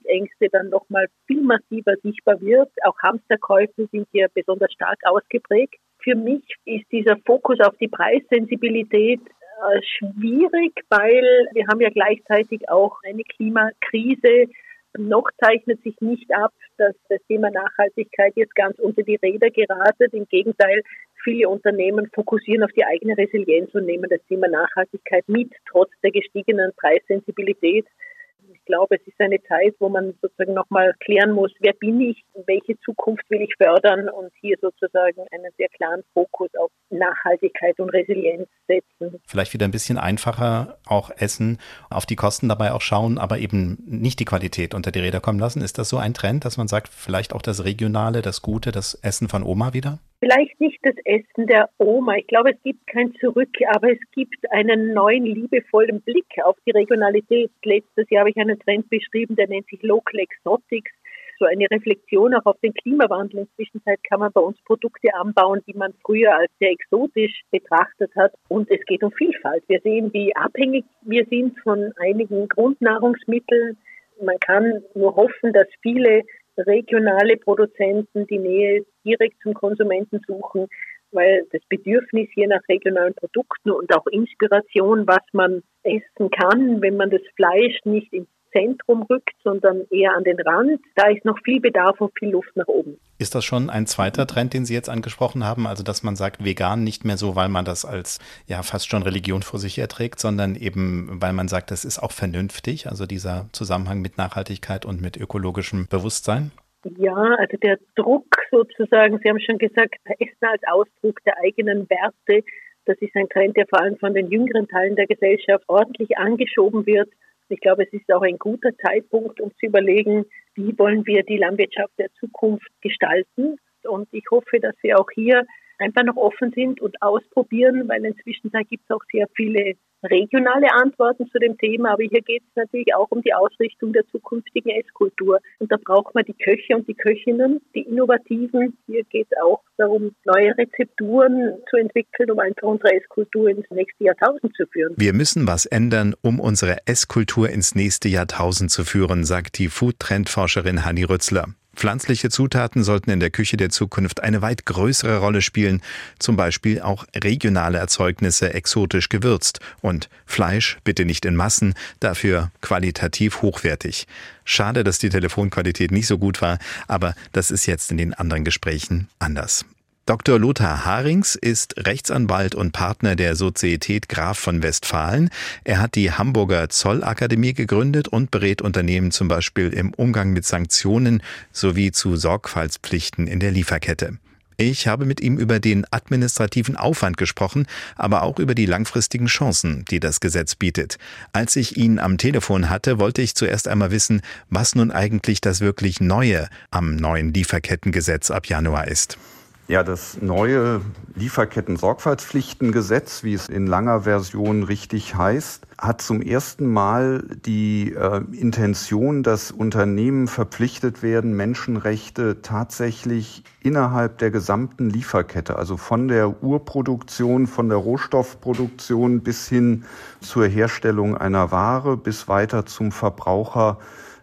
Zukunftsängste dann nochmal viel massiver sichtbar wird. Auch Hamsterkäufe sind hier besonders stark ausgeprägt. Für mich ist dieser Fokus auf die Preissensibilität äh, schwierig, weil wir haben ja gleichzeitig auch eine Klimakrise. Noch zeichnet sich nicht ab, dass das Thema Nachhaltigkeit jetzt ganz unter die Räder geratet. Im Gegenteil, viele Unternehmen fokussieren auf die eigene Resilienz und nehmen das Thema Nachhaltigkeit mit, trotz der gestiegenen Preissensibilität ich glaube, es ist eine Zeit, wo man sozusagen nochmal klären muss, wer bin ich, welche Zukunft will ich fördern und hier sozusagen einen sehr klaren Fokus auf Nachhaltigkeit und Resilienz setzen. Vielleicht wieder ein bisschen einfacher auch essen, auf die Kosten dabei auch schauen, aber eben nicht die Qualität unter die Räder kommen lassen. Ist das so ein Trend, dass man sagt, vielleicht auch das Regionale, das Gute, das Essen von Oma wieder? Vielleicht nicht das Essen der Oma. Ich glaube, es gibt kein Zurück, aber es gibt einen neuen, liebevollen Blick auf die Regionalität. Letztes Jahr habe ich einen Trend beschrieben, der nennt sich Local Exotics. So eine Reflexion auch auf den Klimawandel. In der Zwischenzeit kann man bei uns Produkte anbauen, die man früher als sehr exotisch betrachtet hat. Und es geht um Vielfalt. Wir sehen, wie abhängig wir sind von einigen Grundnahrungsmitteln. Man kann nur hoffen, dass viele regionale Produzenten die Nähe direkt zum Konsumenten suchen, weil das Bedürfnis hier nach regionalen Produkten und auch Inspiration, was man essen kann, wenn man das Fleisch nicht ins Zentrum rückt, sondern eher an den Rand. Da ist noch viel Bedarf und viel Luft nach oben. Ist das schon ein zweiter Trend, den Sie jetzt angesprochen haben? Also, dass man sagt, vegan nicht mehr so, weil man das als ja fast schon Religion vor sich erträgt, sondern eben, weil man sagt, das ist auch vernünftig, also dieser Zusammenhang mit Nachhaltigkeit und mit ökologischem Bewusstsein? Ja, also der Druck sozusagen, Sie haben schon gesagt, Essen als Ausdruck der eigenen Werte, das ist ein Trend, der vor allem von den jüngeren Teilen der Gesellschaft ordentlich angeschoben wird. Ich glaube, es ist auch ein guter Zeitpunkt, um zu überlegen, wie wollen wir die Landwirtschaft der Zukunft gestalten. Und ich hoffe, dass wir auch hier einfach noch offen sind und ausprobieren, weil inzwischen gibt es auch sehr viele regionale Antworten zu dem Thema, aber hier geht es natürlich auch um die Ausrichtung der zukünftigen Esskultur. Und da braucht man die Köche und die Köchinnen, die Innovativen. Hier geht es auch darum, neue Rezepturen zu entwickeln, um einfach unsere Esskultur ins nächste Jahrtausend zu führen. Wir müssen was ändern, um unsere Esskultur ins nächste Jahrtausend zu führen, sagt die Food-Trendforscherin Hanni Rützler. Pflanzliche Zutaten sollten in der Küche der Zukunft eine weit größere Rolle spielen, zum Beispiel auch regionale Erzeugnisse exotisch gewürzt und Fleisch bitte nicht in Massen, dafür qualitativ hochwertig. Schade, dass die Telefonqualität nicht so gut war, aber das ist jetzt in den anderen Gesprächen anders. Dr. Lothar Harings ist Rechtsanwalt und Partner der Sozietät Graf von Westfalen. Er hat die Hamburger Zollakademie gegründet und berät Unternehmen zum Beispiel im Umgang mit Sanktionen sowie zu Sorgfaltspflichten in der Lieferkette. Ich habe mit ihm über den administrativen Aufwand gesprochen, aber auch über die langfristigen Chancen, die das Gesetz bietet. Als ich ihn am Telefon hatte, wollte ich zuerst einmal wissen, was nun eigentlich das wirklich Neue am neuen Lieferkettengesetz ab Januar ist. Ja, das neue Lieferketten-Sorgfaltspflichtengesetz, wie es in langer Version richtig heißt, hat zum ersten Mal die äh, Intention, dass Unternehmen verpflichtet werden, Menschenrechte tatsächlich innerhalb der gesamten Lieferkette, also von der Urproduktion, von der Rohstoffproduktion bis hin zur Herstellung einer Ware, bis weiter zum Verbraucher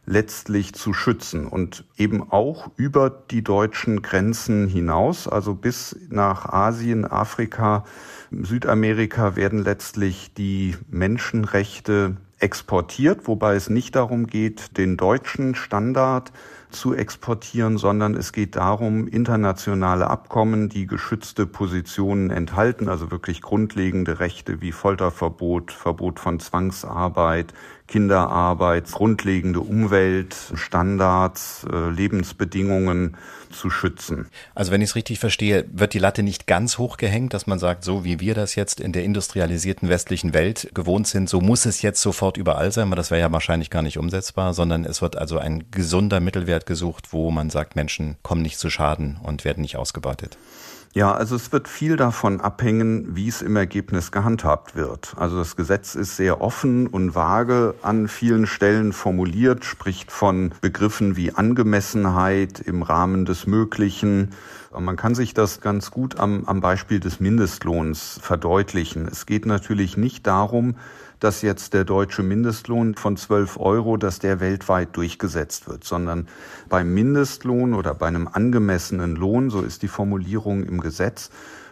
letztlich zu schützen und eben auch über die deutschen Grenzen hinaus, also bis nach Asien, Afrika, Südamerika werden letztlich die Menschenrechte exportiert, wobei es nicht darum geht, den deutschen Standard zu exportieren, sondern es geht darum, internationale Abkommen, die geschützte Positionen enthalten, also wirklich grundlegende Rechte wie Folterverbot, Verbot von Zwangsarbeit, Kinderarbeit, grundlegende Umweltstandards, äh, Lebensbedingungen zu schützen. Also wenn ich es richtig verstehe, wird die Latte nicht ganz hoch gehängt, dass man sagt, so wie wir das jetzt in der industrialisierten westlichen Welt gewohnt sind, so muss es jetzt sofort überall sein, weil das wäre ja wahrscheinlich gar nicht umsetzbar, sondern es wird also ein gesunder Mittelwert gesucht, wo man sagt, Menschen kommen nicht zu Schaden und werden nicht ausgebeutet. Ja, also es wird viel davon abhängen, wie es im Ergebnis gehandhabt wird. Also das Gesetz ist sehr offen und vage an vielen Stellen formuliert, spricht von Begriffen wie Angemessenheit im Rahmen des Möglichen. Man kann sich das ganz gut am, am Beispiel des Mindestlohns verdeutlichen. Es geht natürlich nicht darum, dass jetzt der deutsche Mindestlohn von 12 Euro, dass der weltweit durchgesetzt wird, sondern beim Mindestlohn oder bei einem angemessenen Lohn, so ist die Formulierung im Gesetz,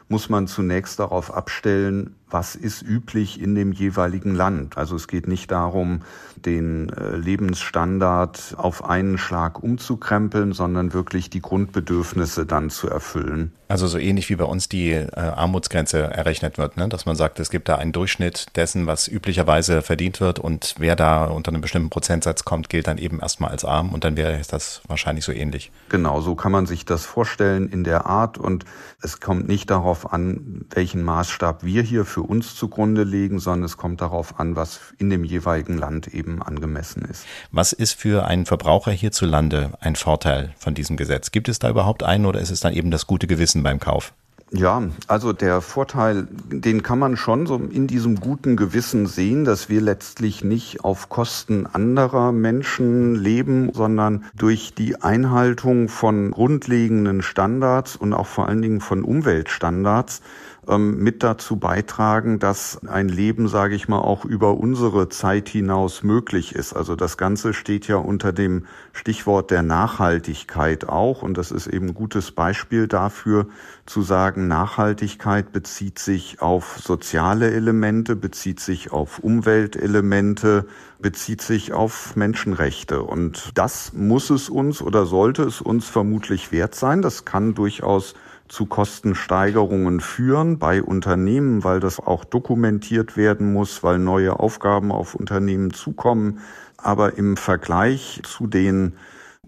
muss man zunächst darauf abstellen, was ist üblich in dem jeweiligen Land. Also es geht nicht darum, den äh, Lebensstandard auf einen Schlag umzukrempeln, sondern wirklich die Grundbedürfnisse dann zu erfüllen. Also so ähnlich wie bei uns die äh, Armutsgrenze errechnet wird, ne? dass man sagt, es gibt da einen Durchschnitt dessen, was üblicherweise verdient wird und wer da unter einem bestimmten Prozentsatz kommt, gilt dann eben erstmal als arm und dann wäre das wahrscheinlich so ähnlich. Genau, so kann man sich das vorstellen in der Art und es kommt nicht darauf an, welchen Maßstab wir hier für uns zugrunde legen, sondern es kommt darauf an, was in dem jeweiligen Land eben angemessen ist. Was ist für einen Verbraucher hierzulande ein Vorteil von diesem Gesetz? Gibt es da überhaupt einen oder ist es dann eben das gute Gewissen beim Kauf? Ja, also der Vorteil, den kann man schon so in diesem guten Gewissen sehen, dass wir letztlich nicht auf Kosten anderer Menschen leben, sondern durch die Einhaltung von grundlegenden Standards und auch vor allen Dingen von Umweltstandards ähm, mit dazu beitragen, dass ein Leben, sage ich mal, auch über unsere Zeit hinaus möglich ist. Also das Ganze steht ja unter dem Stichwort der Nachhaltigkeit auch. Und das ist eben ein gutes Beispiel dafür, zu sagen, Nachhaltigkeit bezieht sich auf soziale Elemente, bezieht sich auf Umweltelemente, bezieht sich auf Menschenrechte. Und das muss es uns oder sollte es uns vermutlich wert sein. Das kann durchaus zu Kostensteigerungen führen bei Unternehmen, weil das auch dokumentiert werden muss, weil neue Aufgaben auf Unternehmen zukommen. Aber im Vergleich zu den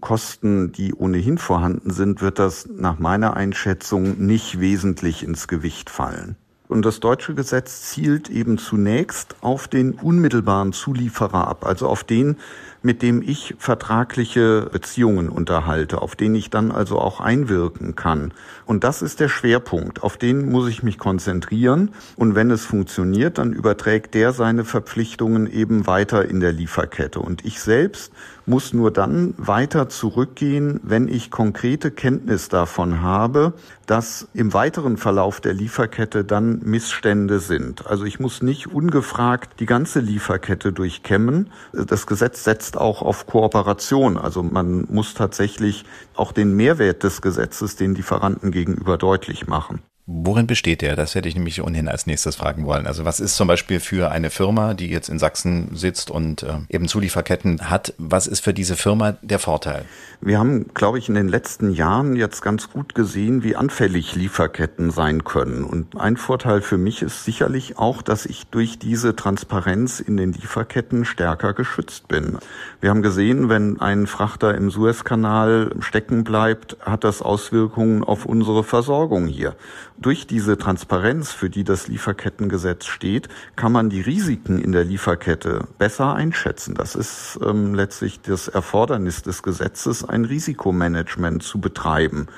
Kosten, die ohnehin vorhanden sind, wird das nach meiner Einschätzung nicht wesentlich ins Gewicht fallen. Und das deutsche Gesetz zielt eben zunächst auf den unmittelbaren Zulieferer ab, also auf den, mit dem ich vertragliche Beziehungen unterhalte, auf den ich dann also auch einwirken kann. Und das ist der Schwerpunkt, auf den muss ich mich konzentrieren. Und wenn es funktioniert, dann überträgt der seine Verpflichtungen eben weiter in der Lieferkette. Und ich selbst muss nur dann weiter zurückgehen, wenn ich konkrete Kenntnis davon habe, dass im weiteren Verlauf der Lieferkette dann Missstände sind. Also ich muss nicht ungefragt die ganze Lieferkette durchkämmen. Das Gesetz setzt auch auf Kooperation. Also man muss tatsächlich auch den Mehrwert des Gesetzes den Lieferanten gegenüber deutlich machen. Worin besteht der? Das hätte ich nämlich ohnehin als nächstes fragen wollen. Also was ist zum Beispiel für eine Firma, die jetzt in Sachsen sitzt und äh, eben Zulieferketten hat, was ist für diese Firma der Vorteil? Wir haben, glaube ich, in den letzten Jahren jetzt ganz gut gesehen, wie anfällig Lieferketten sein können. Und ein Vorteil für mich ist sicherlich auch, dass ich durch diese Transparenz in den Lieferketten stärker geschützt bin. Wir haben gesehen, wenn ein Frachter im Suezkanal stecken bleibt, hat das Auswirkungen auf unsere Versorgung hier. Durch diese Transparenz, für die das Lieferkettengesetz steht, kann man die Risiken in der Lieferkette besser einschätzen. Das ist ähm, letztlich das Erfordernis des Gesetzes, ein Risikomanagement zu betreiben.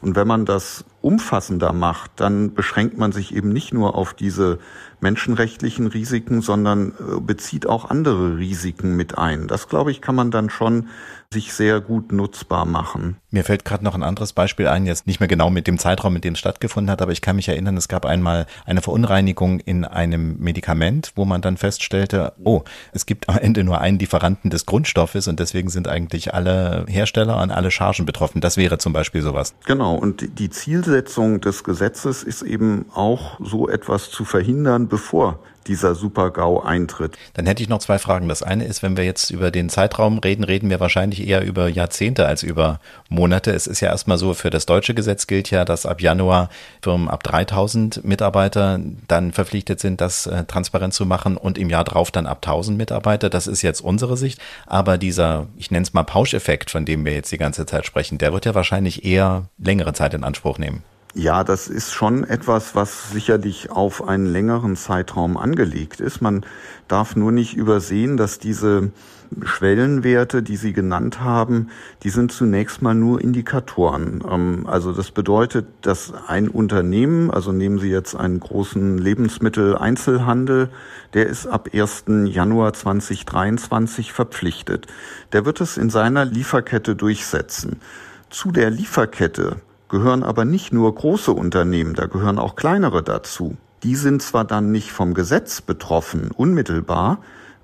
Und wenn man das umfassender macht, dann beschränkt man sich eben nicht nur auf diese menschenrechtlichen Risiken, sondern äh, bezieht auch andere Risiken mit ein. Das, glaube ich, kann man dann schon sich sehr gut nutzbar machen. Mir fällt gerade noch ein anderes Beispiel ein, jetzt nicht mehr genau mit dem Zeitraum, mit dem es stattgefunden hat, aber ich kann mich erinnern, es gab einmal eine Verunreinigung in einem Medikament, wo man dann feststellte, oh, es gibt am Ende nur einen Lieferanten des Grundstoffes und deswegen sind eigentlich alle Hersteller und alle Chargen betroffen. Das wäre zum Beispiel sowas. Genau, und die Zielsetzung des Gesetzes ist eben auch so etwas zu verhindern, bevor dieser Super-GAU eintritt. Dann hätte ich noch zwei Fragen. Das eine ist, wenn wir jetzt über den Zeitraum reden, reden wir wahrscheinlich eher über Jahrzehnte als über Monate. Es ist ja erstmal so, für das deutsche Gesetz gilt ja, dass ab Januar Firmen ab 3000 Mitarbeiter dann verpflichtet sind, das äh, transparent zu machen und im Jahr drauf dann ab 1000 Mitarbeiter. Das ist jetzt unsere Sicht. Aber dieser, ich nenne es mal Pauscheffekt, von dem wir jetzt die ganze Zeit sprechen, der wird ja wahrscheinlich eher längere Zeit in Anspruch nehmen. Ja, das ist schon etwas, was sicherlich auf einen längeren Zeitraum angelegt ist. Man darf nur nicht übersehen, dass diese Schwellenwerte, die Sie genannt haben, die sind zunächst mal nur Indikatoren. Ähm, also das bedeutet, dass ein Unternehmen, also nehmen Sie jetzt einen großen Lebensmitteleinzelhandel, der ist ab 1. Januar 2023 verpflichtet. Der wird es in seiner Lieferkette durchsetzen. Zu der Lieferkette gehören aber nicht nur große Unternehmen, da gehören auch kleinere dazu. Die sind zwar dann nicht vom Gesetz betroffen, unmittelbar,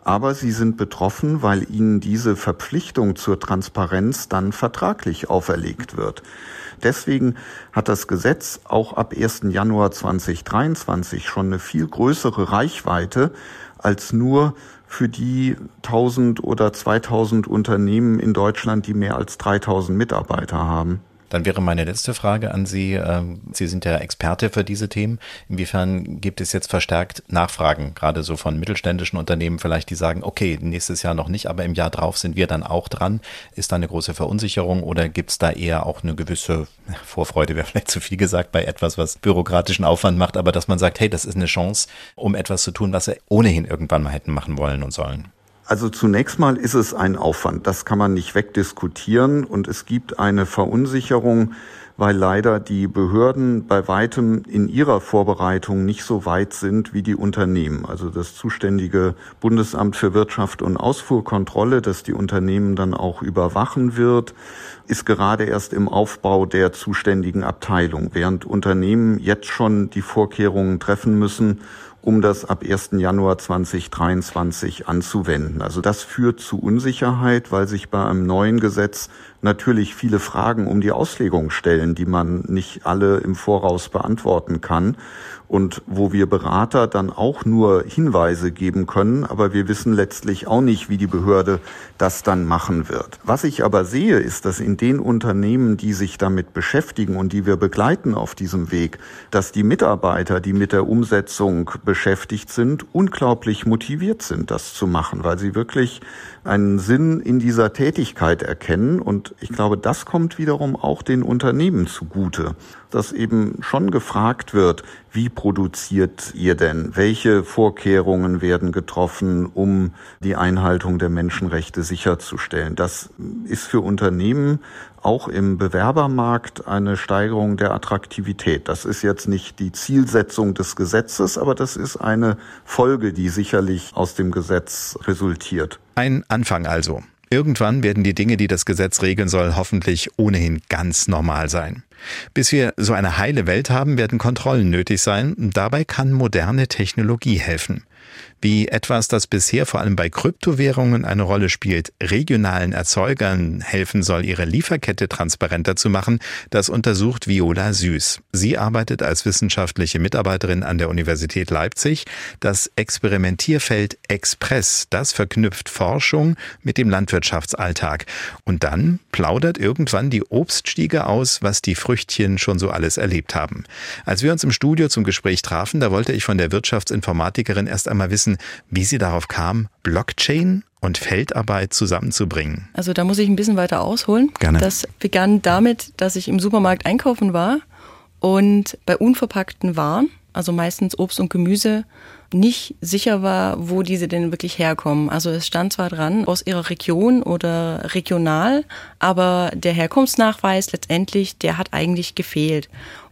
aber sie sind betroffen, weil ihnen diese Verpflichtung zur Transparenz dann vertraglich auferlegt wird. Deswegen hat das Gesetz auch ab 1. Januar 2023 schon eine viel größere Reichweite als nur für die 1000 oder 2000 Unternehmen in Deutschland, die mehr als 3000 Mitarbeiter haben. Dann wäre meine letzte Frage an Sie. Ähm, Sie sind ja Experte für diese Themen. Inwiefern gibt es jetzt verstärkt Nachfragen, gerade so von mittelständischen Unternehmen vielleicht, die sagen, okay, nächstes Jahr noch nicht, aber im Jahr drauf sind wir dann auch dran. Ist da eine große Verunsicherung oder gibt es da eher auch eine gewisse Vorfreude, wäre vielleicht zu viel gesagt, bei etwas, was bürokratischen Aufwand macht, aber dass man sagt, hey, das ist eine Chance, um etwas zu tun, was wir ohnehin irgendwann mal hätten machen wollen und sollen? Also zunächst mal ist es ein Aufwand, das kann man nicht wegdiskutieren. Und es gibt eine Verunsicherung, weil leider die Behörden bei weitem in ihrer Vorbereitung nicht so weit sind wie die Unternehmen. Also das zuständige Bundesamt für Wirtschaft und Ausfuhrkontrolle, das die Unternehmen dann auch überwachen wird, ist gerade erst im Aufbau der zuständigen Abteilung, während Unternehmen jetzt schon die Vorkehrungen treffen müssen, um das ab 1. Januar 2023 anzuwenden. Also das führt zu Unsicherheit, weil sich bei einem neuen Gesetz natürlich viele Fragen um die Auslegung stellen, die man nicht alle im Voraus beantworten kann und wo wir Berater dann auch nur Hinweise geben können, aber wir wissen letztlich auch nicht, wie die Behörde das dann machen wird. Was ich aber sehe, ist, dass in den Unternehmen, die sich damit beschäftigen und die wir begleiten auf diesem Weg, dass die Mitarbeiter, die mit der Umsetzung beschäftigt sind, unglaublich motiviert sind, das zu machen, weil sie wirklich einen Sinn in dieser Tätigkeit erkennen. Und ich glaube, das kommt wiederum auch den Unternehmen zugute, dass eben schon gefragt wird, wie produziert ihr denn? Welche Vorkehrungen werden getroffen, um die Einhaltung der Menschenrechte sicherzustellen? Das ist für Unternehmen auch im Bewerbermarkt eine Steigerung der Attraktivität. Das ist jetzt nicht die Zielsetzung des Gesetzes, aber das ist eine Folge, die sicherlich aus dem Gesetz resultiert. Ein Anfang also. Irgendwann werden die Dinge, die das Gesetz regeln soll, hoffentlich ohnehin ganz normal sein. Bis wir so eine heile Welt haben, werden Kontrollen nötig sein. Dabei kann moderne Technologie helfen wie etwas, das bisher vor allem bei Kryptowährungen eine Rolle spielt, regionalen Erzeugern helfen soll, ihre Lieferkette transparenter zu machen, das untersucht Viola Süß. Sie arbeitet als wissenschaftliche Mitarbeiterin an der Universität Leipzig. Das Experimentierfeld Express, das verknüpft Forschung mit dem Landwirtschaftsalltag. Und dann plaudert irgendwann die Obststiege aus, was die Früchtchen schon so alles erlebt haben. Als wir uns im Studio zum Gespräch trafen, da wollte ich von der Wirtschaftsinformatikerin erst einmal wissen, wie sie darauf kam, Blockchain und Feldarbeit zusammenzubringen. Also da muss ich ein bisschen weiter ausholen. Gerne. Das begann damit, dass ich im Supermarkt einkaufen war und bei unverpackten Waren, also meistens Obst und Gemüse, nicht sicher war, wo diese denn wirklich herkommen. Also es stand zwar dran aus ihrer Region oder regional, aber der Herkunftsnachweis letztendlich, der hat eigentlich gefehlt.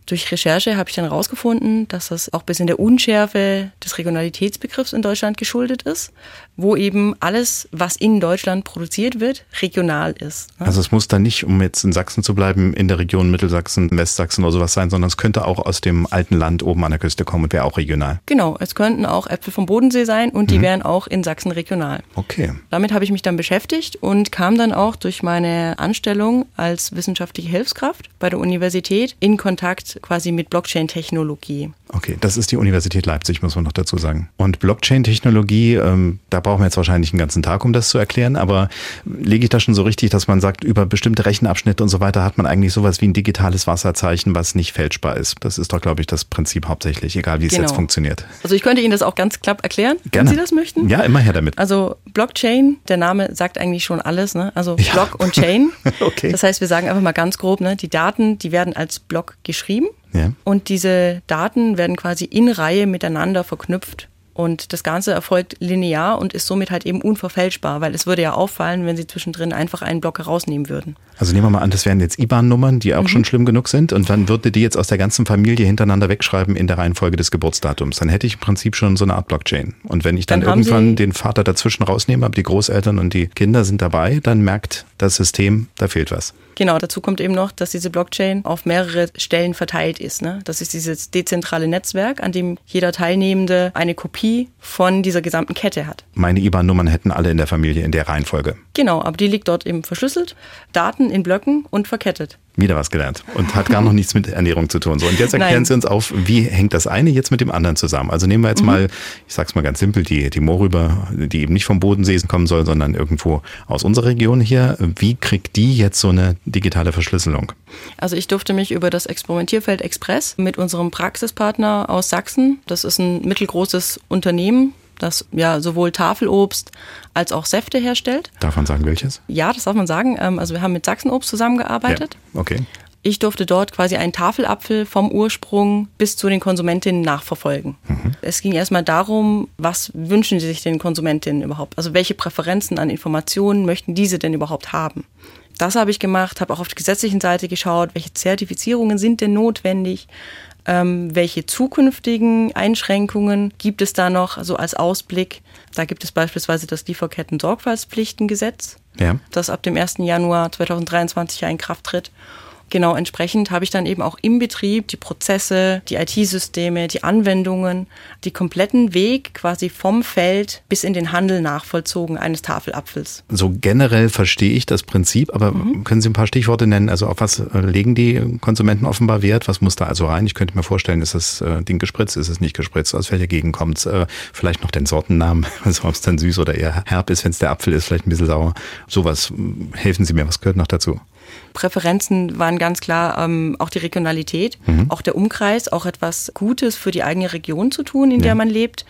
Durch Recherche habe ich dann herausgefunden, dass das auch bis in der Unschärfe des Regionalitätsbegriffs in Deutschland geschuldet ist, wo eben alles, was in Deutschland produziert wird, regional ist. Ne? Also es muss dann nicht, um jetzt in Sachsen zu bleiben, in der Region Mittelsachsen, Westsachsen oder sowas sein, sondern es könnte auch aus dem alten Land oben an der Küste kommen und wäre auch regional. Genau, es könnten auch Äpfel vom Bodensee sein und die mhm. wären auch in Sachsen regional. Okay. Damit habe ich mich dann beschäftigt und kam dann auch durch meine Anstellung als wissenschaftliche Hilfskraft bei der Universität in Kontakt quasi mit Blockchain-Technologie. Okay, das ist die Universität Leipzig, muss man noch dazu sagen. Und Blockchain-Technologie, ähm, da brauchen wir jetzt wahrscheinlich einen ganzen Tag, um das zu erklären, aber lege ich da schon so richtig, dass man sagt, über bestimmte Rechenabschnitte und so weiter hat man eigentlich sowas wie ein digitales Wasserzeichen, was nicht fälschbar ist. Das ist doch, glaube ich, das Prinzip hauptsächlich, egal wie es genau. jetzt funktioniert. Also ich könnte Ihnen das auch ganz klapp erklären, Gerne. wenn Sie das möchten. Ja, immer her damit. Also Blockchain, der Name sagt eigentlich schon alles, ne? Also ja. Block und Chain. okay. Das heißt, wir sagen einfach mal ganz grob, ne? die Daten, die werden als Block geschrieben ja. Und diese Daten werden quasi in Reihe miteinander verknüpft. Und das Ganze erfolgt linear und ist somit halt eben unverfälschbar, weil es würde ja auffallen, wenn Sie zwischendrin einfach einen Block herausnehmen würden. Also nehmen wir mal an, das wären jetzt IBAN-Nummern, die auch mhm. schon schlimm genug sind. Und dann würde die jetzt aus der ganzen Familie hintereinander wegschreiben in der Reihenfolge des Geburtsdatums. Dann hätte ich im Prinzip schon so eine Art Blockchain. Und wenn ich dann, dann irgendwann den Vater dazwischen rausnehme, aber die Großeltern und die Kinder sind dabei, dann merkt das System, da fehlt was. Genau, dazu kommt eben noch, dass diese Blockchain auf mehrere Stellen verteilt ist. Ne? Das ist dieses dezentrale Netzwerk, an dem jeder Teilnehmende eine Kopie von dieser gesamten Kette hat. Meine IBAN-Nummern hätten alle in der Familie in der Reihenfolge. Genau, aber die liegt dort eben verschlüsselt, Daten in Blöcken und verkettet. Wieder was gelernt und hat gar noch nichts mit Ernährung zu tun. So, und jetzt erklären Nein. Sie uns auf, wie hängt das eine jetzt mit dem anderen zusammen? Also nehmen wir jetzt mhm. mal, ich sag's mal ganz simpel, die, die Mohrrübe, die eben nicht vom Bodensee kommen soll, sondern irgendwo aus unserer Region hier. Wie kriegt die jetzt so eine digitale Verschlüsselung? Also ich durfte mich über das Experimentierfeld Express mit unserem Praxispartner aus Sachsen, das ist ein mittelgroßes Unternehmen, das ja sowohl Tafelobst als auch Säfte herstellt. Darf man sagen, welches? Ja, das darf man sagen. Ähm, also wir haben mit Sachsenobst zusammengearbeitet. Ja, okay. Ich durfte dort quasi einen Tafelapfel vom Ursprung bis zu den Konsumentinnen nachverfolgen. Mhm. Es ging erstmal darum, was wünschen sie sich den Konsumentinnen überhaupt? Also welche Präferenzen an Informationen möchten diese denn überhaupt haben? Das habe ich gemacht, habe auch auf der gesetzlichen Seite geschaut, welche Zertifizierungen sind denn notwendig, ähm, welche zukünftigen Einschränkungen gibt es da noch, also als Ausblick? Da gibt es beispielsweise das Lieferketten-Sorgfaltspflichtengesetz, ja. das ab dem 1. Januar 2023 in Kraft tritt genau entsprechend habe ich dann eben auch im Betrieb die Prozesse, die IT-Systeme, die Anwendungen, die kompletten Weg quasi vom Feld bis in den Handel nachvollzogen eines Tafelapfels. So generell verstehe ich das Prinzip, aber mhm. können Sie ein paar Stichworte nennen? Also auf was äh, legen die Konsumenten offenbar Wert? Was muss da also rein? Ich könnte mir vorstellen, ist das äh, Ding gespritzt, ist es nicht gespritzt? Aus welcher Gegend kommt es? Äh, vielleicht noch den Sortennamen, also ob es dann süß oder eher herb ist, wenn es der Apfel ist, vielleicht ein bisschen sauer. Sowas, helfen Sie mir, was gehört noch dazu? Präferenzen waren ganz klar ähm, auch die Regionalität, mhm. auch der Umkreis, auch etwas Gutes für die eigene Region zu tun, in ja. der man lebt.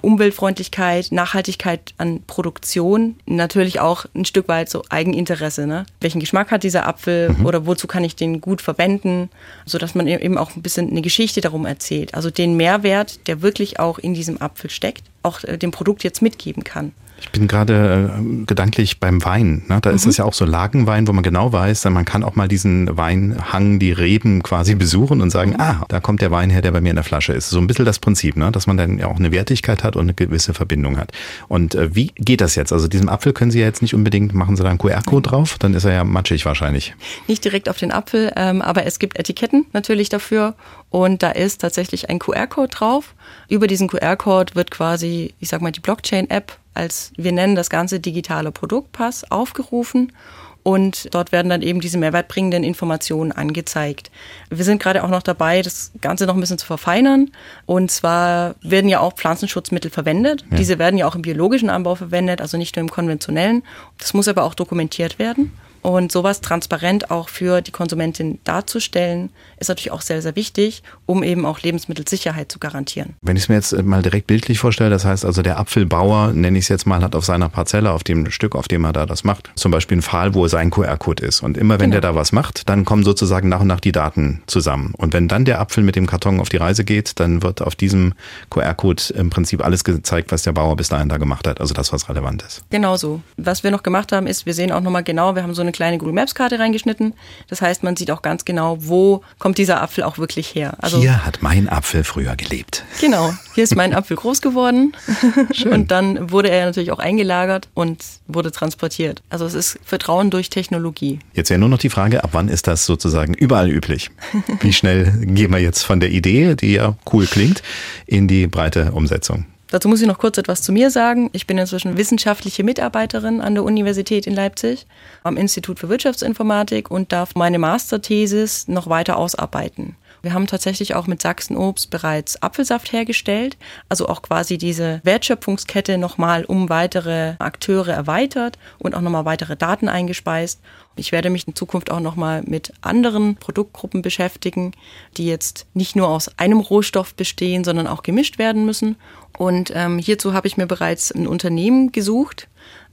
Umweltfreundlichkeit, Nachhaltigkeit an Produktion, natürlich auch ein Stück weit so Eigeninteresse. Ne? Welchen Geschmack hat dieser Apfel mhm. oder wozu kann ich den gut verwenden, sodass man e-, eben auch ein bisschen eine Geschichte darum erzählt. Also den Mehrwert, der wirklich auch in diesem Apfel steckt, auch äh, dem Produkt jetzt mitgeben kann. Ich bin gerade äh, gedanklich beim Wein. Ne? Da mhm. ist es ja auch so Lagenwein, wo man genau weiß, man kann auch mal diesen Weinhang, die Reben quasi besuchen und sagen, ah, da kommt der Wein her, der bei mir in der Flasche ist. So ein bisschen das Prinzip, ne? dass man dann ja auch eine Wertigkeit hat und eine gewisse Verbindung hat. Und äh, wie geht das jetzt? Also diesem Apfel können Sie ja jetzt nicht unbedingt, machen Sie da einen QR-Code drauf, dann ist er ja matschig wahrscheinlich. Nicht direkt auf den Apfel, ähm, aber es gibt Etiketten natürlich dafür und da ist tatsächlich ein QR-Code drauf. Über diesen QR-Code wird quasi, ich sag mal, die Blockchain-App als, wir nennen das Ganze digitale Produktpass, aufgerufen und dort werden dann eben diese mehrwertbringenden Informationen angezeigt. Wir sind gerade auch noch dabei, das Ganze noch ein bisschen zu verfeinern. Und zwar werden ja auch Pflanzenschutzmittel verwendet. Ja. Diese werden ja auch im biologischen Anbau verwendet, also nicht nur im konventionellen. Das muss aber auch dokumentiert werden. Und sowas transparent auch für die Konsumentin darzustellen, ist natürlich auch sehr, sehr wichtig, um eben auch Lebensmittelsicherheit zu garantieren. Wenn ich es mir jetzt mal direkt bildlich vorstelle, das heißt also der Apfelbauer, nenne ich es jetzt mal, hat auf seiner Parzelle, auf dem Stück, auf dem er da das macht, zum Beispiel einen Pfahl, wo sein QR-Code ist. Und immer wenn genau. der da was macht, dann kommen sozusagen nach und nach die Daten zusammen. Und wenn dann der Apfel mit dem Karton auf die Reise geht, dann wird auf diesem QR-Code im Prinzip alles gezeigt, was der Bauer bis dahin da gemacht hat. Also das, was relevant ist. Genau so. Was wir noch gemacht haben, ist, wir sehen auch nochmal genau, wir haben so eine kleine Google Maps Karte reingeschnitten. Das heißt, man sieht auch ganz genau, wo kommt dieser Apfel auch wirklich her. Also hier hat mein Apfel früher gelebt. Genau, hier ist mein Apfel groß geworden. Schön. Und dann wurde er natürlich auch eingelagert und wurde transportiert. Also es ist Vertrauen durch Technologie. Jetzt wäre nur noch die Frage, ab wann ist das sozusagen überall üblich? Wie schnell gehen wir jetzt von der Idee, die ja cool klingt, in die breite Umsetzung? Dazu muss ich noch kurz etwas zu mir sagen. Ich bin inzwischen wissenschaftliche Mitarbeiterin an der Universität in Leipzig am Institut für Wirtschaftsinformatik und darf meine Masterthesis noch weiter ausarbeiten. Wir haben tatsächlich auch mit Sachsen Obst bereits Apfelsaft hergestellt, also auch quasi diese Wertschöpfungskette nochmal um weitere Akteure erweitert und auch nochmal weitere Daten eingespeist. Ich werde mich in Zukunft auch nochmal mit anderen Produktgruppen beschäftigen, die jetzt nicht nur aus einem Rohstoff bestehen, sondern auch gemischt werden müssen. Und ähm, hierzu habe ich mir bereits ein Unternehmen gesucht,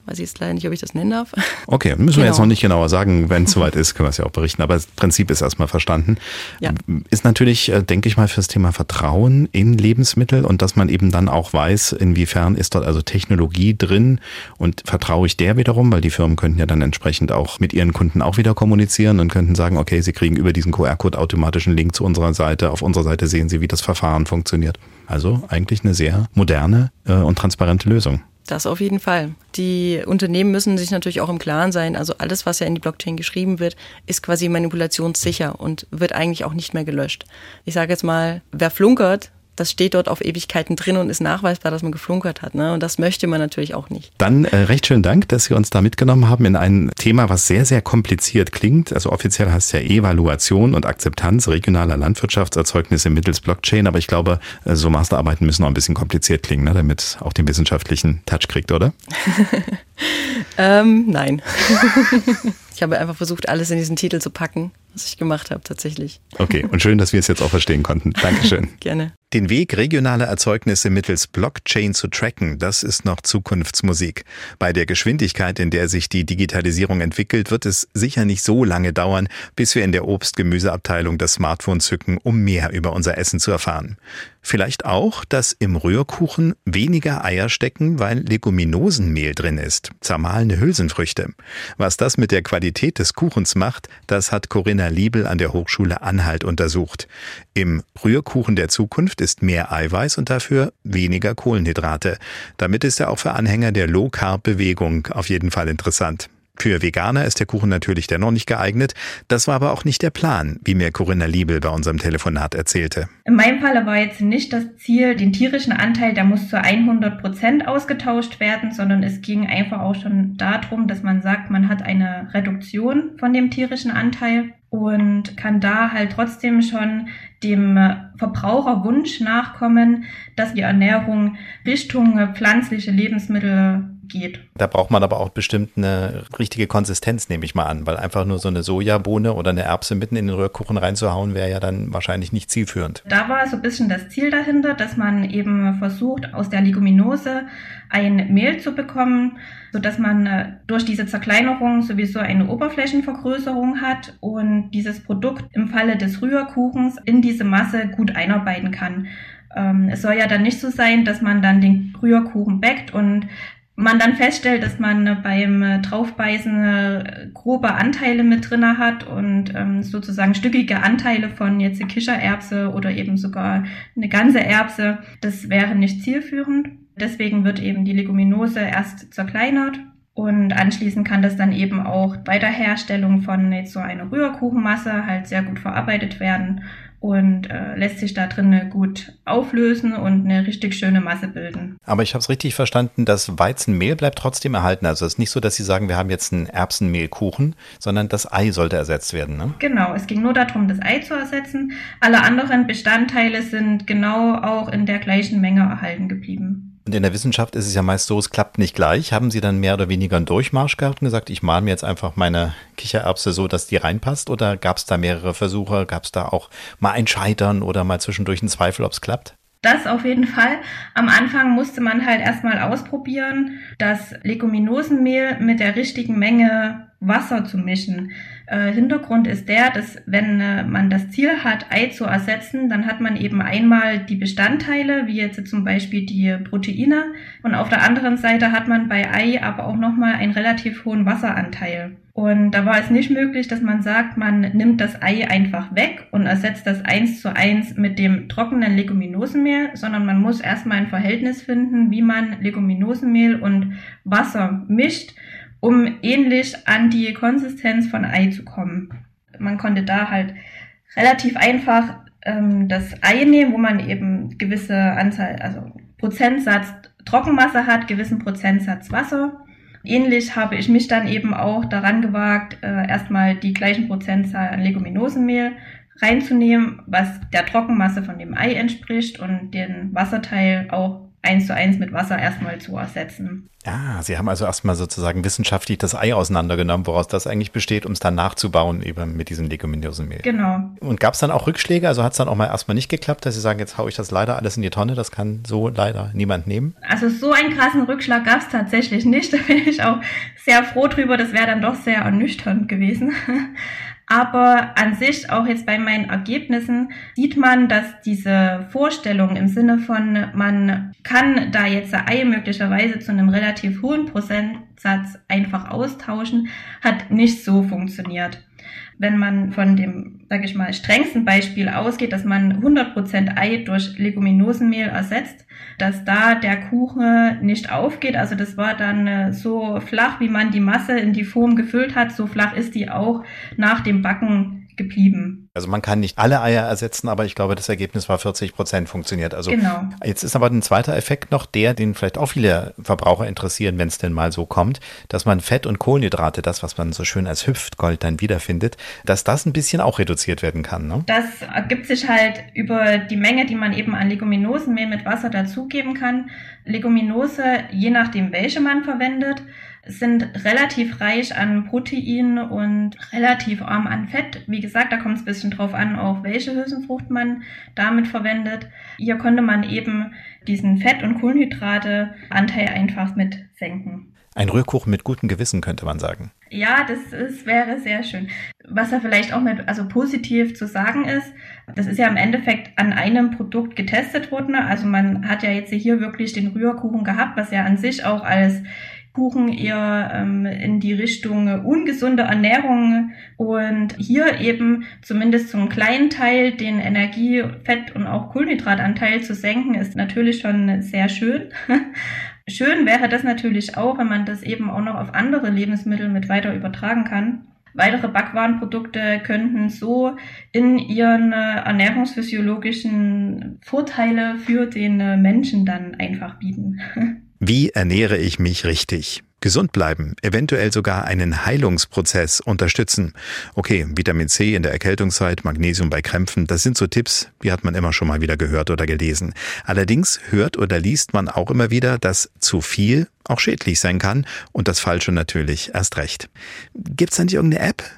Weiß ich jetzt leider nicht, ob ich das nennen darf. Okay, müssen genau. wir jetzt noch nicht genauer sagen. Wenn es soweit ist, können wir es ja auch berichten. Aber das Prinzip ist erstmal verstanden. Ja. Ist natürlich, äh, denke ich mal, für das Thema Vertrauen in Lebensmittel und dass man eben dann auch weiß, inwiefern ist dort also Technologie drin und vertraue ich der wiederum, weil die Firmen könnten ja dann entsprechend auch mit ihren Kunden auch wieder kommunizieren und könnten sagen, okay, sie kriegen über diesen QR-Code automatischen Link zu unserer Seite. Auf unserer Seite sehen sie, wie das Verfahren funktioniert. Also eigentlich eine sehr moderne äh, und transparente Lösung. Das auf jeden Fall. Die Unternehmen müssen sich natürlich auch im Klaren sein, also alles, was ja in die Blockchain geschrieben wird, ist quasi manipulationssicher und wird eigentlich auch nicht mehr gelöscht. Ich sage jetzt mal, wer flunkert, das steht dort auf Ewigkeiten drin und ist nachweisbar, dass man geflunkert hat. Ne? Und das möchte man natürlich auch nicht. Dann äh, recht schönen Dank, dass Sie uns da mitgenommen haben in ein Thema, was sehr, sehr kompliziert klingt. Also offiziell heißt es ja Evaluation und Akzeptanz regionaler Landwirtschaftserzeugnisse mittels Blockchain. Aber ich glaube, äh, so Masterarbeiten müssen noch ein bisschen kompliziert klingen, ne? damit auch den wissenschaftlichen Touch kriegt, oder? ähm, nein. ich habe einfach versucht, alles in diesen Titel zu packen was ich gemacht habe tatsächlich. Okay, und schön, dass wir es jetzt auch verstehen konnten. Dankeschön. Gerne. Den Weg, regionale Erzeugnisse mittels Blockchain zu tracken, das ist noch Zukunftsmusik. Bei der Geschwindigkeit, in der sich die Digitalisierung entwickelt, wird es sicher nicht so lange dauern, bis wir in der Obst-Gemüseabteilung das Smartphone zücken, um mehr über unser Essen zu erfahren. Vielleicht auch, dass im Rührkuchen weniger Eier stecken, weil Leguminosenmehl drin ist, zermahlene Hülsenfrüchte. Was das mit der Qualität des Kuchens macht, das hat Corinna Liebel an der Hochschule Anhalt untersucht. Im Rührkuchen der Zukunft ist mehr Eiweiß und dafür weniger Kohlenhydrate. Damit ist er auch für Anhänger der Low-Carb-Bewegung auf jeden Fall interessant. Für Veganer ist der Kuchen natürlich dennoch nicht geeignet. Das war aber auch nicht der Plan, wie mir Corinna Liebel bei unserem Telefonat erzählte. In meinem Fall war jetzt nicht das Ziel, den tierischen Anteil, der muss zu 100 Prozent ausgetauscht werden, sondern es ging einfach auch schon darum, dass man sagt, man hat eine Reduktion von dem tierischen Anteil und kann da halt trotzdem schon dem Verbraucherwunsch nachkommen, dass die Ernährung Richtung pflanzliche Lebensmittel geht. Da braucht man aber auch bestimmt eine richtige Konsistenz, nehme ich mal an, weil einfach nur so eine Sojabohne oder eine Erbse mitten in den Rührkuchen reinzuhauen, wäre ja dann wahrscheinlich nicht zielführend. Da war so ein bisschen das Ziel dahinter, dass man eben versucht, aus der Leguminose ein Mehl zu bekommen, sodass man äh, durch diese Zerkleinerung sowieso eine Oberflächenvergrößerung hat und dieses Produkt im Falle des Rührkuchens in diese Masse gut einarbeiten kann. Ähm, es soll ja dann nicht so sein, dass man dann den Rührkuchen backt und man dann feststellt, dass man beim Draufbeißen grobe Anteile mit drinne hat und ähm, sozusagen stückige Anteile von jetzt Kichererbse oder eben sogar eine ganze Erbse, das wäre nicht zielführend. Deswegen wird eben die Leguminose erst zerkleinert und anschließend kann das dann eben auch bei der Herstellung von jetzt so einer Rührkuchenmasse halt sehr gut verarbeitet werden und äh, lässt sich da drin gut auflösen und eine richtig schöne Masse bilden. Aber ich habe es richtig verstanden, das Weizenmehl bleibt trotzdem erhalten. Also es ist nicht so, dass Sie sagen, wir haben jetzt einen Erbsenmehlkuchen, sondern das Ei sollte ersetzt werden. Ne? Genau, es ging nur darum, das Ei zu ersetzen. Alle anderen Bestandteile sind genau auch in der gleichen Menge erhalten geblieben. Und in der Wissenschaft ist es ja meist so, es klappt nicht gleich. Haben Sie dann mehr oder weniger einen Durchmarsch gehabt und gesagt, ich male mir jetzt einfach meine Kichererbse so, dass die reinpasst? Oder gab es da mehrere Versuche? Gab es da auch mal ein Scheitern oder mal zwischendurch einen Zweifel, ob es klappt? Das auf jeden Fall. Am Anfang musste man halt erstmal ausprobieren, das Leguminosenmehl mit der richtigen Menge Wasser zu mischen. Äh, Hintergrund ist der, dass wenn äh, man das Ziel hat, Ei zu ersetzen, dann hat man eben einmal die Bestandteile, wie jetzt zum Beispiel die Proteine, und auf der anderen Seite hat man bei Ei aber auch nochmal einen relativ hohen Wasseranteil. Und da war es nicht möglich, dass man sagt, man nimmt das Ei einfach weg und ersetzt das eins zu eins mit dem trockenen Leguminosenmehl, sondern man muss erstmal ein Verhältnis finden, wie man Leguminosenmehl und Wasser mischt um ähnlich an die Konsistenz von Ei zu kommen. Man konnte da halt relativ einfach ähm, das Ei nehmen, wo man eben gewisse Anzahl, also Prozentsatz Trockenmasse hat, gewissen Prozentsatz Wasser. Ähnlich habe ich mich dann eben auch daran gewagt, äh, erstmal die gleichen Prozentzahl an Leguminosenmehl reinzunehmen, was der Trockenmasse von dem Ei entspricht und den Wasserteil auch eins zu eins mit Wasser erstmal zu ersetzen. Ah, Sie haben also erstmal sozusagen wissenschaftlich das Ei auseinandergenommen, woraus das eigentlich besteht, um es dann nachzubauen eben mit diesem Leguminosenmehl. Genau. Und gab es dann auch Rückschläge? Also hat es dann auch mal erstmal nicht geklappt, dass Sie sagen, jetzt haue ich das leider alles in die Tonne, das kann so leider niemand nehmen? Also so einen krassen Rückschlag gab es tatsächlich nicht. Da bin ich auch sehr froh drüber. Das wäre dann doch sehr ernüchternd gewesen. Aber an sich, auch jetzt bei meinen Ergebnissen, sieht man, dass diese Vorstellung im Sinne von, man kann da jetzt Ei möglicherweise zu einem relativ hohen Prozentsatz einfach austauschen, hat nicht so funktioniert wenn man von dem, sage ich mal, strengsten Beispiel ausgeht, dass man 100% Ei durch Leguminosenmehl ersetzt, dass da der Kuchen nicht aufgeht. Also das war dann äh, so flach, wie man die Masse in die Form gefüllt hat, so flach ist die auch nach dem Backen geblieben. Also man kann nicht alle Eier ersetzen, aber ich glaube, das Ergebnis war 40 Prozent funktioniert. Also genau. jetzt ist aber ein zweiter Effekt noch der, den vielleicht auch viele Verbraucher interessieren, wenn es denn mal so kommt, dass man Fett und Kohlenhydrate, das, was man so schön als Hüftgold dann wiederfindet, dass das ein bisschen auch reduziert werden kann. Ne? Das ergibt sich halt über die Menge, die man eben an Leguminosenmehl mit Wasser dazugeben kann. Leguminose, je nachdem, welche man verwendet, sind relativ reich an Protein und relativ arm an Fett. Wie gesagt, da kommt es ein bisschen drauf an, auch welche Hülsenfrucht man damit verwendet. Hier konnte man eben diesen Fett- und Kohlenhydrate-Anteil einfach mit senken. Ein Rührkuchen mit gutem Gewissen, könnte man sagen. Ja, das ist, wäre sehr schön. Was da vielleicht auch mit, also positiv zu sagen ist, das ist ja im Endeffekt an einem Produkt getestet worden. Also man hat ja jetzt hier wirklich den Rührkuchen gehabt, was ja an sich auch als Kuchen eher ähm, in die Richtung ungesunde Ernährung und hier eben zumindest zum kleinen Teil den Energie-, Fett- und auch Kohlenhydratanteil zu senken, ist natürlich schon sehr schön. schön wäre das natürlich auch, wenn man das eben auch noch auf andere Lebensmittel mit weiter übertragen kann. Weitere Backwarenprodukte könnten so in ihren äh, ernährungsphysiologischen Vorteile für den äh, Menschen dann einfach bieten. Wie ernähre ich mich richtig? Gesund bleiben, eventuell sogar einen Heilungsprozess unterstützen. Okay, Vitamin C in der Erkältungszeit, Magnesium bei Krämpfen, das sind so Tipps, die hat man immer schon mal wieder gehört oder gelesen. Allerdings hört oder liest man auch immer wieder, dass zu viel auch schädlich sein kann und das Falsche natürlich erst recht. Gibt's da nicht irgendeine App?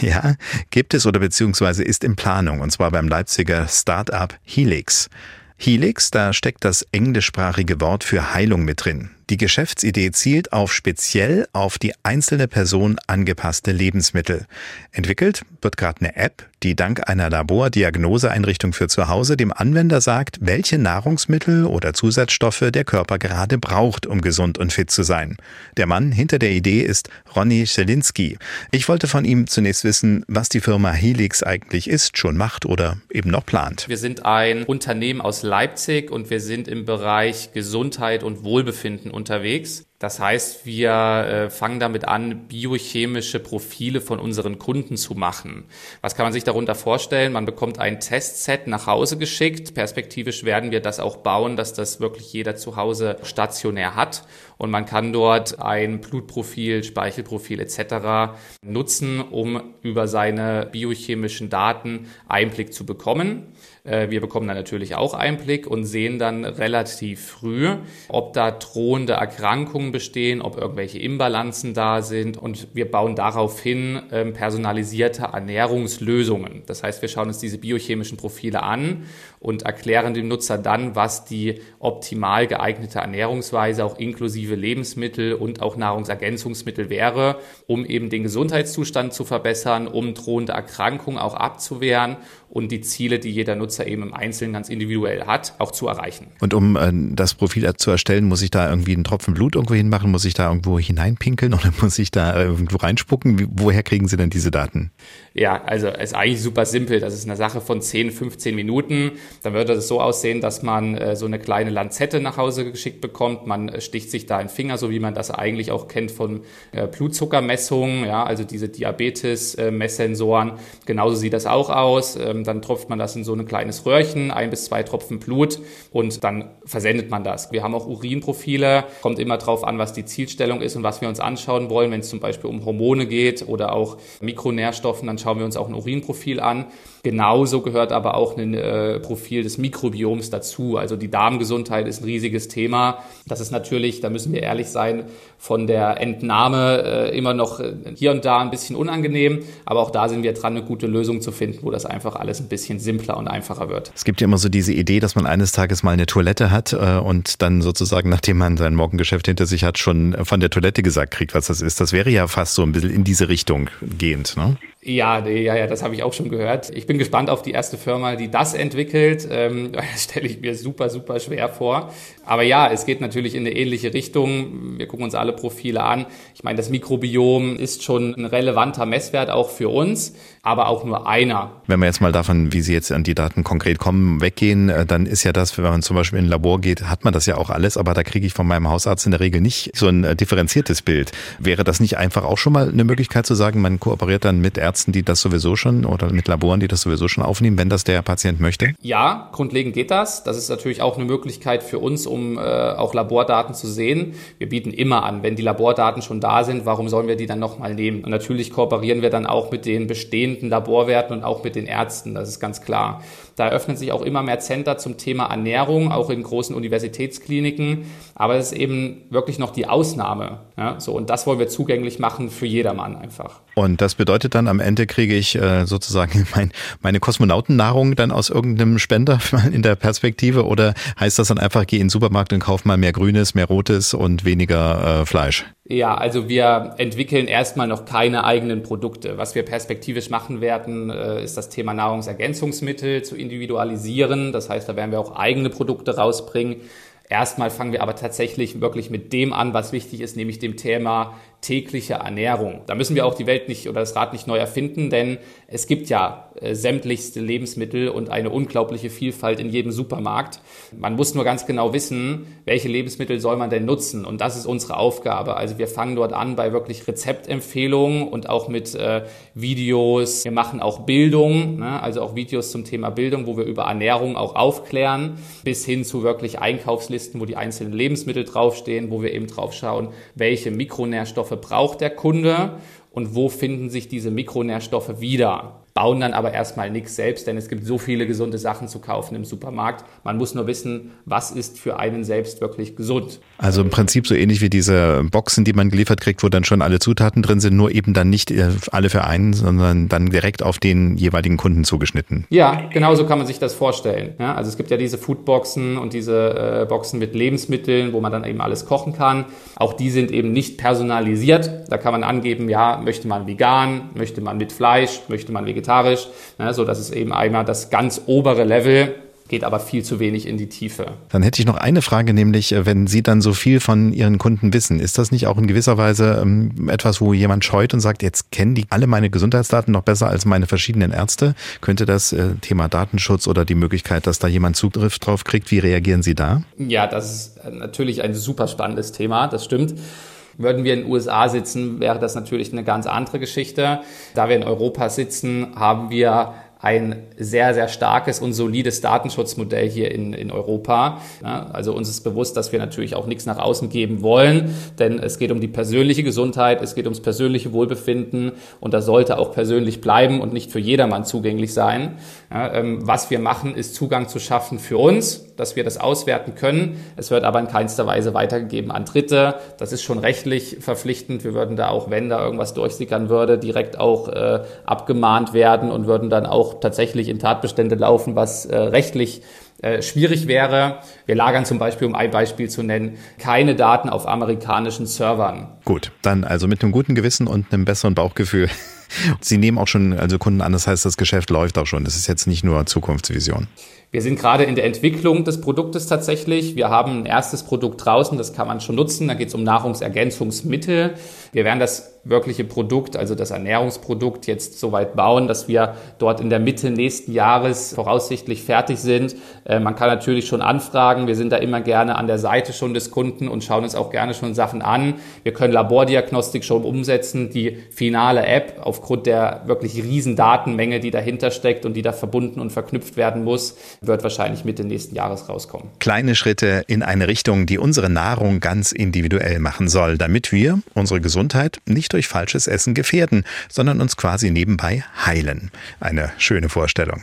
Ja, gibt es oder beziehungsweise ist in Planung und zwar beim Leipziger Startup Helix. Helix, da steckt das englischsprachige Wort für Heilung mit drin. Die Geschäftsidee zielt auf speziell auf die einzelne Person angepasste Lebensmittel. Entwickelt wird gerade eine App, die dank einer Labordiagnoseeinrichtung für zu Hause dem Anwender sagt, welche Nahrungsmittel oder Zusatzstoffe der Körper gerade braucht, um gesund und fit zu sein. Der Mann hinter der Idee ist Ronny Schelinski. Ich wollte von ihm zunächst wissen, was die Firma Helix eigentlich ist, schon macht oder eben noch plant. Wir sind ein Unternehmen aus Leipzig und wir sind im Bereich Gesundheit und Wohlbefinden unterwegs. Das heißt, wir äh, fangen damit an, biochemische Profile von unseren Kunden zu machen. Was kann man sich darunter vorstellen? Man bekommt ein Testset nach Hause geschickt. Perspektivisch werden wir das auch bauen, dass das wirklich jeder zu Hause stationär hat. Und man kann dort ein Blutprofil, Speichelprofil etc. nutzen, um über seine biochemischen Daten Einblick zu bekommen. Äh, wir bekommen dann natürlich auch Einblick und sehen dann relativ früh, ob da drohende Erkrankungen bestehen, ob irgendwelche Imbalanzen da sind und wir bauen daraufhin ähm, personalisierte Ernährungslösungen. Das heißt, wir schauen uns diese biochemischen Profile an und erklären dem Nutzer dann, was die optimal geeignete Ernährungsweise auch inklusive Lebensmittel und auch Nahrungsergänzungsmittel wäre, um eben den Gesundheitszustand zu verbessern, um drohende Erkrankungen auch abzuwehren und die Ziele, die jeder Nutzer eben im Einzelnen ganz individuell hat, auch zu erreichen. Und um äh, das Profil zu erstellen, muss ich da irgendwie einen Tropfen Blut irgendwo hinmachen? Muss ich da irgendwo hineinpinkeln oder muss ich da irgendwo reinspucken? Wie, woher kriegen Sie denn diese Daten? Ja, also ist eigentlich super simpel. Das ist eine Sache von 10, 15 Minuten. Dann würde es so aussehen, dass man äh, so eine kleine Lanzette nach Hause geschickt bekommt. Man äh, sticht sich da einen Finger, so wie man das eigentlich auch kennt von äh, Blutzuckermessungen, ja, also diese Diabetes-Messsensoren. Genauso sieht das auch aus. Ähm, dann tropft man das in so ein kleines Röhrchen, ein bis zwei Tropfen Blut und dann versendet man das. Wir haben auch Urinprofile. Kommt immer drauf an, was die Zielstellung ist und was wir uns anschauen wollen. Wenn es zum Beispiel um Hormone geht oder auch Mikronährstoffen, dann schauen wir uns auch ein Urinprofil an. Genauso gehört aber auch ein äh, Profil des Mikrobioms dazu. Also die Darmgesundheit ist ein riesiges Thema. Das ist natürlich, da müssen wir ehrlich sein, von der Entnahme äh, immer noch äh, hier und da ein bisschen unangenehm. Aber auch da sind wir dran, eine gute Lösung zu finden, wo das einfach alles ein bisschen simpler und einfacher wird. Es gibt ja immer so diese Idee, dass man eines Tages mal eine Toilette hat äh, und dann sozusagen, nachdem man sein Morgengeschäft hinter sich hat, schon von der Toilette gesagt kriegt, was das ist. Das wäre ja fast so ein bisschen in diese Richtung gehend. Ne? Ja, ja, ja, das habe ich auch schon gehört. Ich bin gespannt auf die erste Firma, die das entwickelt. Ähm, das stelle ich mir super, super schwer vor. Aber ja, es geht natürlich in eine ähnliche Richtung. Wir gucken uns alle Profile an. Ich meine, das Mikrobiom ist schon ein relevanter Messwert auch für uns, aber auch nur einer. Wenn wir jetzt mal davon, wie Sie jetzt an die Daten konkret kommen, weggehen, äh, dann ist ja das, wenn man zum Beispiel in ein Labor geht, hat man das ja auch alles, aber da kriege ich von meinem Hausarzt in der Regel nicht so ein äh, differenziertes Bild. Wäre das nicht einfach auch schon mal eine Möglichkeit zu sagen, man kooperiert dann mit Ärzten Ärzten, die das sowieso schon oder mit Laboren, die das sowieso schon aufnehmen, wenn das der Patient möchte? Ja, grundlegend geht das. Das ist natürlich auch eine Möglichkeit für uns, um äh, auch Labordaten zu sehen. Wir bieten immer an, wenn die Labordaten schon da sind, warum sollen wir die dann nochmal nehmen? Und natürlich kooperieren wir dann auch mit den bestehenden Laborwerten und auch mit den Ärzten, das ist ganz klar. Da eröffnen sich auch immer mehr Center zum Thema Ernährung, auch in großen Universitätskliniken. Aber es ist eben wirklich noch die Ausnahme. Ja, so, und das wollen wir zugänglich machen für jedermann einfach. Und das bedeutet dann, am Ende kriege ich äh, sozusagen mein, meine Kosmonautennahrung dann aus irgendeinem Spender in der Perspektive oder heißt das dann einfach, geh in den Supermarkt und kauf mal mehr Grünes, mehr Rotes und weniger äh, Fleisch? Ja, also wir entwickeln erstmal noch keine eigenen Produkte. Was wir perspektivisch machen werden, äh, ist das Thema Nahrungsergänzungsmittel zu individualisieren. Das heißt, da werden wir auch eigene Produkte rausbringen. Erstmal fangen wir aber tatsächlich wirklich mit dem an, was wichtig ist, nämlich dem Thema tägliche Ernährung. Da müssen wir auch die Welt nicht oder das Rad nicht neu erfinden, denn es gibt ja äh, sämtlichste Lebensmittel und eine unglaubliche Vielfalt in jedem Supermarkt. Man muss nur ganz genau wissen, welche Lebensmittel soll man denn nutzen und das ist unsere Aufgabe. Also wir fangen dort an bei wirklich Rezeptempfehlungen und auch mit äh, Videos. Wir machen auch Bildung, ne? also auch Videos zum Thema Bildung, wo wir über Ernährung auch aufklären, bis hin zu wirklich Einkaufslisten, wo die einzelnen Lebensmittel draufstehen, wo wir eben drauf schauen, welche Mikronährstoffe braucht der Kunde und wo finden sich diese Mikronährstoffe wieder. Bauen dann aber erstmal nichts selbst, denn es gibt so viele gesunde Sachen zu kaufen im Supermarkt. Man muss nur wissen, was ist für einen selbst wirklich gesund. Also im Prinzip so ähnlich wie diese Boxen, die man geliefert kriegt, wo dann schon alle Zutaten drin sind, nur eben dann nicht äh, alle für einen, sondern dann direkt auf den jeweiligen Kunden zugeschnitten. Ja, genau so kann man sich das vorstellen. Ja, also es gibt ja diese Foodboxen und diese äh, Boxen mit Lebensmitteln, wo man dann eben alles kochen kann. Auch die sind eben nicht personalisiert. Da kann man angeben, ja, möchte man vegan, möchte man mit Fleisch, möchte man vegetarisch, ja, so dass es eben einmal das ganz obere Level geht aber viel zu wenig in die Tiefe. Dann hätte ich noch eine Frage, nämlich äh, wenn Sie dann so viel von Ihren Kunden wissen, ist das nicht auch in gewisser Weise ähm, etwas, wo jemand scheut und sagt, jetzt kennen die alle meine Gesundheitsdaten noch besser als meine verschiedenen Ärzte? Könnte das äh, Thema Datenschutz oder die Möglichkeit, dass da jemand Zugriff drauf kriegt, wie reagieren Sie da? Ja, das ist natürlich ein super spannendes Thema, das stimmt. Würden wir in den USA sitzen, wäre das natürlich eine ganz andere Geschichte. Da wir in Europa sitzen, haben wir ein sehr, sehr starkes und solides Datenschutzmodell hier in, in Europa. Ja, also uns ist bewusst, dass wir natürlich auch nichts nach außen geben wollen, denn es geht um die persönliche Gesundheit, es geht ums persönliche Wohlbefinden und das sollte auch persönlich bleiben und nicht für jedermann zugänglich sein. Ja, ähm, was wir machen, ist Zugang zu schaffen für uns, dass wir das auswerten können. Es wird aber in keinster Weise weitergegeben an Dritte. Das ist schon rechtlich verpflichtend. Wir würden da auch, wenn da irgendwas durchsickern würde, direkt auch äh, abgemahnt werden und würden dann auch tatsächlich in Tatbestände laufen, was äh, rechtlich äh, schwierig wäre. Wir lagern zum Beispiel, um ein Beispiel zu nennen, keine Daten auf amerikanischen Servern. Gut, dann also mit einem guten Gewissen und einem besseren Bauchgefühl. Sie nehmen auch schon also Kunden an, das heißt, das Geschäft läuft auch schon. Das ist jetzt nicht nur Zukunftsvision. Wir sind gerade in der Entwicklung des Produktes tatsächlich. Wir haben ein erstes Produkt draußen, das kann man schon nutzen. Da geht es um Nahrungsergänzungsmittel. Wir werden das wirkliche Produkt, also das Ernährungsprodukt, jetzt so weit bauen, dass wir dort in der Mitte nächsten Jahres voraussichtlich fertig sind. Äh, man kann natürlich schon anfragen. Wir sind da immer gerne an der Seite schon des Kunden und schauen uns auch gerne schon Sachen an. Wir können Labordiagnostik schon umsetzen. Die finale App aufgrund der wirklich riesen Datenmenge, die dahinter steckt und die da verbunden und verknüpft werden muss, wird wahrscheinlich Mitte nächsten Jahres rauskommen. Kleine Schritte in eine Richtung, die unsere Nahrung ganz individuell machen soll, damit wir unsere Gesundheit nicht durch falsches Essen gefährden, sondern uns quasi nebenbei heilen. Eine schöne Vorstellung.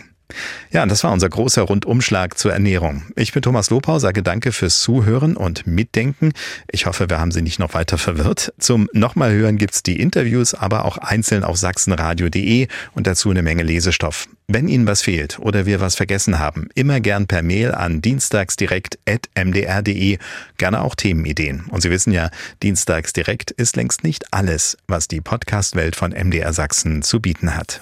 Ja, und das war unser großer Rundumschlag zur Ernährung. Ich bin Thomas Lopau, sage danke fürs Zuhören und Mitdenken. Ich hoffe, wir haben Sie nicht noch weiter verwirrt. Zum nochmal hören gibt's die Interviews, aber auch einzeln auf sachsenradio.de und dazu eine Menge Lesestoff. Wenn Ihnen was fehlt oder wir was vergessen haben, immer gern per Mail an dienstagsdirekt.mdr.de, gerne auch Themenideen. Und Sie wissen ja, Dienstagsdirekt ist längst nicht alles, was die Podcastwelt von MDR Sachsen zu bieten hat.